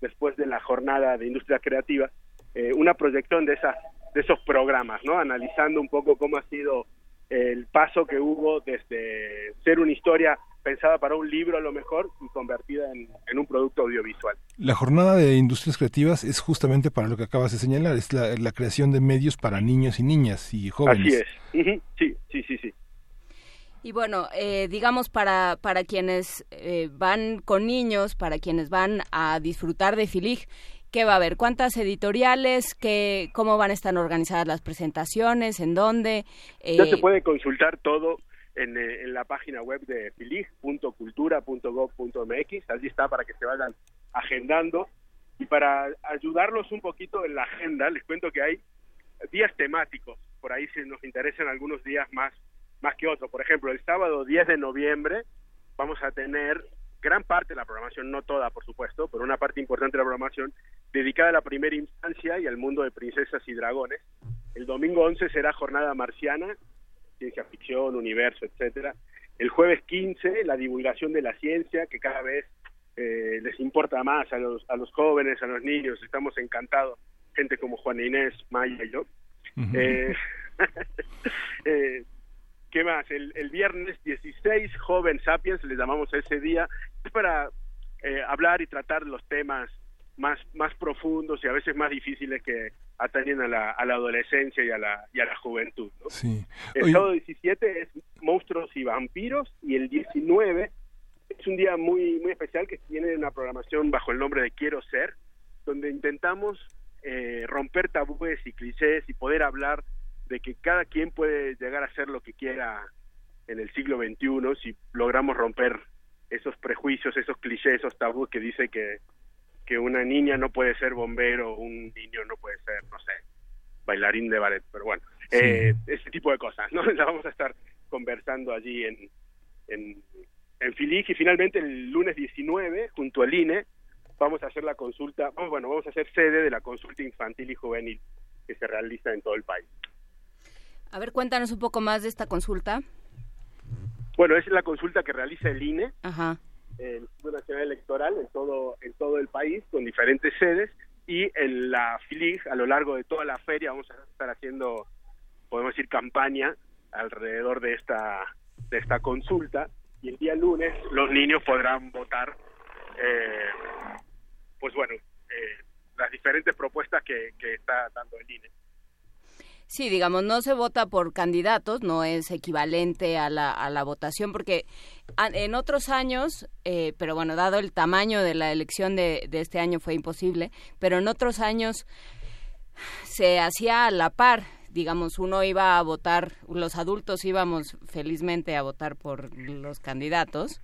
después de la jornada de industria creativa, eh, una proyección de esas de esos programas, ¿no? Analizando un poco cómo ha sido el paso que hubo desde ser una historia pensada para un libro a lo mejor y convertida en, en un producto audiovisual. La jornada de industrias creativas es justamente para lo que acabas de señalar, es la, la creación de medios para niños y niñas y jóvenes. Así es. Sí, sí, sí, sí. Y bueno, eh, digamos para, para quienes eh, van con niños, para quienes van a disfrutar de Filig, ¿qué va a haber? ¿Cuántas editoriales? ¿Qué, ¿Cómo van a estar organizadas las presentaciones? ¿En dónde? Ya Eh, se puede consultar todo en, eh, en la página web de filig.cultura.gov.mx. Allí está para que se vayan agendando. Y para ayudarlos un poquito en la agenda, les cuento que hay días temáticos. Por ahí si nos interesan algunos días más, más que otros. Por ejemplo, el sábado 10 de noviembre vamos a tener gran parte de la programación, no toda, por supuesto, pero una parte importante de la programación dedicada a la primera infancia y al mundo de princesas y dragones. El domingo 11 será jornada marciana, ciencia ficción, universo, etcétera. El jueves 15, la divulgación de la ciencia, que cada vez eh, les importa más a los, a los jóvenes, a los niños. Estamos encantados, gente como Juan Inés, Maya y yo. Eh, eh, ¿Qué más? El, el viernes 16, Joven Sapiens, le llamamos ese día, es para eh, hablar y tratar los temas más, más profundos y a veces más difíciles que atañen a la, a la adolescencia y a la, y a la juventud. ¿no? Sí. El sábado 17 es Monstruos y Vampiros y el 19 es un día muy, muy especial que tiene una programación bajo el nombre de Quiero Ser, donde intentamos eh, romper tabúes y clichés y poder hablar de que cada quien puede llegar a ser lo que quiera en el siglo XXI si logramos romper esos prejuicios, esos clichés, esos tabúes que dice que, que una niña no puede ser bombero, un niño no puede ser, no sé, bailarín de ballet, pero bueno, Sí. eh, ese tipo de cosas, ¿no? La vamos a estar conversando allí en, en, en Filig y finalmente el lunes 19, junto al INE, vamos a hacer la consulta, vamos, bueno, vamos a hacer sede de la consulta infantil y juvenil que se realiza en todo el país. a ver, cuéntanos un poco más de esta consulta. Bueno, es la consulta que realiza el INE, Ajá. El Instituto Nacional Electoral, en todo, en todo el país, con diferentes sedes, y en la FILIG, a lo largo de toda la feria, vamos a estar haciendo, podemos decir, campaña alrededor de esta, de esta consulta, y el día lunes los niños podrán votar, eh, pues bueno, eh, las diferentes propuestas que, que está dando el INE. Sí, digamos, no se vota por candidatos, no es equivalente a la, a la votación, porque en otros años, eh, pero bueno, dado el tamaño de la elección de, de este año fue imposible, pero en otros años se hacía a la par, digamos, uno iba a votar, los adultos íbamos felizmente a votar por los candidatos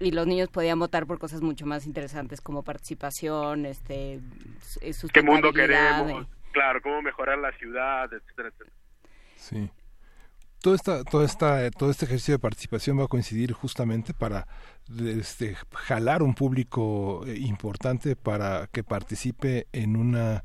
y los niños podían votar por cosas mucho más interesantes como participación, este, eh, ¿Qué mundo queremos? Claro, cómo mejorar la ciudad, etcétera, etcétera. Sí. Todo esta, toda esta, todo este ejercicio de participación va a coincidir justamente para este, jalar un público eh, importante para que participe en una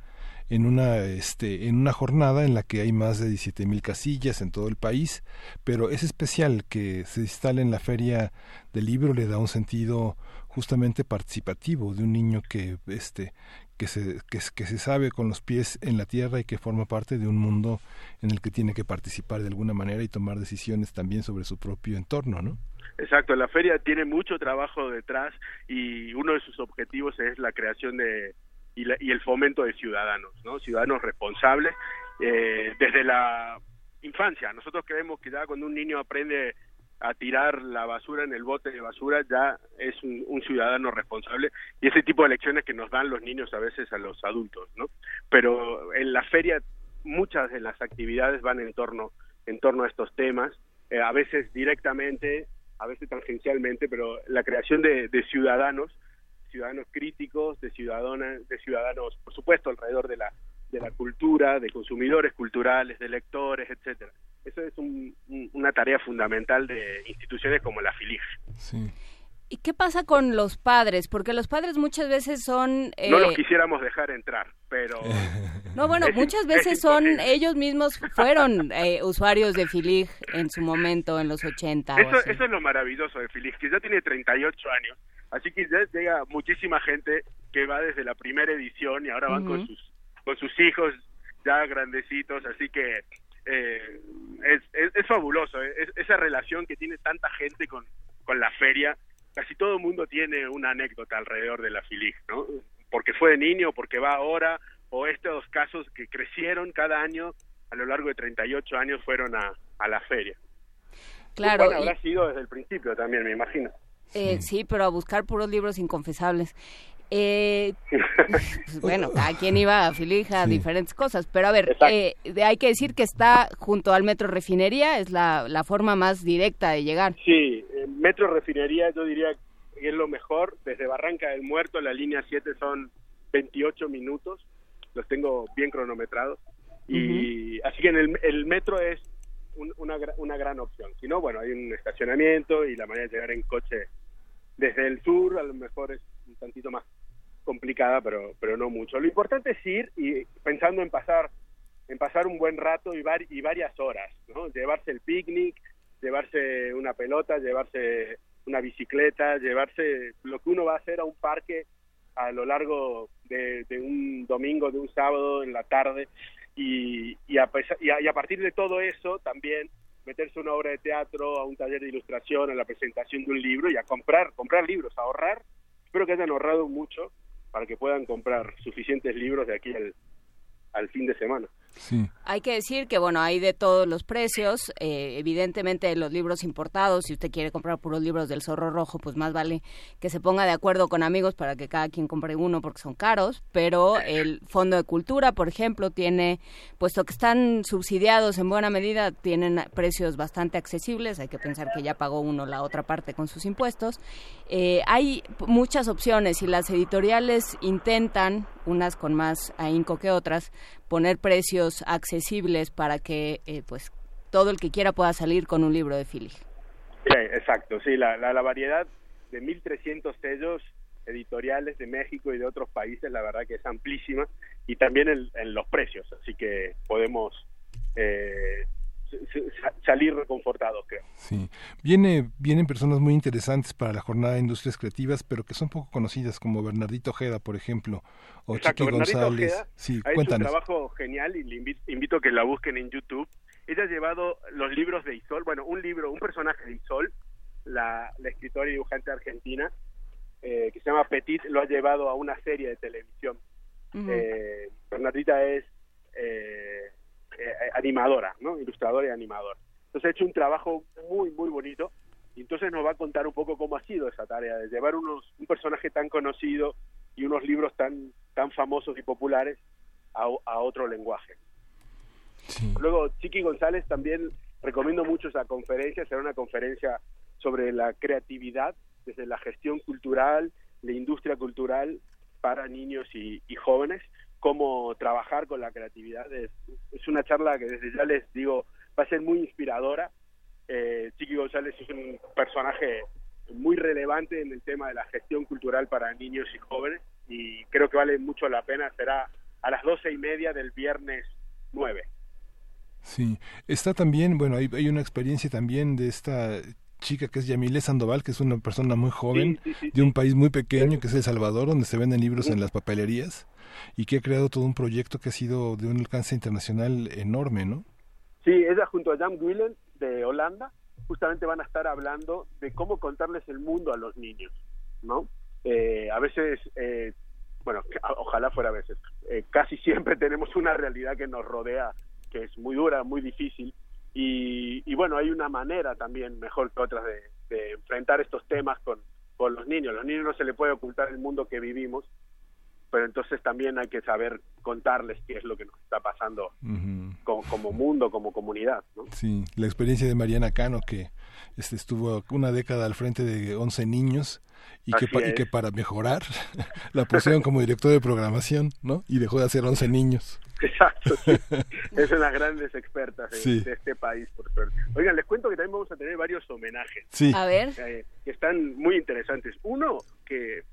en una este en una jornada en la que hay más de 17 mil casillas en todo el país pero es especial que se instale en la feria del libro le da un sentido justamente participativo de un niño que este que se, que, que se sabe con los pies en la tierra y que forma parte de un mundo en el que tiene que participar de alguna manera y tomar decisiones también sobre su propio entorno, ¿no? Exacto, la feria tiene mucho trabajo detrás y uno de sus objetivos es la creación de y, la- y el fomento de ciudadanos, ¿no? Ciudadanos responsables eh, desde la infancia. Nosotros creemos que ya cuando un niño aprende a tirar la basura en el bote de basura ya es un, ciudadano responsable y ese tipo de lecciones que nos dan los niños a veces a los adultos, ¿no? Pero en la feria muchas de las actividades van en torno en torno a estos temas, eh, a veces directamente, a veces tangencialmente, pero la creación de, de ciudadanos ciudadanos críticos, de ciudadanos, de ciudadanos, por supuesto, alrededor de la de la cultura, de consumidores culturales, de lectores, etcétera. Eso es un- un- una tarea fundamental de instituciones como la FILIG. ¿Y qué pasa con los padres? Porque los padres muchas veces son... eh, No los quisiéramos dejar entrar, pero... No, bueno, Es- muchas es veces son, ellos mismos fueron eh, usuarios de Filig en su momento, en los 80 o Eso, así. eso es lo maravilloso de Feliz, que ya tiene 38 años, así que ya llega muchísima gente que va desde la primera edición y ahora van con sus con sus hijos ya grandecitos, así que eh, es, es, es fabuloso, eh, es- esa relación que tiene tanta gente con, con la feria, casi todo el mundo tiene una anécdota alrededor de la Filig, ¿no? Porque fue de niño, porque va ahora, o estos casos que crecieron cada año a lo largo de 38 años fueron a, a la feria. Claro, Bueno, y- habrá sido desde el principio también, me imagino. Eh, sí, pero a buscar puros libros inconfesables. Eh, pues, bueno, a quien iba a Filig a diferentes cosas, pero a ver, eh, de- hay que decir que está junto al Metro Refinería, es la, la forma más directa de llegar. Sí, eh, Metro Refinería yo diría que es lo mejor. Desde Barranca del Muerto la línea 7 son 28 minutos, los tengo bien cronometrados. Y así que en el, el metro es un- una, una gran opción. Si no, bueno, hay un estacionamiento y la manera de llegar en coche desde el sur a lo mejor es un tantito más complicada, pero pero no mucho. Lo importante es ir y pensando en pasar en pasar un buen rato y, var- y varias horas, ¿no? Llevarse el picnic, llevarse una pelota, llevarse una bicicleta, llevarse lo que uno va a hacer a un parque a lo largo de, de un domingo, de un sábado en la tarde y, y, a, y a- y a partir de todo eso también meterse a una obra de teatro, a un taller de ilustración, a la presentación de un libro y a comprar, comprar libros, a ahorrar. Espero que hayan ahorrado mucho para que puedan comprar suficientes libros de aquí al, al fin de semana. Hay que decir que, bueno, hay de todos los precios. eh, evidentemente, los libros importados, si usted quiere comprar puros libros del Zorro Rojo, pues más vale que se ponga de acuerdo con amigos para que cada quien compre uno porque son caros. Pero el Fondo de Cultura, por ejemplo, tiene, puesto que están subsidiados en buena medida, tienen precios bastante accesibles. Hay que pensar que ya pagó uno la otra parte con sus impuestos. Eh, hay muchas opciones y las editoriales intentan, unas con más ahínco que otras, poner precios accesibles para que eh, pues todo el que quiera pueda salir con un libro de Philly. Sí, exacto, sí, la, la, la variedad de 1.300 sellos editoriales de México y de otros países, la verdad que es amplísima, y también en, en los precios, así que podemos eh, salir reconfortados, creo. Sí. Viene, vienen personas muy interesantes para la jornada de industrias creativas, pero que son poco conocidas, como Bernardito Ojeda, por ejemplo, o Exacto, Chiqui Bernardita González. Ojeda sí, ha hecho un trabajo genial y le invi- invito a que la busquen en YouTube. Ella ha llevado los libros de Isol, bueno, un libro, un personaje de Isol, la, la escritora y dibujante argentina, eh, que se llama Petit, lo ha llevado a una serie de televisión. Ujú. Eh, Bernardita es eh, eh, animadora, ¿no? Ilustradora y animadora. Entonces ha hecho un trabajo muy, muy bonito y entonces nos va a contar un poco cómo ha sido esa tarea de llevar unos, un personaje tan conocido y unos libros tan, tan famosos y populares a, a otro lenguaje. Luego, Chiqui González también recomiendo mucho esa conferencia, será una conferencia sobre la creatividad desde la gestión cultural, la industria cultural para niños y, y jóvenes, cómo trabajar con la creatividad. Es, es una charla que desde ya les digo va a ser muy inspiradora. Eh, Chiqui González es un personaje muy relevante en el tema de la gestión cultural para niños y jóvenes y creo que vale mucho la pena. Será a las doce y media del viernes 9. Sí, está también, bueno, hay, hay una experiencia también de esta chica que es Yamile Sandoval, que es una persona muy joven, Sí, sí, sí, de un país muy pequeño, que es El Salvador, donde se venden libros en las papelerías, y que ha creado todo un proyecto que ha sido de un alcance internacional enorme, ¿no? Sí, ella junto a Jan Willen de Holanda justamente van a estar hablando de cómo contarles el mundo a los niños, ¿no? Eh, a veces, eh, bueno, ojalá fuera a veces, eh, casi siempre tenemos una realidad que nos rodea que es muy dura, muy difícil y, y bueno, hay una manera también mejor que otras de, enfrentar estos temas con, con los niños. Los niños no se les puede ocultar el mundo que vivimos, pero entonces también hay que saber contarles qué es lo que nos está pasando como, como mundo, como comunidad. ¿no? Sí, la experiencia de Mariana Cano, que este, estuvo una década al frente de 11 niños y que, y que para mejorar la pusieron como director de programación, ¿no? Y dejó de hacer 11 niños. Exacto, sí. es una grandes expertas de, Sí. de este país, por suerte. Oigan, les cuento que también vamos a tener varios homenajes. Sí. A ver. eh, que están muy interesantes. Uno, que,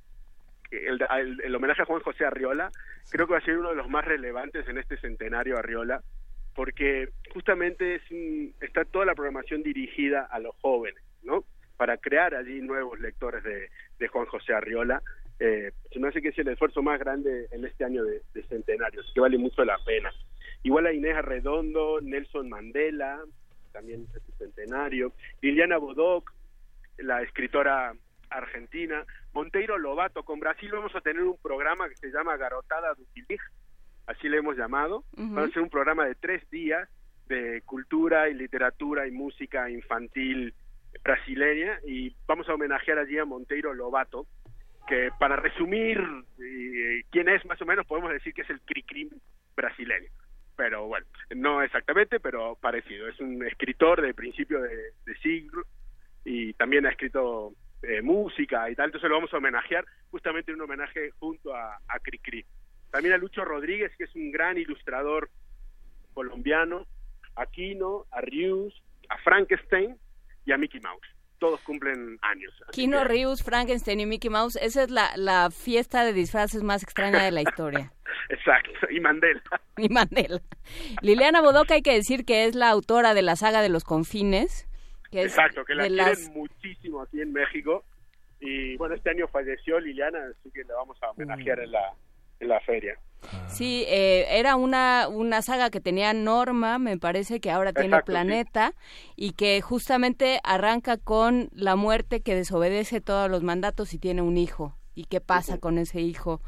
que el, el- el homenaje a Juan José Arriola, creo que va a ser uno de los más relevantes en este centenario Arriola, porque justamente es está toda la programación dirigida a los jóvenes, ¿no? Para crear allí nuevos lectores de, de Juan José Arriola. Eh, se me hace que es el esfuerzo más grande en este año de, de centenario, así que vale mucho la pena. Igual a Inés Arredondo, Nelson Mandela, también es su centenario, Liliana Bodoc, la escritora argentina, Monteiro Lobato, con Brasil vamos a tener un programa que se llama Garotada do Quilig, así le hemos llamado, Ujú. va a ser un programa de tres días de cultura y literatura y música infantil brasileña y vamos a homenajear allí a Monteiro Lobato, que para resumir eh, quién es más o menos podemos decir que es el Cricrim brasileño. Pero bueno, no exactamente, pero parecido. Es un escritor de principio de, de siglo y también ha escrito eh, música y tal, entonces lo vamos a homenajear, justamente un homenaje junto a, a Cricri. También a Lucho Rodríguez, que es un gran ilustrador colombiano, a Kino, a Rius, a Frankenstein y a Mickey Mouse. Todos cumplen años. Kino que- Reeves, Frankenstein y Mickey Mouse, esa es la, la fiesta de disfraces más extraña de la historia. Exacto, y Mandela. Y Mandela. Liliana Bodoca hay que decir que es la autora de la saga de los confines. Que es Exacto, que la quieren las- muchísimo aquí en México. Y bueno, este año falleció Liliana, así que la vamos a homenajear en la, en la feria. Sí, eh, era una, una saga que tenía Norma, me parece que ahora tiene Exacto, sí. Planeta, y que justamente arranca con la muerte que desobedece todos los mandatos y tiene un hijo. ¿Y qué pasa con ese hijo?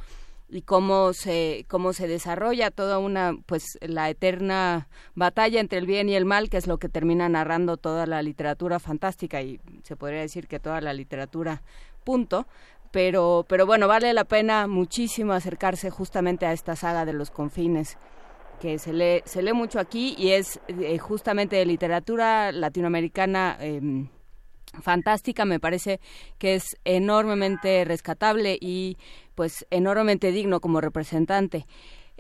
Y cómo se cómo se desarrolla toda una pues la eterna batalla entre el bien y el mal que es lo que termina narrando toda la literatura fantástica y se podría decir que toda la literatura punto. Pero pero bueno vale la pena muchísimo acercarse justamente a esta saga de los confines que se lee se lee mucho aquí y es eh, justamente de literatura latinoamericana em, fantástica, me parece que es enormemente rescatable y pues enormemente digno como representante.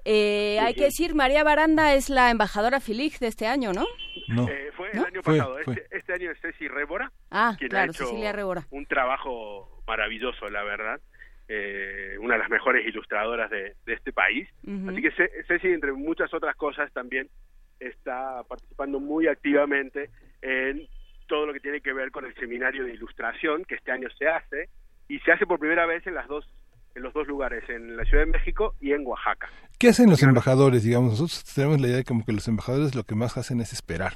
Eh, hay que decir, María Baranda es la embajadora Filig de este año, ¿no? No. Eh, fue ¿No? el año Fue, pasado. fue. Este, este año es Ceci Rébora, Ah, quien claro, ha hecho Cecilia Rebora. un trabajo maravilloso, la verdad. Eh, una de las mejores ilustradoras de, de este país. Así que Ce- Ceci, entre muchas otras cosas, también está participando muy activamente en todo lo que tiene que ver con el seminario de ilustración que este año se hace y se hace por primera vez en las dos en los dos lugares, en la Ciudad de México y en Oaxaca. ¿Qué hacen los embajadores? Digamos, nosotros tenemos la idea de como que los embajadores lo que más hacen es esperar.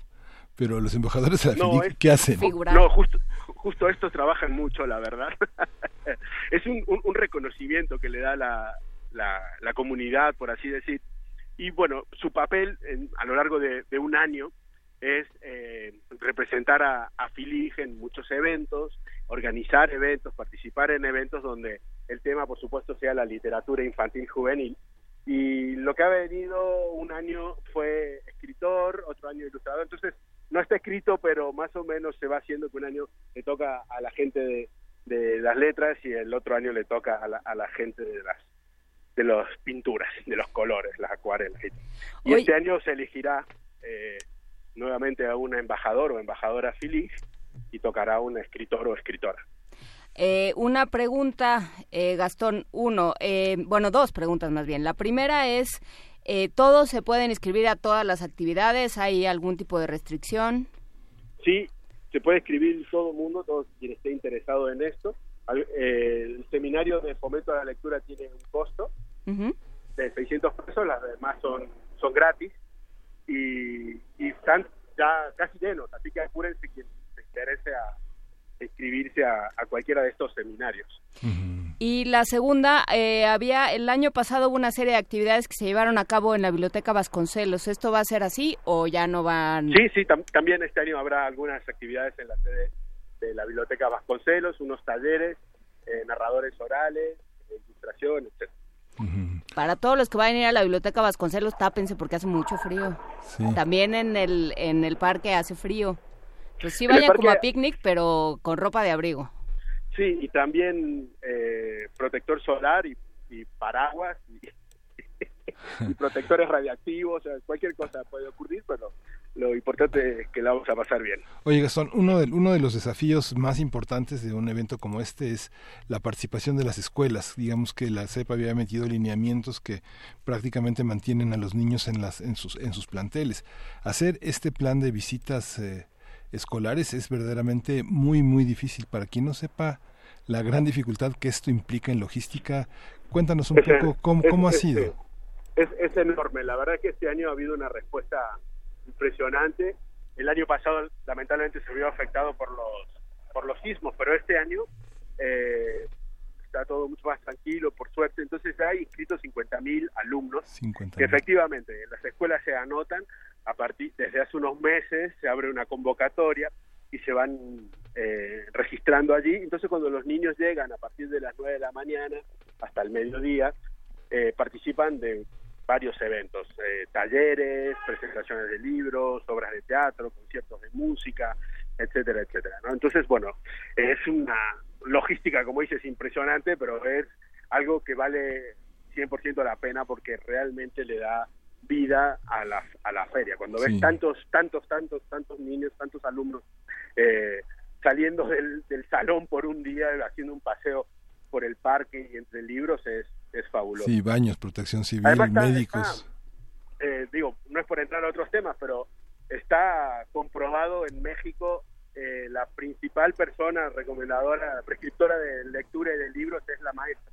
Pero los embajadores de la No, FIDIC, es- ¿qué hacen? No, justo, justo estos trabajan mucho, la verdad. es un, un- un reconocimiento que le da la, la, la comunidad, por así decir. Y bueno, su papel en- a lo largo de, de un año es eh, representar a, a Filig en muchos eventos, organizar eventos, participar en eventos donde el tema, por supuesto, sea la literatura infantil juvenil. Y lo que ha venido un año fue escritor, otro año ilustrador. Entonces, no está escrito, pero más o menos se va haciendo que un año le toca a la gente de, de las letras y el otro año le toca a la, a la gente de las de las pinturas, de los colores, las acuarelas. Y este año se elegirá eh, nuevamente a un embajador o embajadora Filig y tocará a un escritor o escritora. Eh, una pregunta, eh, Gastón. Uno, eh, bueno, dos preguntas más bien. La primera es, eh, ¿todos se pueden inscribir a todas las actividades? ¿Hay algún tipo de restricción? Sí, se puede escribir todo el mundo, todo quien esté interesado en esto. Al- eh, el seminario de fomento a la lectura tiene un costo de 600 pesos, las demás son, son gratis y, y están ya casi llenos, así que apúrense quien se interese a inscribirse a, a cualquiera de estos seminarios. Y la segunda, eh, había el año pasado hubo una serie de actividades que se llevaron a cabo en la Biblioteca Vasconcelos. ¿Esto va a ser así o ya no van? Sí, sí, tam- también este año habrá algunas actividades en la sede de la Biblioteca Vasconcelos, unos talleres, eh, narradores orales, eh, ilustración, etc. Para todos los que vayan a ir a la biblioteca Vasconcelos, tápense porque hace mucho frío. Sí. También en el, en el parque hace frío. Pues sí vayan como a picnic, pero con ropa de abrigo. Sí, y también eh, protector solar y, y paraguas y, y protectores radiactivos, o sea, cualquier cosa puede ocurrir, pero lo importante es que la vamos a pasar bien. Oye, Gastón, uno de, uno de los desafíos más importantes de un evento como este es la participación de las escuelas. Digamos que la CEP había metido lineamientos que prácticamente mantienen a los niños en, las, en, sus, en sus planteles. Hacer este plan de visitas eh, escolares es verdaderamente muy, muy difícil. Para quien no sepa la gran dificultad que esto implica en logística, cuéntanos un Es- poco cómo, es- cómo ha sido. Es, es enorme, la verdad es que este año ha habido una respuesta impresionante. El año pasado lamentablemente se vio afectado por los por los sismos, pero este año eh, está todo mucho más tranquilo, por suerte. Entonces hay inscritos 50.000 alumnos 50 que efectivamente en las escuelas se anotan a partir desde hace unos meses se abre una convocatoria y se van eh, registrando allí entonces cuando los niños llegan a partir de las 9 de la mañana hasta el mediodía eh, participan de varios eventos eh, talleres presentaciones de libros obras de teatro conciertos de música etcétera etcétera ¿no? entonces bueno es una logística como dices impresionante pero es algo que vale 100% la pena porque realmente le da vida a la, a la feria. Cuando ves tantos, tantos, tantos, tantos niños, tantos alumnos eh, saliendo del, del salón por un día, haciendo un paseo por el parque y entre libros, es, es fabuloso. Sí, baños, protección civil, Además está- médicos. eh, digo, no es por entrar a otros temas, pero está comprobado en México eh, la principal persona recomendadora, prescriptora de lectura y de libros es la maestra.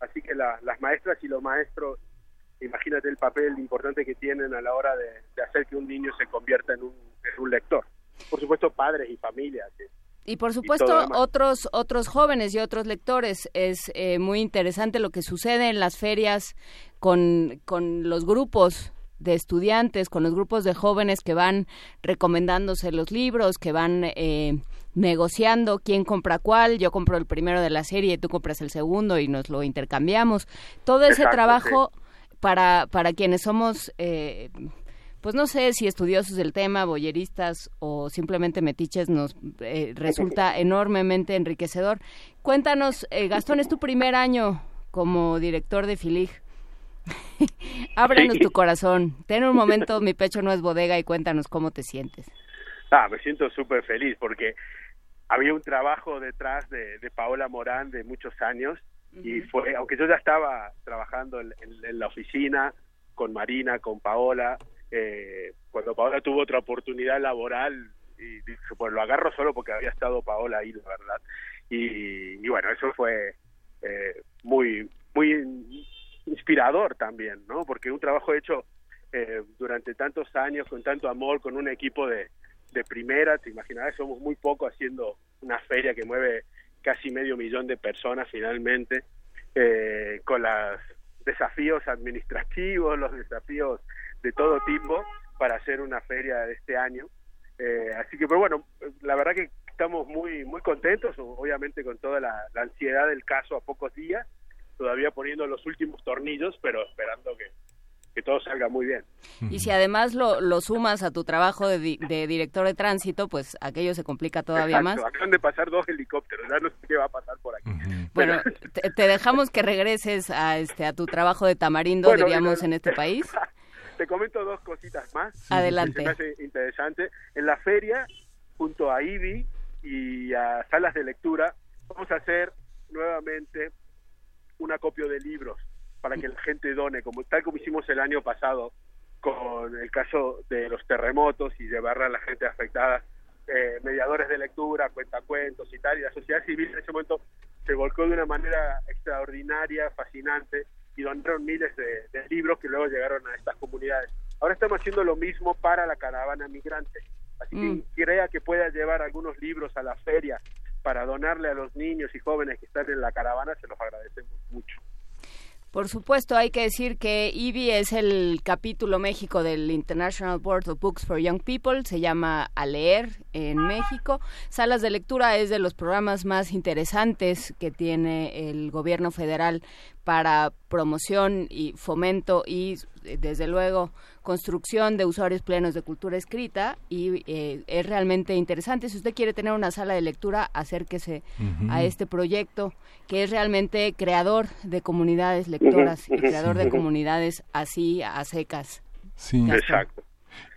Así que la- las maestras y los maestros, imagínate el papel importante que tienen a la hora de, de hacer que un niño se convierta en un, en un lector. Por supuesto, padres y familias. Y por supuesto, otros, otros jóvenes y otros lectores. Es eh, muy interesante lo que sucede en las ferias con, con los grupos de estudiantes, con los grupos de jóvenes que van recomendándose los libros, que van eh, negociando quién compra cuál. Yo compro el primero de la serie, tú compras el segundo y nos lo intercambiamos. Todo ese Exacto, trabajo para, para quienes somos... eh, pues no sé si estudiosos del tema, boyeristas o simplemente metiches, nos eh, resulta enormemente enriquecedor. Cuéntanos, eh, Gastón, es tu primer año como director de Filig. Ábrenos Sí. tu corazón. Ten un momento, mi pecho no es bodega y cuéntanos cómo te sientes. Ah, me siento súper feliz porque había un trabajo detrás de, de Paola Morán de muchos años y fue, aunque yo ya estaba trabajando en, en- en la oficina con Marina, con Paola, eh, cuando Paola tuvo otra oportunidad laboral y dije, pues lo agarro solo porque había estado Paola ahí, la verdad. Y, y bueno, eso fue eh, muy, muy in- inspirador también, ¿no? Porque un trabajo hecho eh, durante tantos años, con tanto amor, con un equipo de, de primera, te imaginarás, somos muy poco haciendo una feria que mueve casi medio millón de personas finalmente, eh, con los desafíos administrativos, los desafíos de todo tipo para hacer una feria de este año. Eh, así que, pero bueno, la verdad que estamos muy muy contentos, obviamente con toda la, la ansiedad del caso a pocos días, todavía poniendo los últimos tornillos, pero esperando que, que todo salga muy bien. Y si además lo, lo sumas a tu trabajo de, di- de director de tránsito, pues aquello se complica todavía Exacto, más. Acaban de pasar dos helicópteros, ya no sé qué va a pasar por aquí. Bueno, te, te dejamos que regreses a este a tu trabajo de tamarindo, Bueno, diríamos, en este país. Te comento dos cositas más. Adelante. Que se me hace interesante. En la feria, junto a IBI y a salas de lectura, vamos a hacer nuevamente un acopio de libros para que la gente done, como tal como hicimos el año pasado con el caso de los terremotos y llevar a la gente afectada eh, mediadores de lectura, cuentacuentos y tal, y la sociedad civil en ese momento se volcó de una manera extraordinaria, fascinante, y donaron miles de, de libros que luego llegaron a estas comunidades. Ahora estamos haciendo lo mismo para la caravana migrante. Así que Mm. crea que pueda llevar algunos libros a la feria para donarle a los niños y jóvenes que están en la caravana, se los agradecemos mucho. Por supuesto, hay que decir que IBI es el capítulo México del International Board of Books for Young People, se llama A Leer en México. Salas de lectura es de los programas más interesantes que tiene el gobierno federal para promoción y fomento y eh, desde luego construcción de usuarios plenos de cultura escrita y eh, es realmente interesante. Si usted quiere tener una sala de lectura, acérquese a este proyecto que es realmente creador de comunidades lectoras y creador de comunidades así a secas. Sí. Exacto.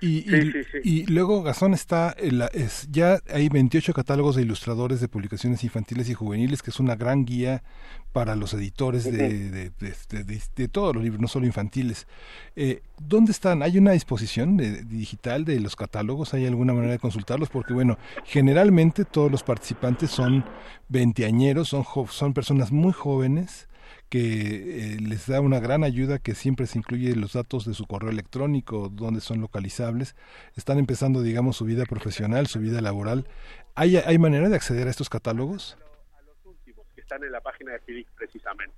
Y, Sí, y- sí, sí. y luego Gastón está, en la- es, ya hay 28 catálogos de ilustradores de publicaciones infantiles y juveniles, que es una gran guía para los editores de, de, de- de- todos los libros, no solo infantiles. Eh, ¿Dónde están? ¿Hay una disposición de- digital de los catálogos? ¿Hay alguna manera de consultarlos? Porque, bueno, generalmente todos los participantes son veinteañeros, son, son personas muy jóvenes que eh, les da una gran ayuda que siempre se incluye los datos de su correo electrónico, donde son localizables. Están empezando, digamos, su vida profesional, su vida laboral. ¿Hay, hay manera de acceder a estos catálogos? que están en la página de FIDIC precisamente.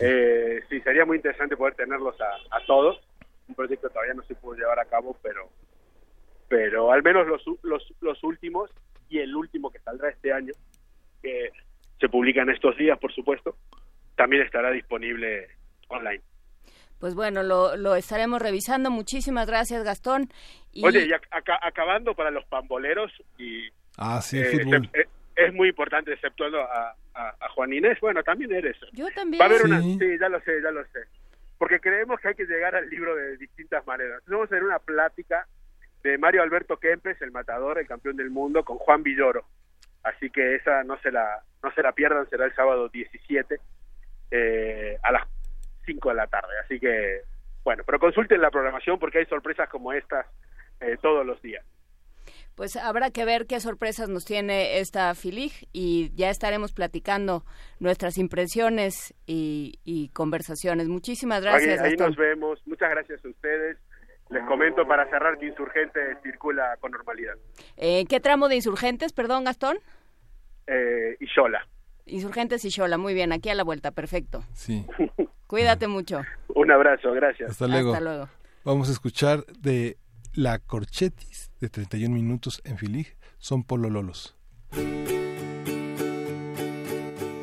Eh, sí, sería muy interesante poder tenerlos a, a todos. Un proyecto todavía no se pudo llevar a cabo, pero pero al menos los, los, los últimos y el último que saldrá este año, que se publica en estos días, por supuesto, también estará disponible online. Pues bueno, lo, lo estaremos revisando. Muchísimas gracias, Gastón. Y Oye, y ac- aca- acabando para los pamboleros y Ah, sí, eh, fútbol. excep- eh, es muy importante, exceptuando a, a, a Juan Inés, bueno, también eres. yo también. Va a haber una, Sí. sí, ya lo sé, ya lo sé. Porque creemos que hay que llegar al libro de distintas maneras. Vamos a hacer una plática de Mario Alberto Kempes, el matador, el campeón del mundo, con Juan Villoro. Así que esa no se la no se la pierdan, será el sábado 17 eh, a las 5 de la tarde. Así que, bueno, pero consulten la programación porque hay sorpresas como estas eh, todos los días. Pues habrá que ver qué sorpresas nos tiene esta FILIG y ya estaremos platicando nuestras impresiones y, y conversaciones. Muchísimas gracias, ahí, nos vemos. Muchas gracias a ustedes. Les comento para cerrar que Insurgente circula con normalidad. Eh, ¿Qué tramo de Insurgentes, perdón, Gastón? Eh. Insurgentes y Xola, muy bien, aquí a la vuelta, perfecto. Sí. Cuídate mucho. Un abrazo, gracias. Hasta luego. Hasta luego. Vamos a escuchar de La Corchetis, de 31 minutos en Filig, son polololos.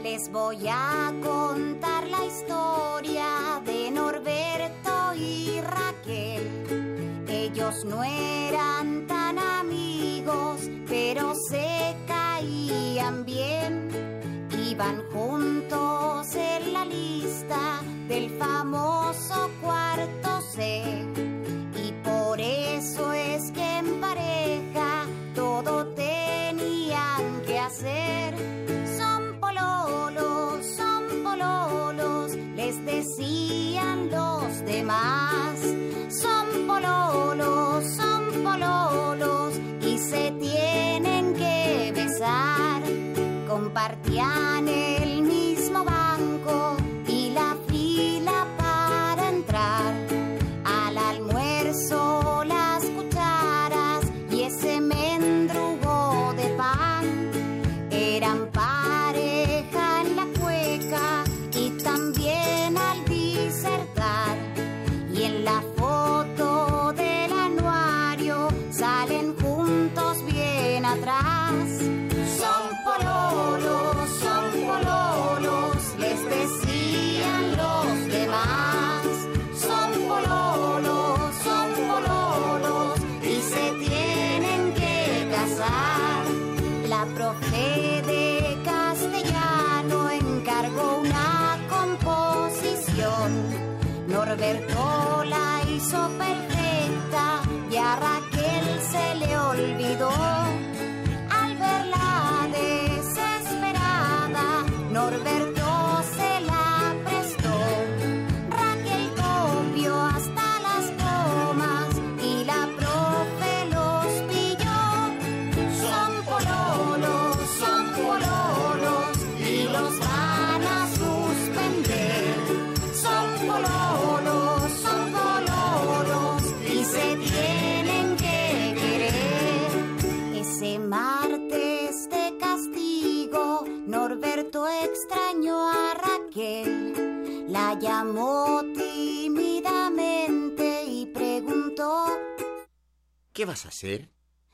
Les voy a contar la historia de Norberto y Raquel. Ellos no eran tan amigos, pero se caían bien. Iban juntos en la lista del famoso cuarto C. Y por eso es que en pareja todo tenían que hacer. Son pololos, son pololos, les decían los demás. Son pololos, son pololos y se tienen partiane La llamó tímidamente y preguntó. ¿Qué vas a hacer?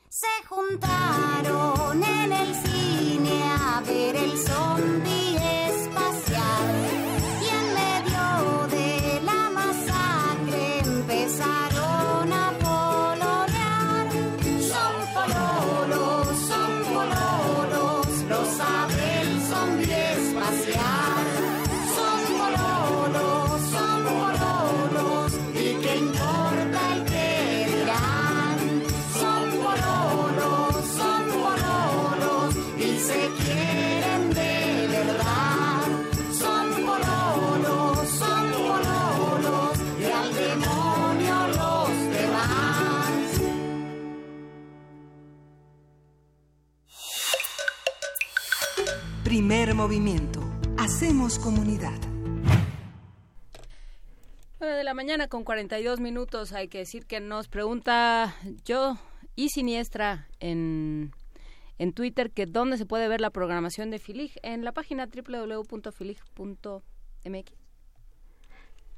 Se juntaron en el cine a ver el zombie espacial Primer movimiento. Hacemos comunidad. 9 de la mañana con 42 minutos. Hay que decir que nos pregunta yo y Siniestra en, en Twitter que dónde se puede ver la programación de Filig en la página www.filig.mx.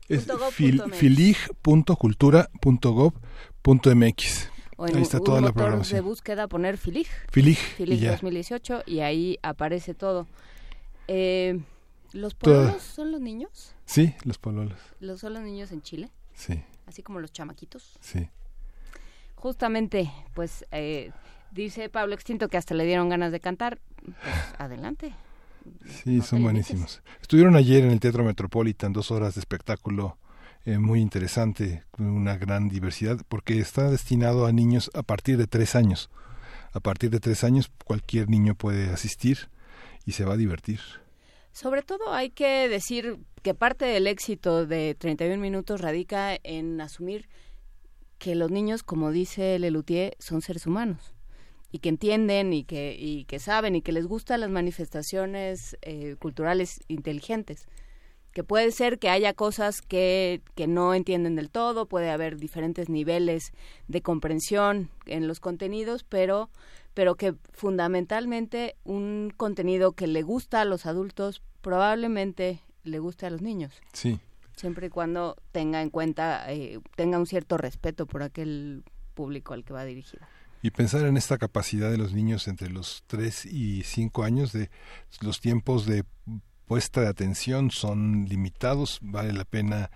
Es fil- punto MX. filig.cultura.gov.mx. O en Ahí está un toda la motor de programación. búsqueda poner Filig. Filig, Filig y ya. 2018 y ahí aparece todo. Eh, ¿Los pueblos son los niños? Sí, los pololos. ¿Los son los niños en Chile? Sí, Así como los chamaquitos. sí. Justamente, pues eh, dice Pablo Extinto que hasta le dieron ganas de cantar. Pues adelante. Sí, son buenísimos. Estuvieron ayer en el Teatro Metropolitan, dos horas de espectáculo eh, muy interesante, con una gran diversidad, porque está destinado a niños a partir de tres años. A partir de tres años cualquier niño puede asistir y se va a divertir. Sobre todo hay que decir que parte del éxito de 31 minutos radica en asumir que los niños, como dice Lelutier, son seres humanos y que entienden y que, y que saben y que les gustan las manifestaciones eh, culturales inteligentes. Que puede ser que haya cosas que, que no entienden del todo, puede haber diferentes niveles de comprensión en los contenidos, pero, pero que fundamentalmente un contenido que le gusta a los adultos probablemente le guste a los niños Sí. siempre y cuando tenga en cuenta, eh, tenga un cierto respeto por aquel público al que va dirigido. Y pensar en esta capacidad de los niños entre los 3 y 5 años, de los tiempos de puesta de atención son limitados, vale la pena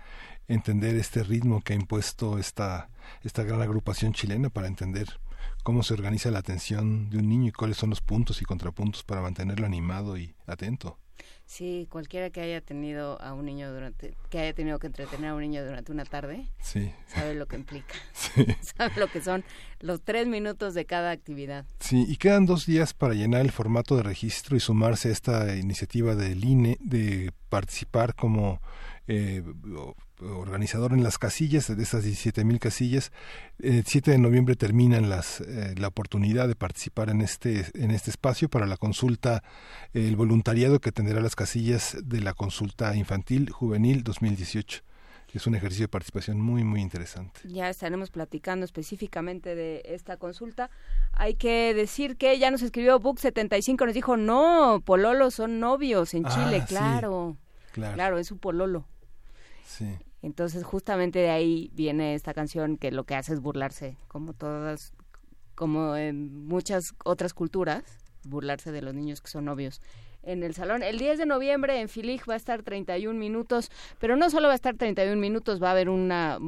entender este ritmo que ha impuesto esta, esta gran agrupación chilena para entender cómo se organiza la atención de un niño y cuáles son los puntos y contrapuntos para mantenerlo animado y atento. Sí, cualquiera que haya tenido a un niño durante, que haya tenido que entretener a un niño durante una tarde, Sí. sabe lo que implica, Sí. sabe lo que son los tres minutos de cada actividad. Sí, y quedan dos días para llenar el formato de registro y sumarse a esta iniciativa del INE de participar como eh, organizador en las casillas, de esas 17 mil casillas. El 7 de noviembre terminan las, eh, la oportunidad de participar en este, en este espacio para la consulta, el voluntariado que tendrá las casillas de la consulta infantil juvenil 2018. Es un ejercicio de participación muy, muy interesante. Ya estaremos platicando específicamente de esta consulta. Hay que decir que ya nos escribió Book75, nos dijo, no, pololos son novios en Ah, Chile, sí. claro. Claro. es su pololo. Entonces, justamente de ahí viene esta canción que lo que hace es burlarse, como todas, como en muchas otras culturas, burlarse de los niños que son novios. En el salón, el 10 de noviembre en Filig va a estar 31 minutos, pero no solo va a estar 31 minutos, va a haber una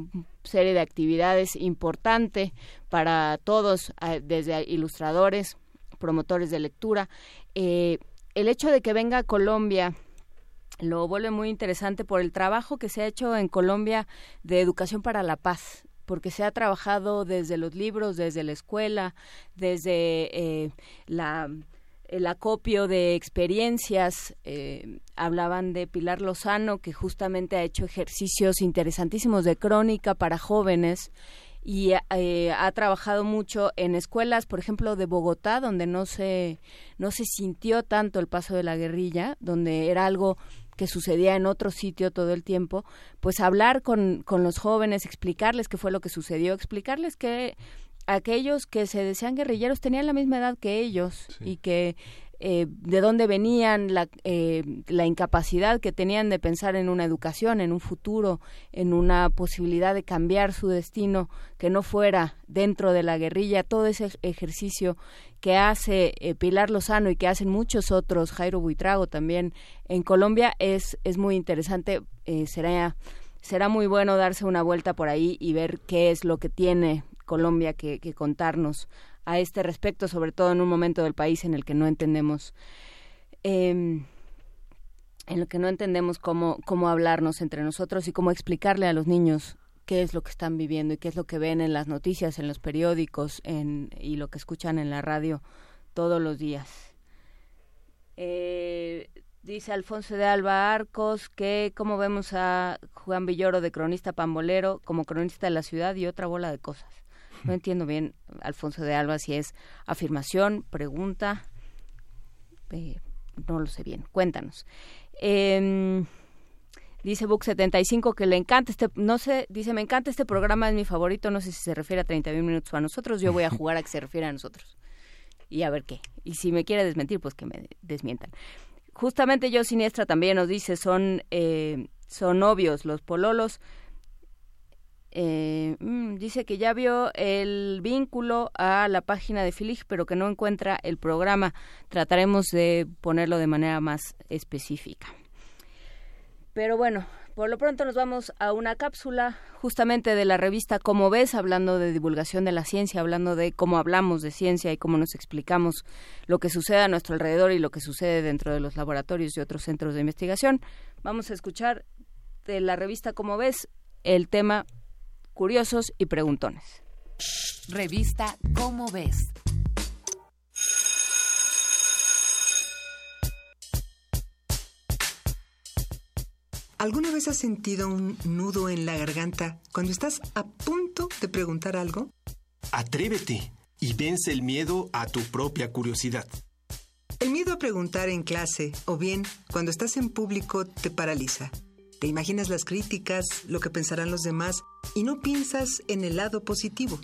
serie de actividades importante para todos, desde ilustradores, promotores de lectura. Eh, el hecho de que venga a Colombia lo vuelve muy interesante por el trabajo que se ha hecho en Colombia de educación para la paz porque se ha trabajado desde los libros, desde la escuela, desde eh, la el acopio de experiencias. eh, hablaban de Pilar Lozano, que justamente ha hecho ejercicios interesantísimos de crónica para jóvenes y eh, ha trabajado mucho en escuelas, por ejemplo, de Bogotá, donde no se no se sintió tanto el paso de la guerrilla, donde era algo que sucedía en otro sitio todo el tiempo, pues hablar con, con los jóvenes, explicarles qué fue lo que sucedió, explicarles que aquellos que se decían guerrilleros tenían la misma edad que ellos y que eh, de dónde venían, la, eh, la incapacidad que tenían de pensar en una educación, en un futuro, en una posibilidad de cambiar su destino que no fuera dentro de la guerrilla, todo ese ejercicio que hace eh, Pilar Lozano y que hacen muchos otros, Jairo Buitrago también en Colombia, es, es muy interesante, eh, será, será muy bueno darse una vuelta por ahí y ver qué es lo que tiene Colombia que, que contarnos a este respecto, sobre todo en un momento del país en el que no entendemos eh, en el que no entendemos cómo, cómo hablarnos entre nosotros y cómo explicarle a los niños qué es lo que están viviendo y qué es lo que ven en las noticias, en los periódicos en, y lo que escuchan en la radio todos los días. Eh, dice Alfonso de Alba Arcos que cómo vemos a Juan Villoro de cronista pambolero como cronista de la ciudad y otra bola de cosas. No entiendo bien, Alfonso de Alba, si es afirmación, pregunta. Eh, no lo sé bien. Cuéntanos. Em, dice Book75 que le encanta este, no sé, dice, me encanta este programa, es mi favorito, no sé si se refiere a 31 minutos o a nosotros, yo voy a jugar a que se refiere a nosotros. Y a ver qué. Y si me quiere desmentir, pues que me desmientan. Justamente yo Siniestra también nos dice, son, eh, son obvios los pololos. Eh, mm, dice que ya vio el vínculo a la página de Filig, pero que no encuentra el programa. Trataremos de ponerlo de manera más específica. Pero bueno, por lo pronto nos vamos a una cápsula justamente de la revista Como ves, hablando de divulgación de la ciencia, hablando de cómo hablamos de ciencia y cómo nos explicamos lo que sucede a nuestro alrededor y lo que sucede dentro de los laboratorios y otros centros de investigación. Vamos a escuchar de la revista Como ves el tema curiosos y preguntones. Revista Cómo ves. ¿Alguna vez has sentido un nudo en la garganta cuando estás a punto de preguntar algo? Atrévete y vence el miedo a tu propia curiosidad. El miedo a preguntar en clase o bien cuando estás en público te paraliza. Te imaginas las críticas, lo que pensarán los demás y no piensas en el lado positivo,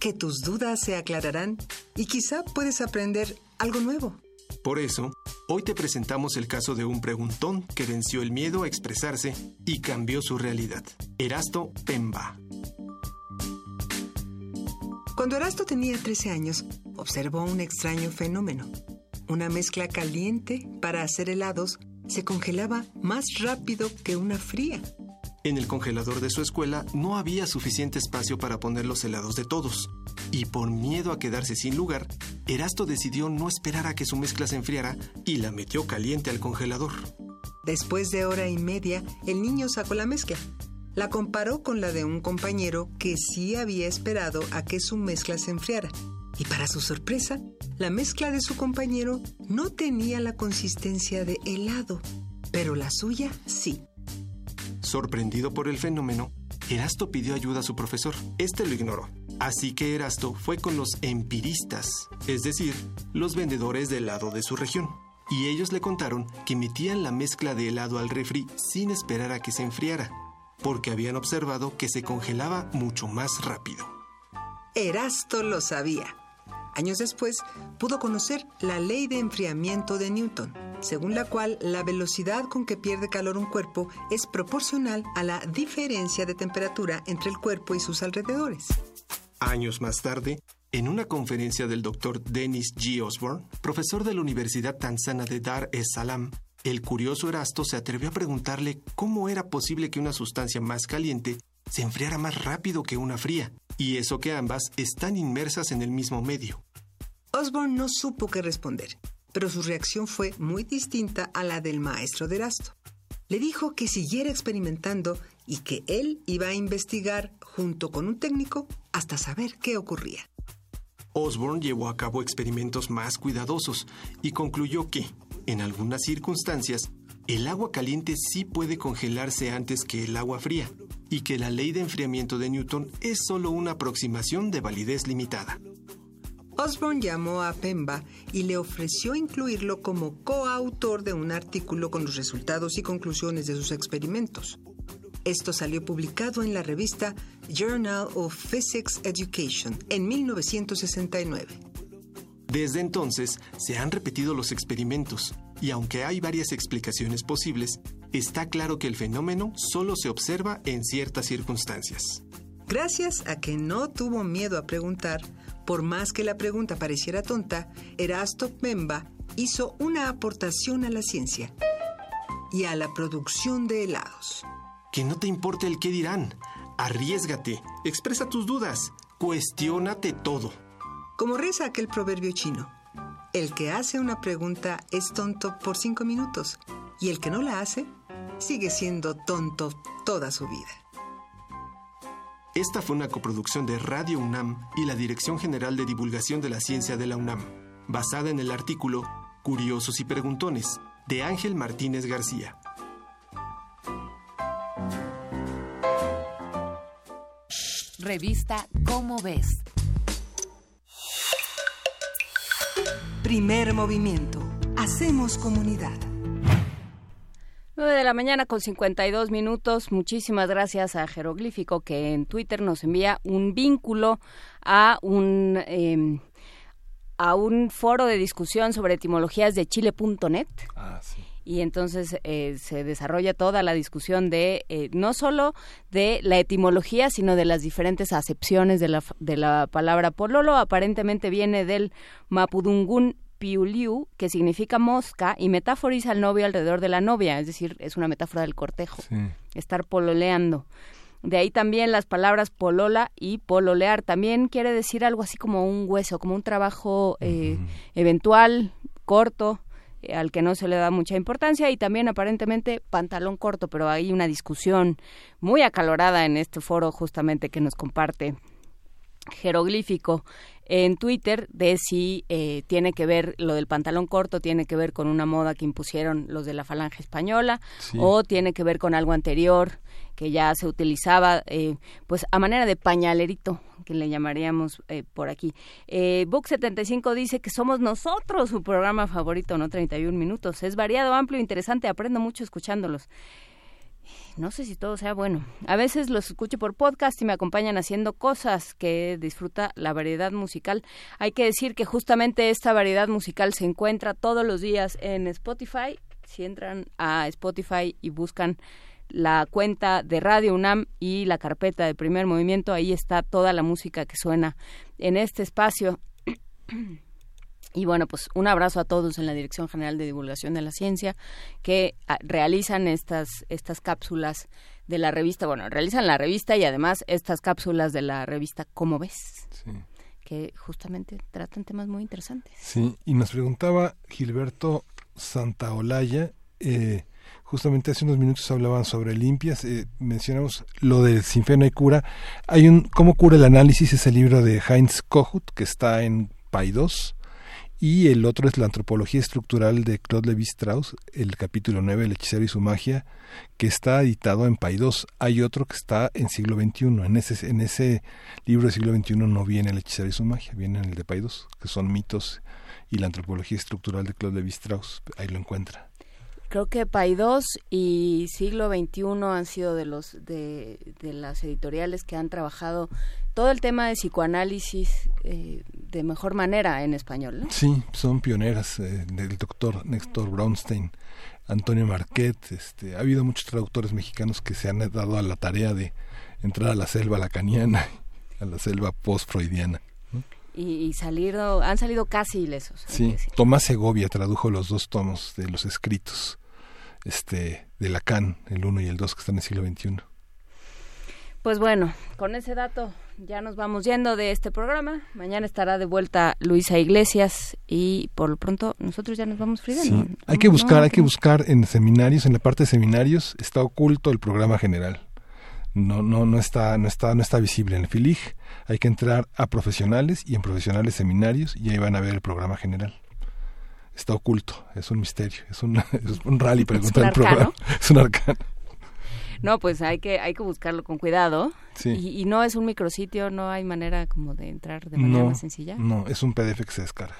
que tus dudas se aclararán y quizá puedes aprender algo nuevo. Por eso, hoy te presentamos el caso de un preguntón que venció el miedo a expresarse y cambió su realidad. Erasto Pemba. Cuando Erasto tenía 13 años, observó un extraño fenómeno. Una mezcla caliente para hacer helados se congelaba más rápido que una fría. En el congelador de su escuela no había suficiente espacio para poner los helados de todos. Y por miedo a quedarse sin lugar, Erasto decidió no esperar a que su mezcla se enfriara y la metió caliente al congelador. Después de hora y media, el niño sacó la mezcla. La comparó con la de un compañero que sí había esperado a que su mezcla se enfriara. Y para su sorpresa, la mezcla de su compañero no tenía la consistencia de helado, pero la suya sí. Sorprendido por el fenómeno, Erasto pidió ayuda a su profesor. Este lo ignoró. Así que Erasto fue con los empiristas, es decir, los vendedores de helado de su región. Y ellos le contaron que metían la mezcla de helado al refri sin esperar a que se enfriara, porque habían observado que se congelaba mucho más rápido. Erasto lo sabía. Años después, pudo conocer la ley de enfriamiento de Newton, según la cual la velocidad con que pierde calor un cuerpo es proporcional a la diferencia de temperatura entre el cuerpo y sus alrededores. Años más tarde, en una conferencia del doctor Dennis G. Osborne, profesor de la Universidad Tanzana de Dar es Salaam, el curioso Erasto se atrevió a preguntarle cómo era posible que una sustancia más caliente se enfriara más rápido que una fría, y eso que ambas están inmersas en el mismo medio. Osborne no supo qué responder, pero su reacción fue muy distinta a la del maestro de Erasto. Le dijo que siguiera experimentando y que él iba a investigar junto con un técnico hasta saber qué ocurría. Osborne llevó a cabo experimentos más cuidadosos y concluyó que, en algunas circunstancias, el agua caliente sí puede congelarse antes que el agua fría y que la ley de enfriamiento de Newton es solo una aproximación de validez limitada. Osborne llamó a Pemba y le ofreció incluirlo como coautor de un artículo con los resultados y conclusiones de sus experimentos. Esto salió publicado en la revista Journal of Physics Education en 1969. Desde entonces se han repetido los experimentos y aunque hay varias explicaciones posibles, está claro que el fenómeno solo se observa en ciertas circunstancias. Gracias a que no tuvo miedo a preguntar, por más que la pregunta pareciera tonta, Erasto Pemba hizo una aportación a la ciencia y a la producción de helados. Que no te importe el qué dirán. Arriesgate, expresa tus dudas, cuestiónate todo. Como reza aquel proverbio chino, el que hace una pregunta es tonto por cinco minutos y el que no la hace sigue siendo tonto toda su vida. Esta fue una coproducción de Radio UNAM y la Dirección General de Divulgación de la Ciencia de la UNAM, basada en el artículo Curiosos y Preguntones, de Ángel Martínez García. Revista Cómo ves. Primer movimiento. Hacemos comunidad. 9 de la mañana con 52 minutos. Muchísimas gracias a Jeroglífico que en Twitter nos envía un vínculo a un eh, a un foro de discusión sobre etimologías de chile.net. Ah, sí. Y entonces eh, se desarrolla toda la discusión de eh, no solo de la etimología, sino de las diferentes acepciones de la, de la palabra pololo. Aparentemente viene del mapudungún piuliu, que significa mosca, y metáforiza al novio alrededor de la novia, es decir, es una metáfora del cortejo, estar pololeando. De ahí también las palabras polola y pololear. También quiere decir algo así como un hueso, como un trabajo eh, eventual, corto, eh, al que no se le da mucha importancia. Y también aparentemente pantalón corto, pero hay una discusión muy acalorada en este foro justamente que nos comparte jeroglífico en Twitter de si eh, tiene que ver lo del pantalón corto tiene que ver con una moda que impusieron los de la falange española Sí. o tiene que ver con algo anterior que ya se utilizaba eh, pues a manera de pañalerito que le llamaríamos eh, por aquí. Eh, Book 75 dice que somos nosotros su programa favorito, no 31 minutos. Es variado, amplio, interesante, aprendo mucho escuchándolos. No sé si todo sea bueno. A veces los escucho por podcast y me acompañan haciendo cosas que disfruta la variedad musical. Hay que decir que justamente esta variedad musical se encuentra todos los días en Spotify. Si entran a Spotify y buscan la cuenta de Radio UNAM y la carpeta de primer movimiento, ahí está toda la música que suena en este espacio. Y bueno, pues un abrazo a todos en la Dirección General de Divulgación de la Ciencia que ah, realizan estas, estas cápsulas de la revista, bueno, realizan la revista y además estas cápsulas de la revista ¿Cómo ves? Que justamente tratan temas muy interesantes. Sí, y nos preguntaba Gilberto Santaolalla, eh, justamente hace unos minutos hablaban sobre limpias, eh, mencionamos lo del sin fe no hay cura. Hay un ¿Cómo cura el análisis? Es el libro de Heinz Kohut, que está en Paidós, y el otro es la antropología estructural de Claude Lévi-Strauss, el capítulo 9, El hechicero y su magia, que está editado en Paidós. Hay otro que está en siglo XXI. En ese, en ese libro del siglo XXI no viene el hechicero y su magia, viene en el de Paidós, que son mitos y la antropología estructural de Claude Lévi-Strauss. Ahí lo encuentra. Creo que Paidós y Siglo XXI han sido de los de, de las editoriales que han trabajado todo el tema de psicoanálisis eh, de mejor manera en español. ¿no? Sí, son pioneras eh, del doctor Néstor Brownstein, Antonio Marquet. Este, ha habido muchos traductores mexicanos que se han dado a la tarea de entrar a la selva lacaniana, a la selva post-freudiana. Y, y salido, han salido casi ilesos. Sí. Tomás Segovia tradujo los dos tomos de los escritos este, de Lacan, el 1 y el 2, que están en el siglo XXI. Pues bueno, con ese dato ya nos vamos yendo de este programa. Mañana estará de vuelta Luisa Iglesias y por lo pronto nosotros ya nos vamos. Sí, hay que buscar, no hay que buscar en seminarios, en la parte de seminarios está oculto el programa general. No, no, no está, no está, no está visible en el FILIG. Hay que entrar a profesionales y en profesionales seminarios y ahí van a ver el programa general. Está oculto, es un misterio, es un, es un rally para encontrar el programa. Es un arcano. No, pues hay que hay que buscarlo con cuidado. Sí. Y, y no es un micrositio, no hay manera como de entrar de manera No, más sencilla. no, es un PDF que se descarga.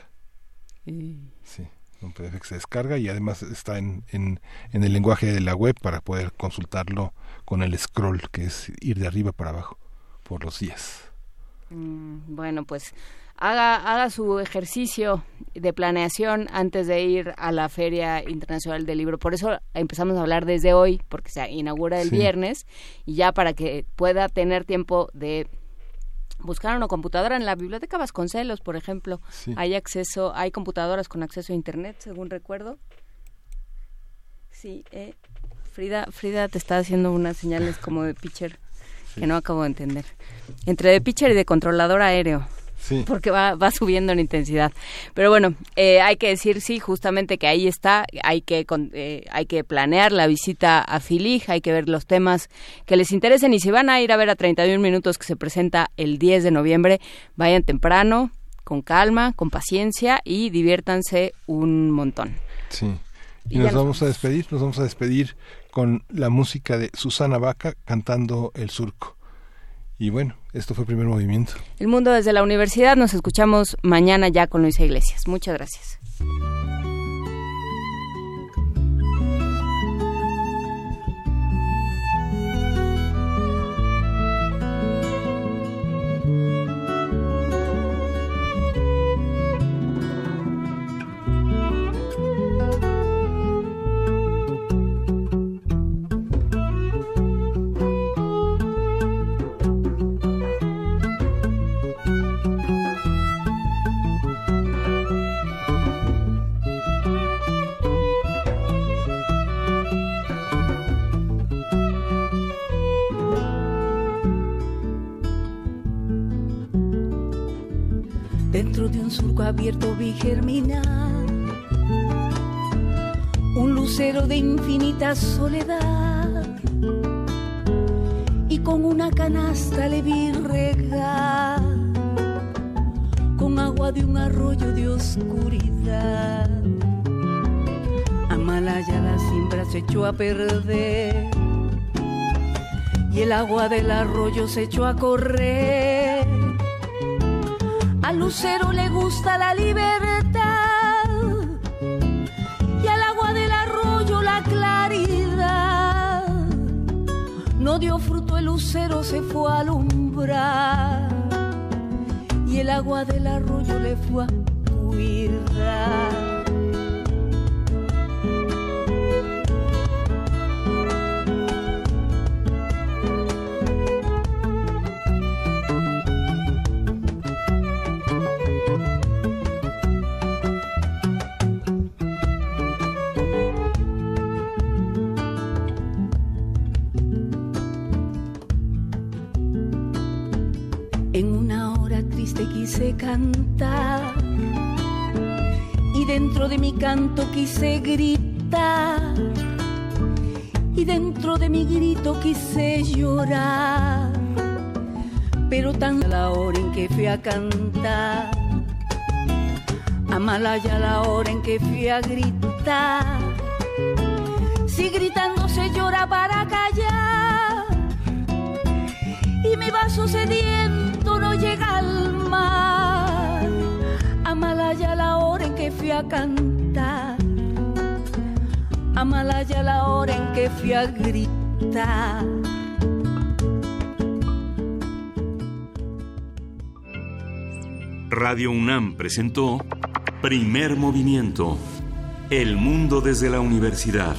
Y- Sí, un PDF que se descarga y además está en, en, en el lenguaje de la web para poder consultarlo con el scroll, que es ir de arriba para abajo por los días. Mm, Bueno, pues haga, haga su ejercicio de planeación antes de ir a la Feria Internacional del Libro. Por eso empezamos a hablar desde hoy, porque se inaugura el Sí. viernes, y ya para que pueda tener tiempo de buscar una computadora en la biblioteca Vasconcelos, por ejemplo. Sí. Hay acceso, hay computadoras con acceso a internet, según recuerdo. Sí, eh, Frida, Frida te está haciendo unas señales como de pitcher que no acabo de entender. Entre de pitcher y de controlador aéreo. Sí. Porque va, va subiendo en intensidad. Pero bueno, eh, hay que decir, sí, justamente que ahí está, hay que, con- eh, hay que planear la visita a Filig, hay que ver los temas que les interesen y si van a ir a ver a 31 minutos que se presenta el 10 de noviembre, vayan temprano, con calma, con paciencia y diviértanse un montón. Sí. Y, nos nos vamos a despedir, nos vamos a despedir con la música de Susana Vaca cantando El Surco. Y bueno, esto fue el primer movimiento. El mundo desde la universidad, nos escuchamos mañana ya con Luisa Iglesias. Muchas gracias. Dentro de un surco abierto vi germinar un lucero de infinita soledad y con una canasta le vi regar con agua de un arroyo de oscuridad. Amalaya la siembra se echó a perder y el agua del arroyo se echó a correr. Al lucero le gusta la libertad y al agua del arroyo la claridad. No dio fruto el lucero, se fue a alumbrar y el agua del arroyo le fue a cuidar. Cantar y dentro de mi canto quise gritar y dentro de mi grito quise llorar. Pero tan a la hora en que fui a cantar, Amalaya la hora en que fui a gritar. Si gritando se llora para callar y mi vaso sediento la hora en que fui a cantar. Amalaya la hora en que fui a gritar. Radio UNAM presentó Primer Movimiento. El mundo desde la universidad.